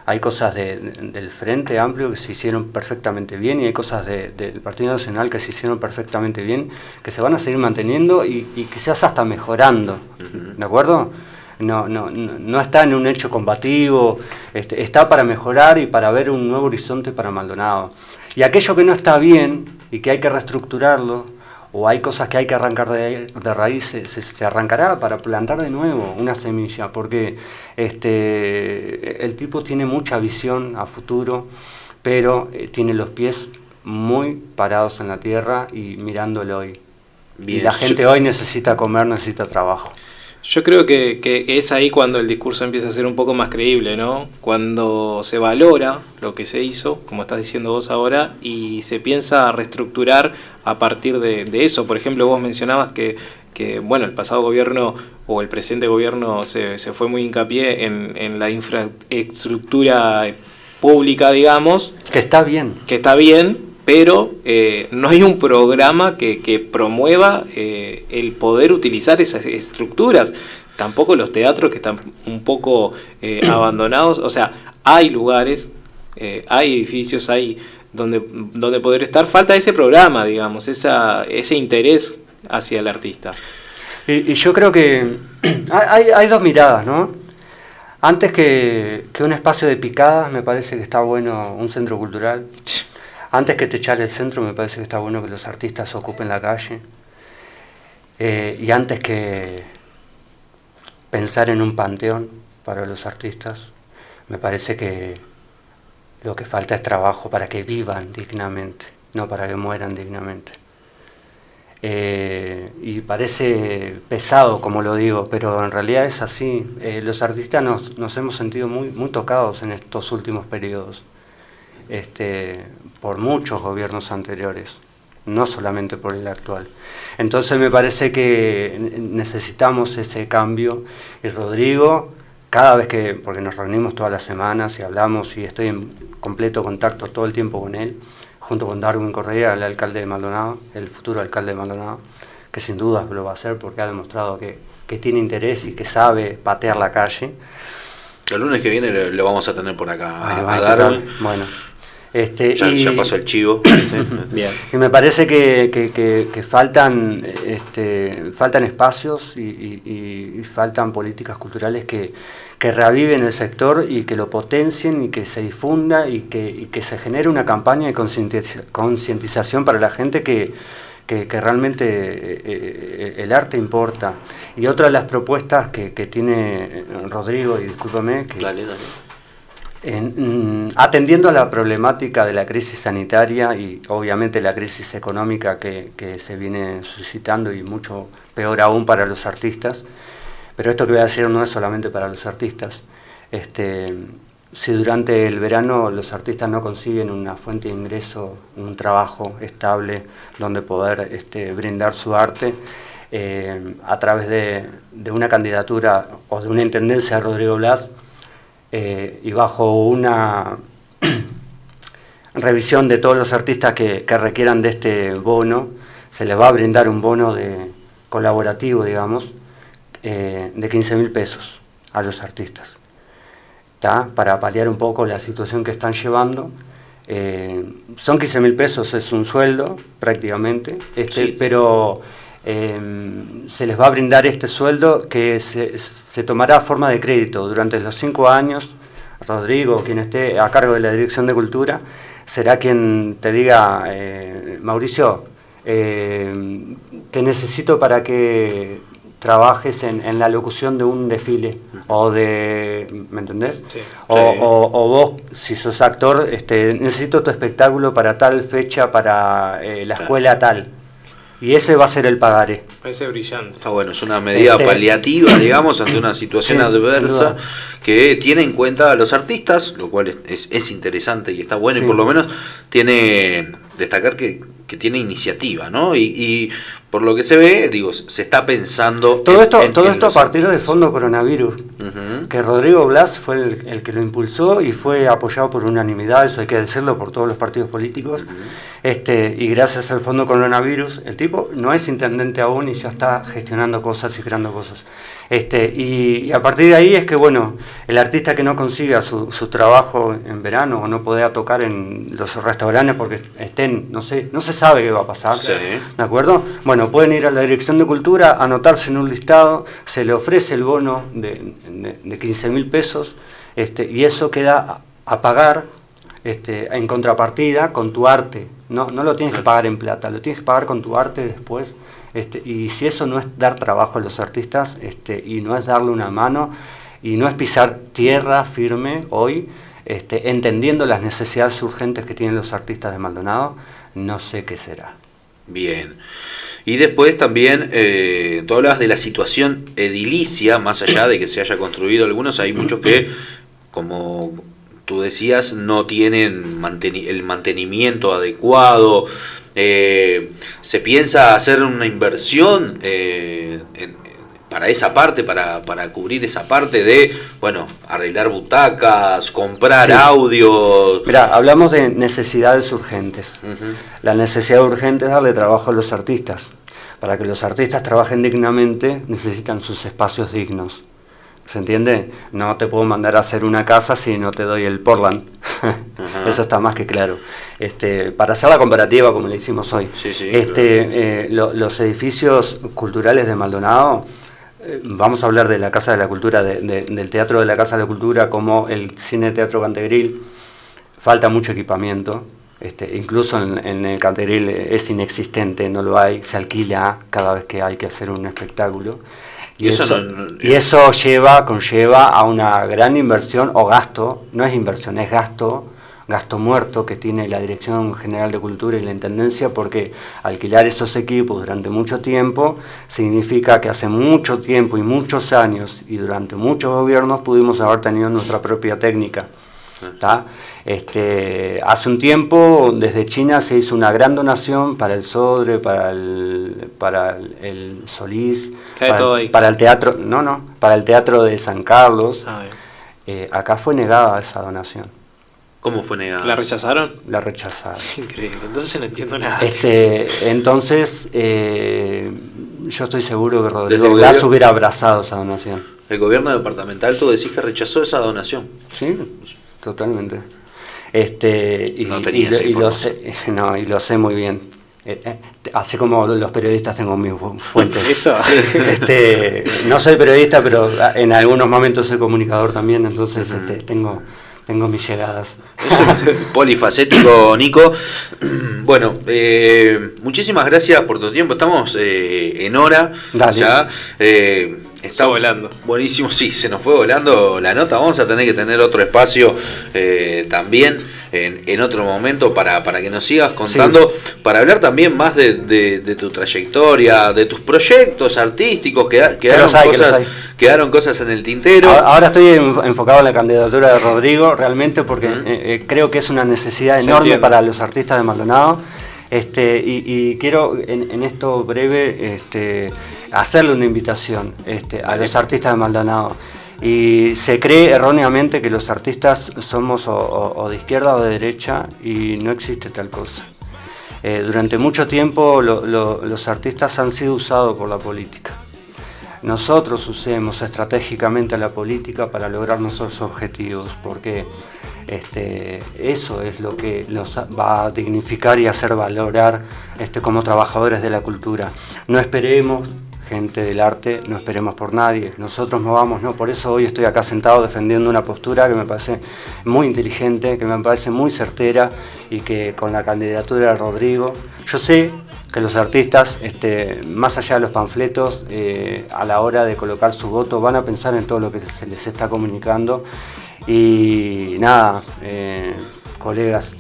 Hay cosas de- del Frente Amplio que se hicieron perfectamente bien y hay cosas de- del Partido Nacional que se hicieron perfectamente bien, que se van a seguir manteniendo y, y quizás hasta mejorando. ¿De acuerdo? No, no, no, está en un hecho combativo, este, está para mejorar y para ver un nuevo horizonte para Maldonado. Y aquello que no está bien y que hay que reestructurarlo, o hay cosas que hay que arrancar de, de raíz, se, arrancará para plantar de nuevo una semilla, porque este, el tipo tiene mucha visión a futuro, pero eh, tiene los pies muy parados en la tierra y mirándolo hoy. y la gente hoy necesita comer, necesita trabajo. Yo creo que, que- es ahí cuando el discurso empieza a ser un poco más creíble, ¿no? Cuando se valora lo que se hizo, como estás diciendo vos ahora, y se piensa reestructurar a partir de, de eso. Por ejemplo, vos mencionabas que, que, bueno, el pasado gobierno o el presente gobierno se, se fue muy hincapié en, en la infraestructura pública, digamos. Que está bien. Que está bien, pero eh, no hay un programa que, que promueva eh, el poder utilizar esas estructuras. Tampoco los teatros que están un poco eh, abandonados. O sea, hay lugares, hay edificios, hay donde, donde poder estar. Falta ese programa, digamos, esa, ese interés hacia el artista. Y, y yo creo que hay, hay dos miradas, ¿no? Antes que, que un espacio de picadas, me parece que está bueno un centro cultural. Antes que techar el centro, me parece que está bueno que los artistas ocupen la calle. Eh, y antes que pensar en un panteón para los artistas, me parece que lo que falta es trabajo para que vivan dignamente, no para que mueran dignamente. Eh, y parece pesado como lo digo, pero en realidad es así. Eh, los artistas nos, nos hemos sentido muy, muy tocados en estos últimos periodos, este, por muchos gobiernos anteriores, no solamente por el actual. Entonces me parece que necesitamos ese cambio y Rodrigo, cada vez que, porque nos reunimos todas las semanas y hablamos y estoy en completo contacto todo el tiempo con él, junto con Darwin Correa, el alcalde de Maldonado, el futuro alcalde de Maldonado, que sin duda lo va a hacer porque ha demostrado que, que tiene interés y que sabe patear la calle. El lunes que viene lo, lo vamos a tener por acá Ahí a, a Darwin. Bueno, este, Ya, y- ya pasó el chivo. Bien. Y me parece que, que- que- que faltan, este, faltan espacios y, y- y- y faltan políticas culturales que, que reaviven el sector y que lo potencien y que se difunda y que, y que se genere una campaña de concientiza- concientización para la gente que, que- que realmente eh, eh, el arte importa. Y otra de las propuestas que, que tiene Rodrigo, y discúlpame, que, mm, atendiendo a la problemática de la crisis sanitaria y obviamente la crisis económica que, se viene suscitando y mucho peor aún para los artistas, pero esto que voy a decir no es solamente para los artistas. Este, si durante el verano los artistas no consiguen una fuente de ingreso, un trabajo estable donde poder este, brindar su arte, eh, a través de una candidatura o de una intendencia de Rodrigo Blas, eh, y bajo una revisión de todos los artistas que, que requieran de este bono, se les va a brindar un bono de colaborativo, digamos, eh, de 15 mil pesos a los artistas, ¿tá? para paliar un poco la situación que están llevando. Eh, son 15 mil pesos, es un sueldo prácticamente, este, pero eh, se les va a brindar este sueldo que se, se tomará a forma de crédito durante los cinco años. Rodrigo, quien esté a cargo de la Dirección de Cultura, será quien te diga, eh, Mauricio, eh, te necesito para que trabajes en, en la locución de un desfile o de, ¿me entendés? O, Sí. o- o vos, si sos actor, este, necesito tu espectáculo para tal fecha, para eh, la escuela tal. Y ese va a ser el pagaré. Parece brillante. Está bueno, es una medida Este- paliativa, digamos, ante una situación Sí, adversa que tiene en cuenta a los artistas, lo cual es, es- es interesante y está bueno, Sí. y por lo menos tiene destacar que, que tiene iniciativa, ¿no? Y, y por lo que se ve, digo, se está pensando. Todo en- esto, en- todo en esto a partir del fondo coronavirus, que Rodrigo Blas fue el, el que lo impulsó y fue apoyado por unanimidad, eso hay que decirlo, por todos los partidos políticos. este, y gracias al fondo coronavirus, el tipo no es intendente aún y ya está gestionando cosas y creando cosas. Este, y, y a partir de ahí es que, bueno, el artista que no consiga su, su trabajo en verano o no pueda tocar en los restaurantes porque estén, no sé, no se sabe qué va a pasar. Sí. ¿De acuerdo? Bueno, pueden ir a la Dirección de Cultura, anotarse en un listado, se le ofrece el bono de, de, de 15 mil pesos este, y eso queda a, a pagar este, en contrapartida con tu arte. No, no lo tienes que pagar en plata, lo tienes que pagar con tu arte después. Este, y si eso no es dar trabajo a los artistas este, y no es darle una mano y no es pisar tierra firme hoy, este, entendiendo las necesidades urgentes que tienen los artistas de Maldonado, no sé qué será. Bien. Y después también, eh, tú hablas de la situación edilicia, más allá de que se haya construido algunos, hay muchos que, como tú decías, no tienen el mantenimiento adecuado. Eh, se piensa hacer una inversión eh, en, para esa parte, para, para cubrir esa parte de, bueno, arreglar butacas, comprar Sí. audio. Mira, hablamos de necesidades urgentes. La necesidad urgente es darle trabajo a los artistas. Para que los artistas trabajen dignamente necesitan sus espacios dignos. ¿Se entiende? No te puedo mandar a hacer una casa si no te doy el Portland. Eso está más que claro. Este, para hacer la comparativa como le hicimos hoy, Sí, sí, este, eh, lo- los edificios culturales de Maldonado, vamos a hablar de la Casa de la Cultura, de- de- del Teatro de la Casa de la Cultura, como el Cine Teatro Cantegril, falta mucho equipamiento. Este, incluso en, en el Cantegril es inexistente, no lo hay, se alquila cada vez que hay que hacer un espectáculo. Y eso no- y eso lleva, conlleva a una gran inversión o gasto, no es inversión, es gasto, gasto muerto que tiene la Dirección General de Cultura y la Intendencia, porque alquilar esos equipos durante mucho tiempo significa que hace mucho tiempo y muchos años y durante muchos gobiernos pudimos haber tenido nuestra propia técnica. ¿tá? Este, hace un tiempo desde China se hizo una gran donación para el Sodre, para el, para el, el Solís, para, el teatro, no, no, para el teatro de San Carlos. Ah. Eh, acá fue negada esa donación. ¿Cómo fue negada? ¿La rechazaron? La rechazaron. Increíble, entonces no entiendo nada. Este, entonces, eh, yo estoy seguro que Rodrigo Blas hubiera abrazado esa donación. El gobierno departamental, tú decís que rechazó esa donación. Sí, totalmente. Este, y, No tenía y lo- esa y lo sé, no, y lo sé muy bien. Eh, eh, así como los periodistas tengo mis fu- fuentes. Eso. Este, no soy periodista, pero en algunos momentos soy comunicador también, entonces este, tengo, tengo mis llegadas. Polifacético, Nico. Bueno, eh, muchísimas gracias por tu tiempo. Estamos eh, en hora Dale. ya. Eh, está volando. Buenísimo, sí, se nos fue volando la nota. Vamos a tener que tener otro espacio eh, también en, en otro momento para, para que nos sigas contando, para hablar también más de, de- de tu trayectoria, de tus proyectos artísticos. Queda- quedaron, hay, cosas, quedaron cosas en el tintero. Ahora estoy en- enfocado en la candidatura de Rodrigo, realmente porque eh, eh, creo que es una necesidad enorme para los artistas de Maldonado. Este, y, y quiero en, en esto breve este, hacerle una invitación este, a los artistas de Maldonado. Y se cree erróneamente que los artistas somos o, de izquierda o de derecha y no existe tal cosa. Eh, durante mucho tiempo lo- lo- los artistas han sido usados por la política. Nosotros usemos estratégicamente la política para lograr nuestros objetivos, porque este, eso es lo que nos va a dignificar y hacer valorar este, como trabajadores de la cultura. No esperemos, gente del arte, no esperemos por nadie, nosotros movamos, no, por eso hoy estoy acá sentado defendiendo una postura que me parece muy inteligente, que me parece muy certera y que con la candidatura de Rodrigo, yo sé que los artistas, este, más allá de los panfletos, eh, a la hora de colocar su voto, van a pensar en todo lo que se les está comunicando. Y nada, eh, colegas,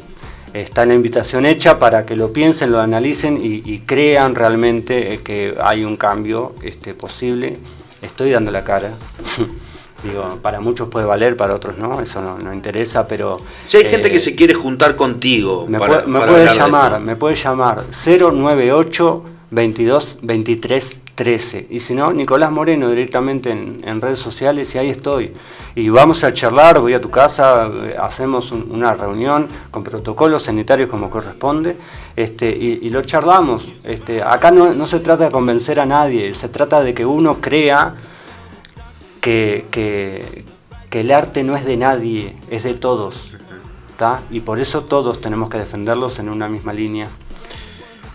está la invitación hecha para que lo piensen, lo analicen y, y crean realmente eh, que hay un cambio este, posible. Estoy dando la cara. Digo, para muchos puede valer, para otros no, eso no, no interesa, pero... Si hay eh, gente que se quiere juntar contigo, me, para- puede, me para puede llamar, me puede llamar 098 22 23 13. Y si no, Nicolás Moreno directamente en, redes sociales y ahí estoy. Y vamos a charlar, voy a tu casa, eh, hacemos un- una reunión con protocolos sanitarios como corresponde este, y, lo charlamos. Este, acá no, se trata de convencer a nadie, se trata de que uno crea que, que- el arte no es de nadie, es de todos. Y por eso todos tenemos que defenderlos en una misma línea.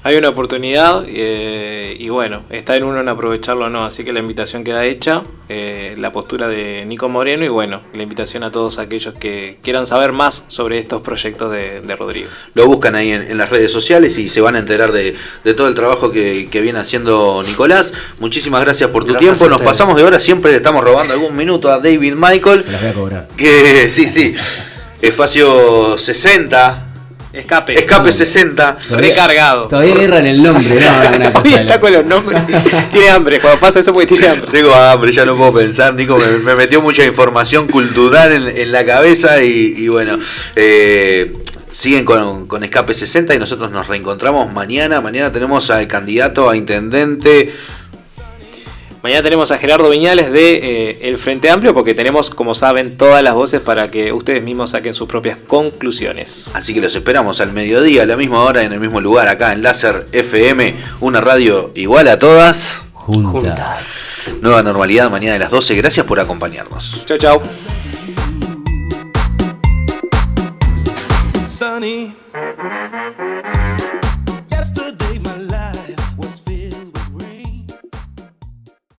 Hay una oportunidad eh, y bueno, está en uno en aprovecharlo o no, así que la invitación queda hecha, eh, la postura de Nico Moreno y bueno, la invitación a todos aquellos que quieran saber más sobre estos proyectos de, de Rodrigo. Lo buscan ahí en, en las redes sociales y se van a enterar de, de todo el trabajo que, que viene haciendo Nicolás. Muchísimas gracias por tu Gracias tiempo. Nos pasamos de hora, siempre le estamos robando algún minuto a David Michael. Las voy a cobrar. Que sí, sí. Espacio 60. Escape. Escape 60. Recargado. Todavía erran el nombre, ¿no? Hoy está con los nombres. tiene hambre, cuando pasa eso porque tiene hambre. Tengo hambre, ya no puedo pensar. Nico me, me metió mucha información cultural en, en la cabeza y, y bueno. eh, siguen con, con Escape 60 y nosotros nos reencontramos mañana. Mañana tenemos al candidato a intendente. Mañana tenemos a Gerardo Viñales de eh, El Frente Amplio porque tenemos, como saben, todas las voces para que ustedes mismos saquen sus propias conclusiones. Así que los esperamos al mediodía, a la misma hora, en el mismo lugar, acá en Láser FM, una radio igual a todas. Juntas. Nueva normalidad mañana a las 12. Gracias por acompañarnos. Chao, chao. Sunny.